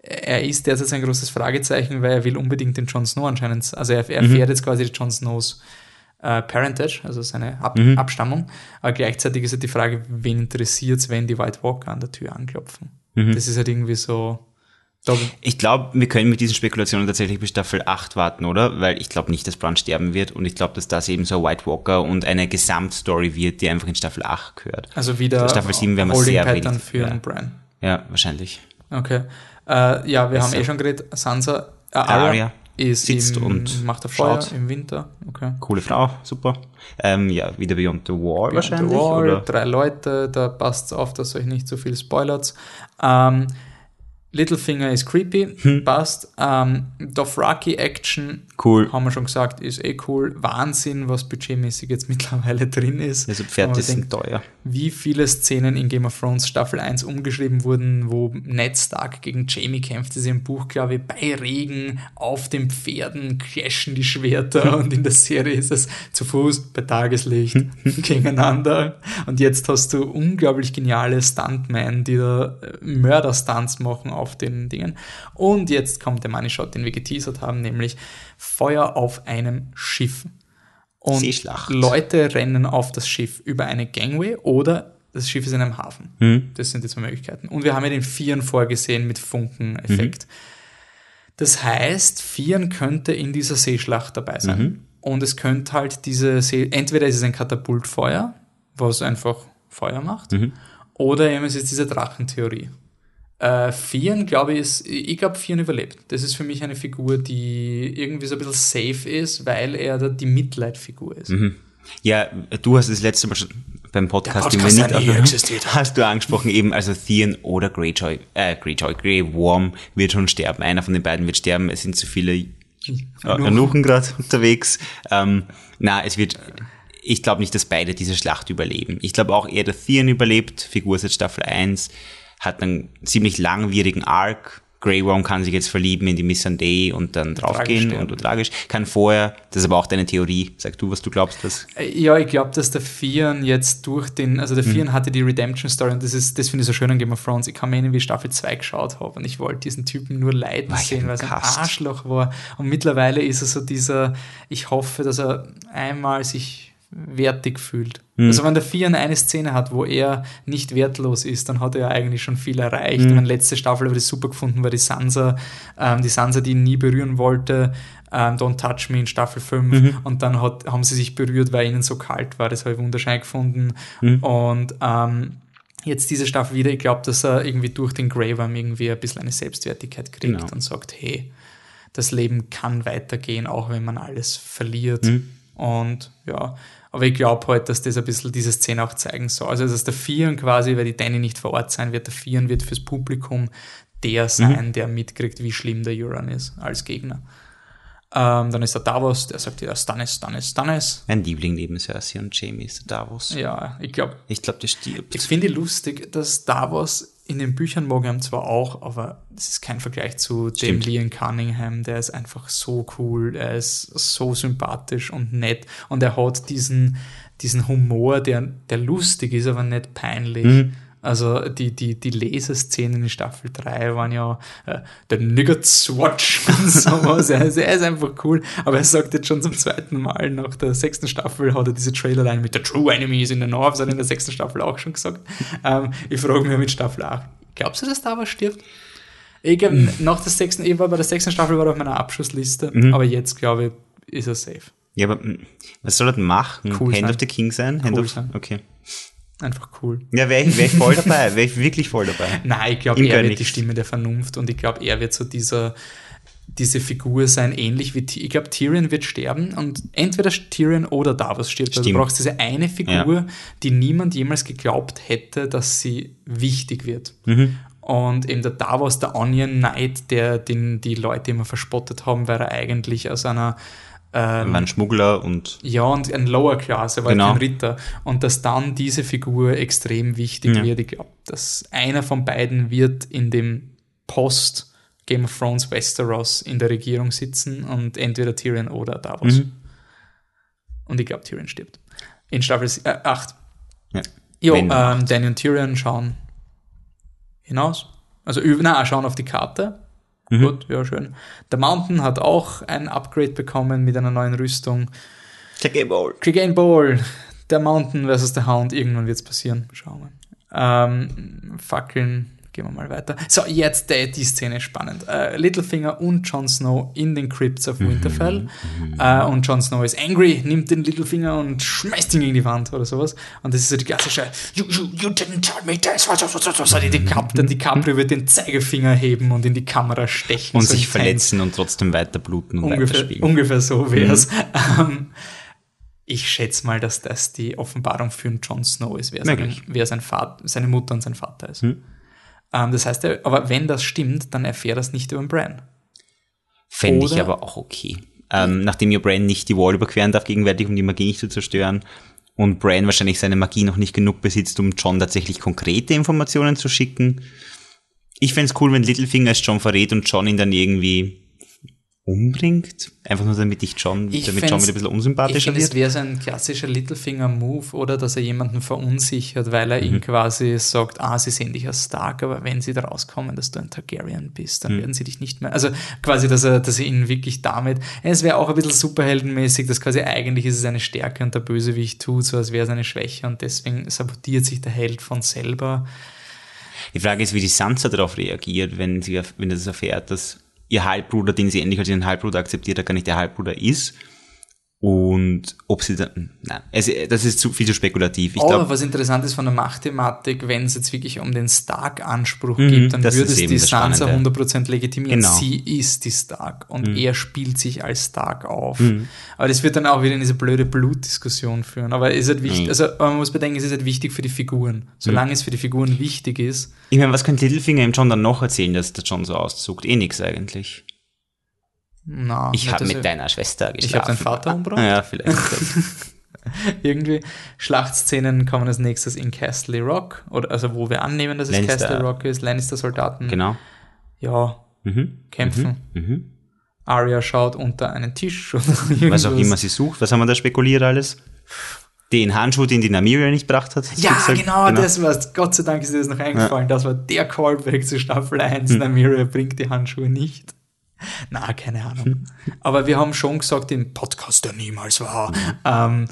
Speaker 1: er ist derzeit ein großes Fragezeichen, weil er will unbedingt den Jon Snow anscheinend. Also er, er fährt jetzt quasi Jon Snows äh, Parentage, also seine Ab Abstammung. Aber gleichzeitig ist halt die Frage, wen interessiert es, wenn die White Walker an der Tür anklopfen. Das ist halt irgendwie so.
Speaker 2: Ich glaube, wir können mit diesen Spekulationen tatsächlich bis Staffel 8 warten, oder? Weil ich glaube nicht, dass Bran sterben wird und ich glaube, dass das eben so White Walker und eine Gesamtstory wird, die einfach in Staffel 8 gehört.
Speaker 1: also wieder
Speaker 2: Staffel 7 werden wir sehr
Speaker 1: Pattern für
Speaker 2: Ja.
Speaker 1: Bran.
Speaker 2: Ja, wahrscheinlich.
Speaker 1: Okay. Äh, ja, wir haben
Speaker 2: Besser.
Speaker 1: eh schon geredet, Sansa, äh, Arya, ist
Speaker 2: sitzt
Speaker 1: im,
Speaker 2: und
Speaker 1: macht er Feuer
Speaker 2: schaut.
Speaker 1: im Winter. Okay.
Speaker 2: Coole Frau, super. Ähm, ja, wieder Beyond the Wall
Speaker 1: Beyond the
Speaker 2: wahrscheinlich,
Speaker 1: Wall,
Speaker 2: oder?
Speaker 1: drei Leute, da passt es auf, dass euch nicht so viel spoilert. Ähm, Littlefinger ist creepy,
Speaker 2: Hm.
Speaker 1: passt. Ähm, Dothraki Action,
Speaker 2: Cool.
Speaker 1: haben wir schon gesagt, ist eh cool. Wahnsinn, was budgetmäßig jetzt mittlerweile drin ist.
Speaker 2: Also Pferde sind
Speaker 1: denkt,
Speaker 2: teuer.
Speaker 1: wie viele Szenen in Game of Thrones Staffel 1 umgeschrieben wurden, wo Ned Stark gegen Jamie kämpft, ist im Buch, glaube ich, bei Regen, auf den Pferden clashen die Schwerter und in der Serie ist es zu Fuß, bei Tageslicht, gegeneinander. Und jetzt hast du unglaublich geniale Stuntmen, die da äh, Mörder-Stunts machen auf den Dingen. Und jetzt kommt der Money Shot, den wir geteasert haben, nämlich Feuer auf einem Schiff. Und
Speaker 2: Seeschlacht.
Speaker 1: Leute rennen auf das Schiff über eine Gangway oder das Schiff ist in einem Hafen.
Speaker 2: Hm.
Speaker 1: Das sind die zwei Möglichkeiten. Und wir haben ja den Vieren vorgesehen mit Funkeneffekt. Das heißt, Vieren könnte in dieser Seeschlacht dabei sein. Und es könnte halt diese See, entweder ist es ein Katapultfeuer, was einfach Feuer macht, oder eben es ist diese Drachentheorie. Äh, Vieren, glaube ich, ist, ich glaube, Vieren überlebt. Das ist für mich eine Figur, die irgendwie so ein bisschen safe ist, weil er da die Mitleidfigur ist.
Speaker 2: Ja, du hast das letzte Mal schon beim Podcast, den wir
Speaker 1: Podcast
Speaker 2: nicht
Speaker 1: existiert.
Speaker 2: hast du angesprochen, eben, also Theon oder Greyjoy, äh, Greyjoy, Grey Worm wird schon sterben. Einer von den beiden wird sterben. Es sind zu viele Nuchen gerade unterwegs. Ähm, na, es wird, ich glaube nicht, dass beide diese Schlacht überleben. Ich glaube auch eher, dass Theon überlebt, Figur seit Staffel 1, hat einen ziemlich langwierigen Arc. Grey Worm kann sich jetzt verlieben in die Missandei und dann draufgehen
Speaker 1: sterben.
Speaker 2: und tragisch. Kann vorher, das ist aber auch deine Theorie. Sag du, was du glaubst, was
Speaker 1: Ja, ich glaube, dass der Vieren jetzt durch den, also der. Vieren hatte die Redemption Story und das ist, das finde ich so schön an Game of Thrones. Ich kann mir erinnern, wie ich Staffel 2 geschaut habe und ich wollte diesen Typen nur leiden
Speaker 2: War
Speaker 1: sehen, weil er ein. Arschloch war. Und mittlerweile ist er so dieser, ich hoffe, dass er einmal sich wertig fühlt.
Speaker 2: Mhm.
Speaker 1: Also wenn der Vieren eine Szene hat, wo er nicht wertlos ist, dann hat er ja eigentlich schon viel erreicht.
Speaker 2: Mhm.
Speaker 1: Und meine letzte Staffel habe ich super gefunden, weil die Sansa, ähm, die Sansa, die ihn nie berühren wollte, ähm, Don't Touch Me in Staffel 5
Speaker 2: Mhm.
Speaker 1: und dann hat, haben sie sich berührt, weil ihnen so kalt war. Das habe ich wunderschön gefunden.
Speaker 2: Mhm.
Speaker 1: Und ähm, jetzt diese Staffel wieder, ich glaube, dass er irgendwie durch den Grey Worm irgendwie ein bisschen eine Selbstwertigkeit kriegt
Speaker 2: Genau.
Speaker 1: und sagt, hey, das Leben kann weitergehen, auch wenn man alles verliert.
Speaker 2: Mhm.
Speaker 1: Und ja, aber ich glaube halt, dass das ein bisschen diese Szene auch zeigen soll. Also, dass der Vieren quasi, weil die Danny nicht vor Ort sein wird, der Vieren wird fürs Publikum der sein, der mitkriegt, wie schlimm der Euron ist als Gegner. Ähm, dann ist der Davos, der sagt ja Stannis, Stannis, Stannis.
Speaker 2: Mein Liebling neben Cersei und Jamie ist der Davos.
Speaker 1: Ja, ich glaube,
Speaker 2: Ich glaube, der stirbt.
Speaker 1: ich finde lustig, dass Davos in den Büchern ihn zwar auch, aber das ist kein Vergleich zu dem
Speaker 2: Stimmt.
Speaker 1: Liam Cunningham, der ist einfach so cool, er ist so sympathisch und nett und er hat diesen, diesen Humor, der, der lustig ist, aber nicht peinlich.
Speaker 2: Mhm.
Speaker 1: Also die, die, die Leseszenen in Staffel 3 waren ja äh, der Watch und sowas. er, ist, er ist einfach cool. Aber er sagt jetzt schon zum zweiten Mal nach der sechsten Staffel hat er diese Trailerline mit der True Enemies in the North, das hat er in der sechsten Staffel auch schon gesagt. Ähm, ich frage mich mit Staffel 8, glaubst du, dass da was stirbt? Ich glaube,
Speaker 2: Mhm.
Speaker 1: nach der sechsten, ich war bei der sechsten Staffel war er auf meiner Abschlussliste,
Speaker 2: Mhm.
Speaker 1: aber jetzt glaube ich, ist er safe.
Speaker 2: Ja, aber mh, was soll er denn machen?
Speaker 1: Cool
Speaker 2: Hand
Speaker 1: sein.
Speaker 2: of the King sein? Hand
Speaker 1: Cool
Speaker 2: of,
Speaker 1: sein.
Speaker 2: Okay.
Speaker 1: Einfach cool.
Speaker 2: Ja, wäre ich, wär ich voll dabei. Wäre ich wirklich voll dabei.
Speaker 1: Nein, ich glaube, er wird die
Speaker 2: nichts.
Speaker 1: Stimme der Vernunft und ich glaube, er wird so dieser, diese Figur sein, ähnlich wie, ich glaube, Tyrion wird sterben und entweder Tyrion oder Davos stirbt. Also du brauchst diese eine Figur, die niemand jemals geglaubt hätte, dass sie wichtig wird.
Speaker 2: Mhm.
Speaker 1: Und eben der Davos, der Onion Knight, der den die Leute immer verspottet haben, weil er eigentlich aus einer
Speaker 2: Er war ein Schmuggler und
Speaker 1: ja, und ein Lower Class, er war
Speaker 2: Genau.
Speaker 1: kein Ritter. Und dass dann diese Figur extrem wichtig
Speaker 2: Ja.
Speaker 1: wird. Ich glaube, dass einer von beiden wird in dem Game of Thrones Westeros in der Regierung sitzen und entweder Tyrion oder Davos.
Speaker 2: Mhm.
Speaker 1: Und ich glaube, Tyrion stirbt. In Staffel 8.
Speaker 2: Ja.
Speaker 1: Jo, ähm, Danny und Tyrion schauen hinaus. Also, na, schauen auf die Karte.
Speaker 2: Mhm.
Speaker 1: Gut, ja, schön. Der Mountain hat auch ein Upgrade bekommen mit einer neuen Rüstung.
Speaker 2: It out.
Speaker 1: Clegane Bowl, der Mountain versus der Hound, irgendwann wird es passieren. Schauen wir. Ähm, Fackeln, gehen wir mal weiter. So, jetzt die, die Szene spannend. Äh, Littlefinger und Jon Snow in den Crypts of Winterfell. Äh, und Jon Snow ist angry, nimmt den Littlefinger und schmeißt ihn gegen die Wand oder sowas. Und das ist so die klassische You, you, you didn't tell me this. Was, was, was, was. Die, Cap, dann die Capri wird den Zeigefinger heben und in die Kamera stechen.
Speaker 2: Und
Speaker 1: so
Speaker 2: sich verletzen und trotzdem weiter bluten und
Speaker 1: Ungefähr, ungefähr so wäre es. Ähm, ich schätze mal, dass das die Offenbarung für einen Jon Snow ist, wer, seine,
Speaker 2: Möglich.
Speaker 1: wer sein Vater, seine Mutter und sein Vater ist.
Speaker 2: Hm.
Speaker 1: Ähm, das heißt, er, aber wenn das stimmt, dann erfährt das nicht über den Bran.
Speaker 2: Fände ich aber auch okay. Ähm, nachdem ja Bran nicht die Wall überqueren darf gegenwärtig, um die Magie nicht zu zerstören und Bran wahrscheinlich seine Magie noch nicht genug besitzt, um John tatsächlich konkrete Informationen zu schicken. Ich fänd's cool, wenn Littlefinger es John verrät und John ihn dann irgendwie umbringt. Einfach nur damit ich John,
Speaker 1: Ich
Speaker 2: damit John wieder ein bisschen
Speaker 1: Ich
Speaker 2: unsympathischer
Speaker 1: finde, es
Speaker 2: wird.
Speaker 1: wäre so ein klassischer Littlefinger-Move, oder dass er jemanden verunsichert, weil er
Speaker 2: Mhm.
Speaker 1: ihm quasi sagt, ah, sie sehen dich als Stark, aber wenn sie da rauskommen, dass du ein Targaryen bist,
Speaker 2: Mhm.
Speaker 1: dann werden sie dich nicht mehr. Also quasi, dass er, dass er ihn wirklich damit. Es wäre auch ein bisschen superheldenmäßig, dass quasi eigentlich ist es eine Stärke und der Bösewicht tut so, als wäre es eine Schwäche und deswegen sabotiert sich der Held von selber.
Speaker 2: Die Frage ist, wie die Sansa darauf reagiert, wenn sie, wenn das erfährt, dass ihr Halbbruder, den sie endlich als ihren Halbbruder akzeptiert hat, gar nicht der Halbbruder ist. Und ob sie dann, nein, also, das ist zu viel zu spekulativ. Ich
Speaker 1: Aber
Speaker 2: glaube,
Speaker 1: was interessant ist von der Machtthematik, wenn es jetzt wirklich um den Stark-Anspruch geht, dann
Speaker 2: Mhm,
Speaker 1: würde es die Sansa
Speaker 2: Spannende.
Speaker 1: 100% legitimieren.
Speaker 2: Genau. Mhm.
Speaker 1: Sie ist die Stark und er spielt sich als Stark auf. Aber das wird dann auch wieder in diese blöde Blutdiskussion führen. Aber es ist halt wichtig,
Speaker 2: Mhm.
Speaker 1: also man muss bedenken, es ist halt wichtig für die Figuren. Solange es für die Figuren wichtig ist,
Speaker 2: ich meine, was könnte Littlefinger ihm John dann noch erzählen, dass der John so auszuckt? Eh nix eigentlich.
Speaker 1: Na,
Speaker 2: Ich habe mit
Speaker 1: er-
Speaker 2: deiner Schwester geschlafen.
Speaker 1: Ich habe deinen Vater umgebracht.
Speaker 2: Ja, vielleicht.
Speaker 1: Irgendwie. Schlachtszenen kommen als nächstes in Castle Rock, oder also wo wir annehmen, dass es
Speaker 2: Lannister.
Speaker 1: Castle Rock ist. Lannister-Soldaten.
Speaker 2: genau.
Speaker 1: Ja,
Speaker 2: Mhm.
Speaker 1: kämpfen.
Speaker 2: Mhm.
Speaker 1: Arya schaut unter einen Tisch oder
Speaker 2: Was auch
Speaker 1: irgendwas.
Speaker 2: immer sie sucht. Was haben wir da spekuliert alles? Den Handschuh, den die Namiria nicht gebracht hat.
Speaker 1: Ja,
Speaker 2: gesagt?
Speaker 1: genau, das war's. Gott sei Dank ist dir das noch eingefallen. Das war der Callback zu Staffel 1.
Speaker 2: Hm.
Speaker 1: Namiria bringt die Handschuhe nicht. Na, keine Ahnung. Aber wir haben schon gesagt im Podcast, der niemals war, ähm,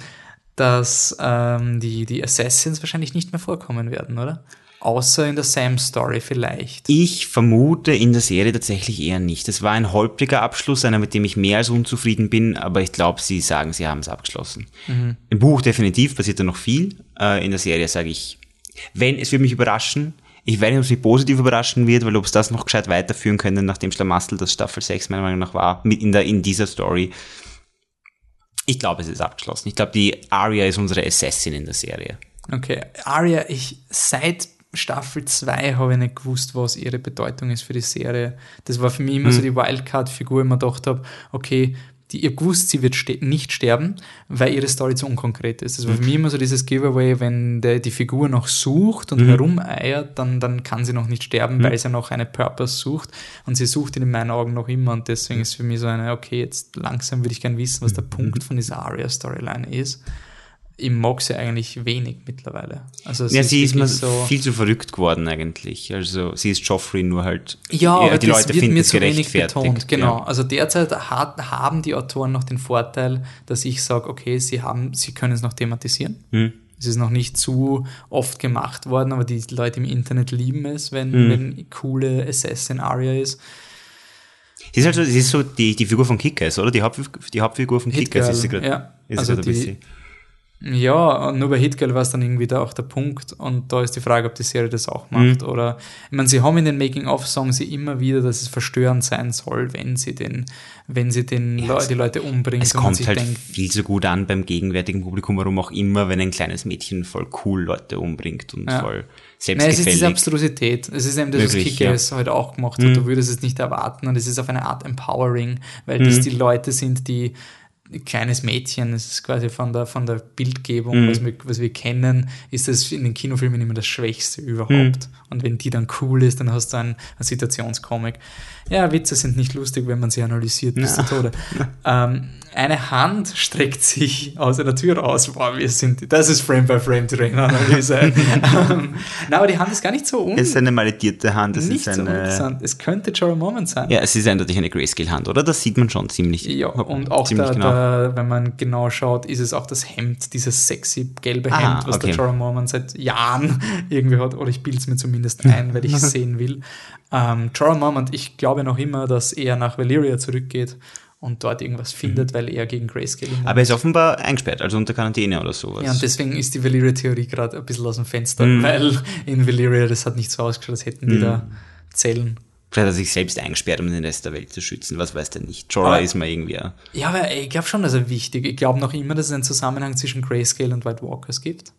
Speaker 1: dass ähm, die, die Assassins wahrscheinlich nicht mehr vorkommen werden, oder? Außer in der Sam-Story vielleicht.
Speaker 2: Ich vermute in der Serie tatsächlich eher nicht. Das war ein holpriger Abschluss, einer, mit dem ich mehr als unzufrieden bin, aber ich glaube, sie sagen, sie haben es abgeschlossen. Im Buch definitiv passiert da noch viel. Äh, in der Serie sage ich, wenn, es würde mich überraschen. Ich weiß nicht, ob es mich positiv überraschen wird, weil ob es das noch gescheit weiterführen könnte, nachdem Schlamassel das Staffel 6 meiner Meinung nach war, mit in, der, in dieser Story. Ich glaube, es ist abgeschlossen. Ich glaube, die Arya ist unsere Assassin in der Serie.
Speaker 1: Okay, Arya, ich seit Staffel 2 habe ich nicht gewusst, was ihre Bedeutung ist für die Serie. Das war für mich immer so die Wildcard-Figur, ich mir gedacht habe, okay, die, ihr gewusst, sie wird ste nicht sterben, weil ihre Story zu unkonkret ist. Das war für mich immer so dieses Giveaway, wenn der, die Figur noch sucht und herumeiert, dann, dann kann sie noch nicht sterben, weil sie noch eine Purpose sucht. Und sie sucht ihn in meinen Augen noch immer. Und deswegen ist für mich so eine, okay, jetzt langsam würde ich gerne wissen, was der Punkt von dieser Arya-Storyline ist. Ich mag sie eigentlich wenig mittlerweile. Also
Speaker 2: Ja, sie ist mir
Speaker 1: so.
Speaker 2: viel zu verrückt geworden eigentlich. Also sie ist Joffrey nur halt.
Speaker 1: Ja, aber
Speaker 2: die Leute
Speaker 1: wird
Speaker 2: finden
Speaker 1: mir
Speaker 2: es
Speaker 1: zu wenig betont. Genau.
Speaker 2: Ja.
Speaker 1: Also derzeit hat, haben die Autoren noch den Vorteil, dass ich sage, okay, sie haben, sie können es noch thematisieren.
Speaker 2: Hm.
Speaker 1: Es ist noch nicht zu oft gemacht worden, aber die Leute im Internet lieben es, wenn,
Speaker 2: Hm.
Speaker 1: wenn coole Assassin Aria ist.
Speaker 2: Sie ist halt so, sie ist so die, die Figur von Kickers, oder? Die, Hauptfigur, die Hauptfigur von Kickers ist sie gerade.
Speaker 1: ja.
Speaker 2: Ist
Speaker 1: Also
Speaker 2: also
Speaker 1: die-. Ja, und nur bei Hitgirl war es dann irgendwie da auch der Punkt. Und da ist die Frage, ob die Serie das auch macht.
Speaker 2: Mhm.
Speaker 1: Oder, ich meine, sie haben in den Making-of, sagen sie immer wieder, dass es verstörend sein soll, wenn sie den, wenn sie den
Speaker 2: Ja, es-
Speaker 1: die Leute umbringen.
Speaker 2: Es kommt halt
Speaker 1: denkt,
Speaker 2: viel zu gut an beim gegenwärtigen Publikum, warum auch immer, wenn ein kleines Mädchen voll cool Leute umbringt und
Speaker 1: Ja.
Speaker 2: voll
Speaker 1: Nein, es ist diese
Speaker 2: selbstgefällig.
Speaker 1: Abstrusität. Es ist eben das, was
Speaker 2: Wirklich,
Speaker 1: Kicker
Speaker 2: ja.
Speaker 1: es heute auch gemacht hat. Du würdest es nicht erwarten und es ist auf eine Art empowering, weil
Speaker 2: Mhm.
Speaker 1: das die Leute sind, die kleines Mädchen, es ist quasi von der, von der Bildgebung,
Speaker 2: Mhm.
Speaker 1: was, wir, was wir kennen, ist das in den Kinofilmen immer das Schwächste überhaupt.
Speaker 2: Mhm.
Speaker 1: Und wenn die dann cool ist, dann hast du einen, einen Situationscomic. Ja, Witze sind nicht lustig, wenn man sie analysiert bis zu Tode. Ähm, eine Hand streckt sich aus einer Tür raus. Wow, wir sind, das ist Frame-by-Frame-Trainer-Analyse. ähm, na, aber die Hand ist gar nicht so un
Speaker 2: Es ist eine maledierte Hand, es
Speaker 1: nicht
Speaker 2: ist
Speaker 1: so
Speaker 2: eine.
Speaker 1: interessant. Es könnte Jorah Moment sein.
Speaker 2: ja, es ist eindeutig eine Grayscale-Hand, oder? Das sieht man schon ziemlich.
Speaker 1: Ja, und auch
Speaker 2: ziemlich
Speaker 1: da,
Speaker 2: genau.
Speaker 1: Da, wenn man genau schaut, ist es auch das Hemd, dieses sexy gelbe
Speaker 2: Ah,
Speaker 1: Hemd, was
Speaker 2: okay.
Speaker 1: der Jorah Mormon seit Jahren irgendwie hat, oder ich bilde es mir zumindest ein, weil ich es sehen will. Ähm, Jorah Mormont, ich glaube noch immer, dass er nach Valyria zurückgeht und dort irgendwas findet, weil er gegen Grayscale
Speaker 2: Mhm. Aber er ist offenbar eingesperrt, also unter Quarantäne oder sowas.
Speaker 1: ja, und deswegen ist die Valyria-Theorie gerade ein bisschen aus dem Fenster,
Speaker 2: Mhm.
Speaker 1: weil in Valyria, das hat nicht so ausgeschaut, als hätten die da Zellen.
Speaker 2: Vielleicht hat er sich selbst eingesperrt, um den Rest der Welt zu schützen. Was weiß der nicht. Jorah ist mal irgendwie.
Speaker 1: Ja, aber ich glaube schon, dass er wichtig Ich glaube noch immer, dass es einen Zusammenhang zwischen Grayscale und White Walkers gibt.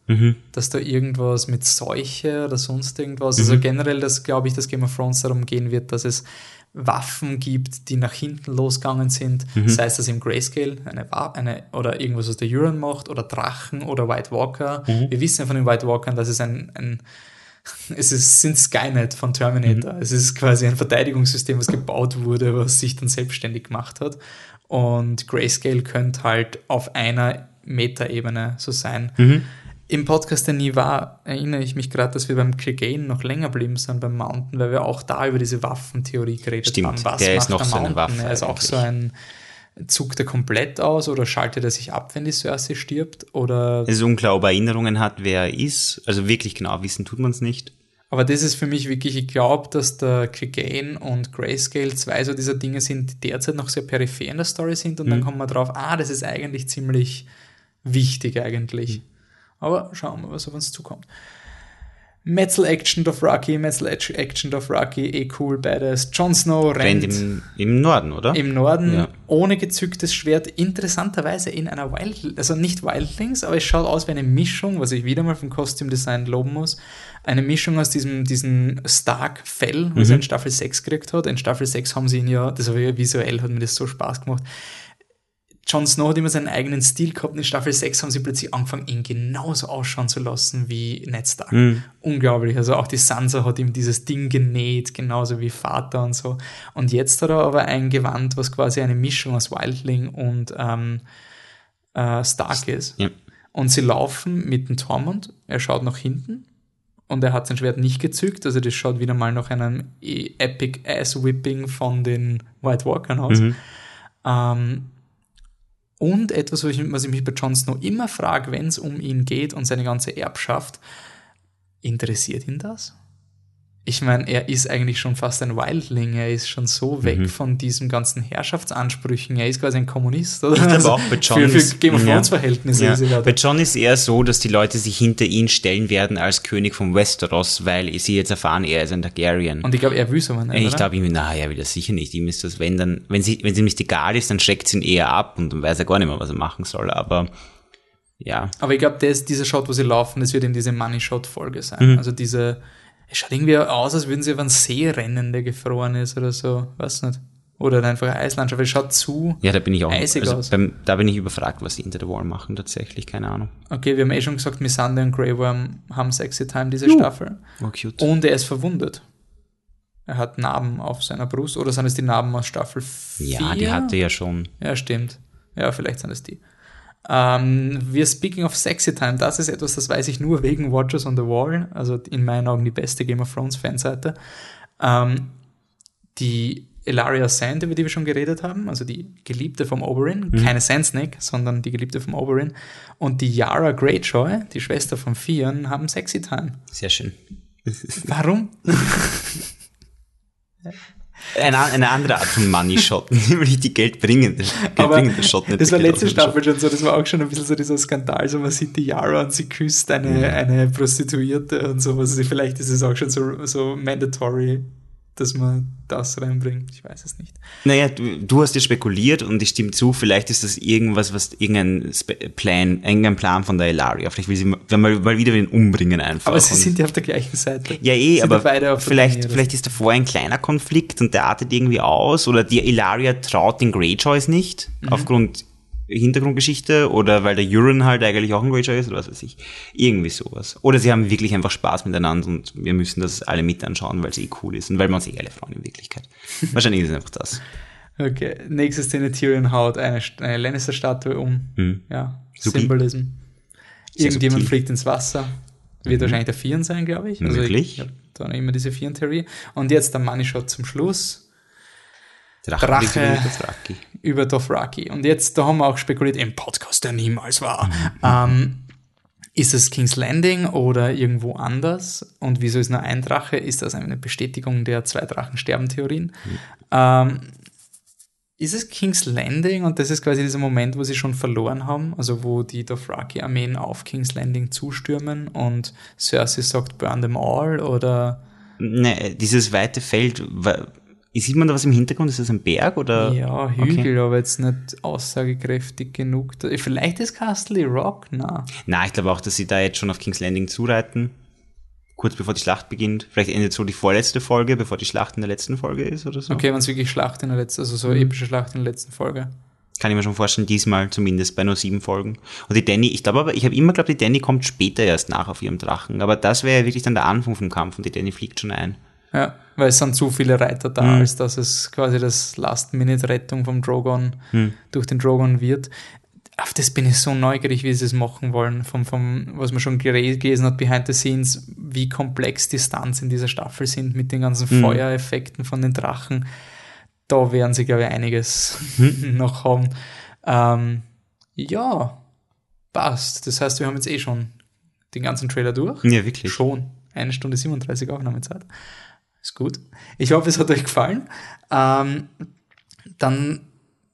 Speaker 1: Dass da irgendwas mit Seuche oder sonst irgendwas. Also generell, dass glaube ich, dass Game of Thrones darum gehen wird, dass es Waffen gibt, die nach hinten losgegangen sind. Sei es das im Grayscale, eine, eine oder irgendwas aus der Euron macht, oder Drachen oder White Walker. Wir wissen ja von den White Walkern, dass es ein, ein es ist, sind Skynet von Terminator. Es ist quasi ein Verteidigungssystem, was gebaut wurde, was sich dann selbstständig gemacht hat. Und Grayscale könnte halt auf einer Metaebene so sein. Im Podcast, der nie war, erinnere ich mich gerade, dass wir beim Clegane noch länger blieben sind beim Mountain, weil wir auch da über diese Waffentheorie geredet
Speaker 2: Stimmt,
Speaker 1: haben. Was
Speaker 2: der ist
Speaker 1: macht
Speaker 2: noch
Speaker 1: der
Speaker 2: so eine
Speaker 1: Mountain?
Speaker 2: Waffe
Speaker 1: Er ist auch so ein Zuckt er komplett aus oder schaltet er sich ab, wenn die Cersei stirbt? Oder
Speaker 2: Es ist unklar, ob er Erinnerungen hat, wer er ist. Also wirklich genau wissen tut man es nicht.
Speaker 1: Aber das ist für mich wirklich, ich glaube, dass der Clegane und Grayscale zwei so dieser Dinge sind, die derzeit noch sehr peripher in der Story sind und dann kommt man drauf, ah, das ist eigentlich ziemlich wichtig eigentlich. Aber schauen wir, was auf uns zukommt. Metzel Action Dothraki, Metzel Action Dothraki, eh cool, badass. Jon Snow
Speaker 2: Rennt
Speaker 1: rennt
Speaker 2: im, im Norden, oder?
Speaker 1: im Norden
Speaker 2: Ja.
Speaker 1: ohne gezücktes Schwert, interessanterweise in einer Wild, also nicht Wildlings, aber es schaut aus wie eine Mischung, was ich wieder mal vom Costume-Design loben muss, eine Mischung aus diesem, diesem Stark-Fell, was er in Staffel 6 gekriegt hat. In Staffel 6 haben sie ihn ja, das war ja visuell, hat mir das so Spaß gemacht. Jon Snow hat immer seinen eigenen Stil gehabt. In Staffel 6 haben sie plötzlich angefangen, ihn genauso ausschauen zu lassen wie Ned Stark. Unglaublich. Also auch die Sansa hat ihm dieses Ding genäht, genauso wie Vater und so. Und jetzt hat er aber ein Gewand, was quasi eine Mischung aus Wildling und ähm, äh, Stark ist.
Speaker 2: Ja.
Speaker 1: Und sie laufen mit dem Tormund. Er schaut nach hinten und er hat sein Schwert nicht gezückt. Also das schaut wieder mal nach einem e- Epic Ass-Whipping von den White Walkern aus. Ähm, und etwas, was ich, was ich mich bei Jon Snow immer frage, wenn es um ihn geht und seine ganze Erbschaft, interessiert ihn das? Ich meine, er ist eigentlich schon fast ein Wildling, er ist schon so weg
Speaker 2: Mhm.
Speaker 1: von diesen ganzen Herrschaftsansprüchen, er ist quasi ein Kommunist, oder?
Speaker 2: Ich glaube
Speaker 1: Also
Speaker 2: auch bei John
Speaker 1: für, für Game of
Speaker 2: ja.
Speaker 1: Thrones Verhältnisse
Speaker 2: Ja.
Speaker 1: er
Speaker 2: Bei. John ist eher so, dass die Leute sich hinter ihn stellen werden als König von Westeros, weil sie jetzt erfahren, er ist ein Targaryen.
Speaker 1: Und ich glaube, er will aber nicht,
Speaker 2: ich glaube irgendwie, na, er will das sicher nicht. Ihm ist das, wenn dann, wenn sie, wenn es ihm nicht egal ist, dann schreckt sie ihn eher ab und dann weiß er gar nicht mehr, was er machen soll. Aber ja,
Speaker 1: Aber ich glaube, dieser Shot, wo sie laufen, das wird in diese Money-Shot-Folge sein.
Speaker 2: Mhm.
Speaker 1: Also diese, es schaut irgendwie aus, als würden sie über einen See rennen, der gefroren ist oder so. Weiß nicht. Oder einfach eine Eislandschaft. Es schaut zu.
Speaker 2: ja, da bin ich auch.
Speaker 1: Eisig
Speaker 2: Also
Speaker 1: aus.
Speaker 2: beim, da bin ich überfragt, was sie hinter der Wall machen tatsächlich, keine Ahnung.
Speaker 1: Okay, wir haben eh schon gesagt, Missandei und Grey Worm haben Sexy Time diese Staffel.
Speaker 2: Oh, cute.
Speaker 1: Und er ist verwundet. Er hat Narben auf seiner Brust. Oder sind es die Narben aus Staffel 4?
Speaker 2: ja, die hatte ja schon.
Speaker 1: Ja, stimmt. Ja, vielleicht sind es die. Ähm, wir speaking of Sexy Time, das ist etwas, das weiß ich nur wegen Watchers on the Wall, also in meinen Augen die beste Game of Thrones Fanseite. Ähm, die Elaria Sand, über die wir schon geredet haben, also die Geliebte vom Oberyn, keine Sand Snake, sondern die Geliebte vom Oberyn, und die Yara Greyjoy, die Schwester von Theon, haben Sexy Time.
Speaker 2: Sehr schön.
Speaker 1: Warum?
Speaker 2: Eine, eine andere Art von Money Shot, nämlich die geldbringende,
Speaker 1: Aber
Speaker 2: geldbringende Shot. nicht
Speaker 1: das war letzte Staffel schon so, das war auch schon ein bisschen so dieser Skandal, so man sieht die Yara und sie küsst eine, eine Prostituierte und sowas. Also vielleicht ist es auch schon so, so mandatory, dass man das reinbringt. Ich weiß es nicht.
Speaker 2: Naja, du, du hast ja spekuliert und ich stimme zu, vielleicht ist das irgendwas, was irgendein Spe Plan, irgendein Plan von der Elaria. Vielleicht will sie mal, mal, wieder wen umbringen einfach.
Speaker 1: Aber sie sind ja auf der gleichen Seite.
Speaker 2: ja eh,
Speaker 1: sind
Speaker 2: aber vielleicht,
Speaker 1: Linie,
Speaker 2: vielleicht ist davor ein kleiner Konflikt und der artet irgendwie aus oder die Elaria traut den Greyjoys nicht
Speaker 1: Mhm.
Speaker 2: aufgrund Hintergrundgeschichte oder weil der Euron halt eigentlich auch ein Rager ist oder was weiß ich. Irgendwie sowas. Oder sie haben wirklich einfach Spaß miteinander und wir müssen das alle mit anschauen, weil es eh cool ist und weil wir uns eh alle freuen in Wirklichkeit. Wahrscheinlich ist es einfach das.
Speaker 1: Okay, nächste Szene, Tyrion haut eine, eine Lannister-Statue um.
Speaker 2: Hm.
Speaker 1: Ja. Symbolism.
Speaker 2: Sehr
Speaker 1: Irgendjemand
Speaker 2: subtil.
Speaker 1: fliegt ins Wasser. Wird wahrscheinlich der Vieren sein, glaube ich. Also
Speaker 2: Möglich.
Speaker 1: Ich, ich habe da immer diese Vieren-Theorie. Und jetzt der Money Shot zum Schluss
Speaker 2: Drache.
Speaker 1: Drache.
Speaker 2: über Dothraki.
Speaker 1: Und jetzt, da haben wir auch spekuliert, im Podcast, der niemals war. Ähm, ist es King's Landing oder irgendwo anders? Und wieso ist nur ein Drache? Ist das eine Bestätigung der zwei Drachen sterben Theorien? Ähm, ist es King's Landing und das ist quasi dieser Moment, wo sie schon verloren haben, also wo die Dothraki-Armeen auf King's Landing zustürmen und Cersei sagt, burn them all oder
Speaker 2: Ne, dieses weite Feld, sieht man da was im Hintergrund? Ist das ein Berg oder?
Speaker 1: ja, Hügel, aber jetzt nicht aussagekräftig genug. Vielleicht ist Castle Rock, na.
Speaker 2: Na, ich glaube auch, dass sie da jetzt schon auf King's Landing zureiten. Kurz bevor die Schlacht beginnt. Vielleicht endet so die vorletzte Folge, bevor die Schlacht in der letzten Folge ist oder so.
Speaker 1: Okay, wenn es wirklich Schlacht in der letzten, also so epische Schlacht in der letzten Folge.
Speaker 2: Kann ich mir schon vorstellen, diesmal zumindest bei nur sieben Folgen. Und die Danny, ich glaube aber, ich habe immer geglaubt, die Danny kommt später erst nach auf ihrem Drachen. Aber das wäre ja wirklich dann der Anfang vom Kampf und die Danny fliegt schon ein.
Speaker 1: Ja, weil es sind zu viele Reiter da, als dass es quasi das Last-Minute-Rettung vom Drogon durch den Drogon wird. Auf das bin ich so neugierig, wie sie es machen wollen, vom, vom, was man schon gelesen hat, behind the scenes, wie komplex die Stunts in dieser Staffel sind mit den ganzen Feuereffekten von den Drachen. Da werden sie, glaube ich, einiges noch haben. Ähm, ja, passt. Das heißt, wir haben jetzt eh schon den ganzen Trailer durch.
Speaker 2: Ja, wirklich.
Speaker 1: Schon. Eine Stunde 37 Aufnahmezeit. Ist gut. Ich hoffe, es hat euch gefallen. Ähm, dann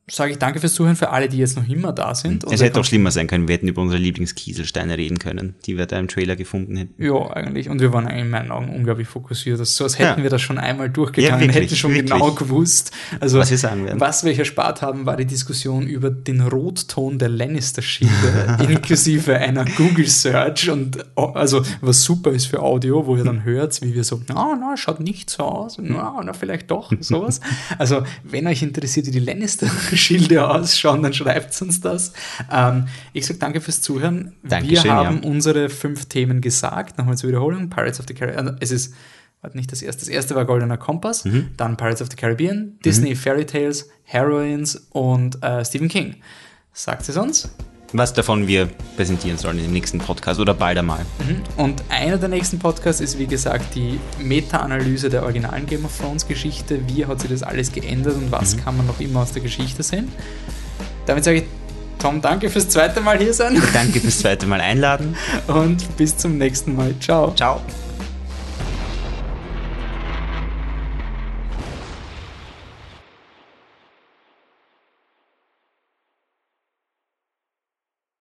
Speaker 1: sage ich danke fürs Zuhören für alle, die jetzt noch immer da sind.
Speaker 2: Es hätte auch schlimmer sein können, wir hätten über unsere Lieblingskieselsteine reden können, die wir da im Trailer gefunden hätten.
Speaker 1: Ja, eigentlich. Und wir waren in meinen Augen unglaublich fokussiert. Das ist so, als hätten
Speaker 2: Ja.
Speaker 1: wir das schon einmal durchgegangen,
Speaker 2: Ja, wirklich,
Speaker 1: hätten schon
Speaker 2: wirklich.
Speaker 1: genau gewusst. Also,
Speaker 2: Was wir sagen werden.
Speaker 1: Was wir euch erspart haben, war die Diskussion über den Rotton der Lannister-Schilde, inklusive einer Google-Search und also was super ist für Audio, wo ihr dann hört, wie wir so, na, na, schaut nicht so aus, na, na, vielleicht doch, sowas. Also, wenn euch interessiert, wie die Lannister-Schilde ausschauen, dann schreibt uns das. Ähm, ich sage danke fürs Zuhören.
Speaker 2: Dankeschön,
Speaker 1: wir haben
Speaker 2: ja.
Speaker 1: unsere fünf Themen gesagt. Nochmal zur Wiederholung. Pirates of the Caribbean. Also es ist, warte nicht das erste. Das erste war Goldener Kompass,
Speaker 2: Mhm.
Speaker 1: dann Pirates of the Caribbean, Disney Fairy Tales, Heroines und äh, Stephen King. Sagt es uns?
Speaker 2: Was davon wir präsentieren sollen im nächsten Podcast oder bald einmal.
Speaker 1: Und einer der nächsten Podcasts ist, wie gesagt, die Meta-Analyse der originalen Game of Thrones Geschichte. Wie hat sich das alles geändert und was kann man noch immer aus der Geschichte sehen? Damit sage ich, Tom, danke fürs zweite Mal hier sein
Speaker 2: Danke fürs zweite Mal einladen.
Speaker 1: und bis zum nächsten Mal. Ciao.
Speaker 2: Ciao.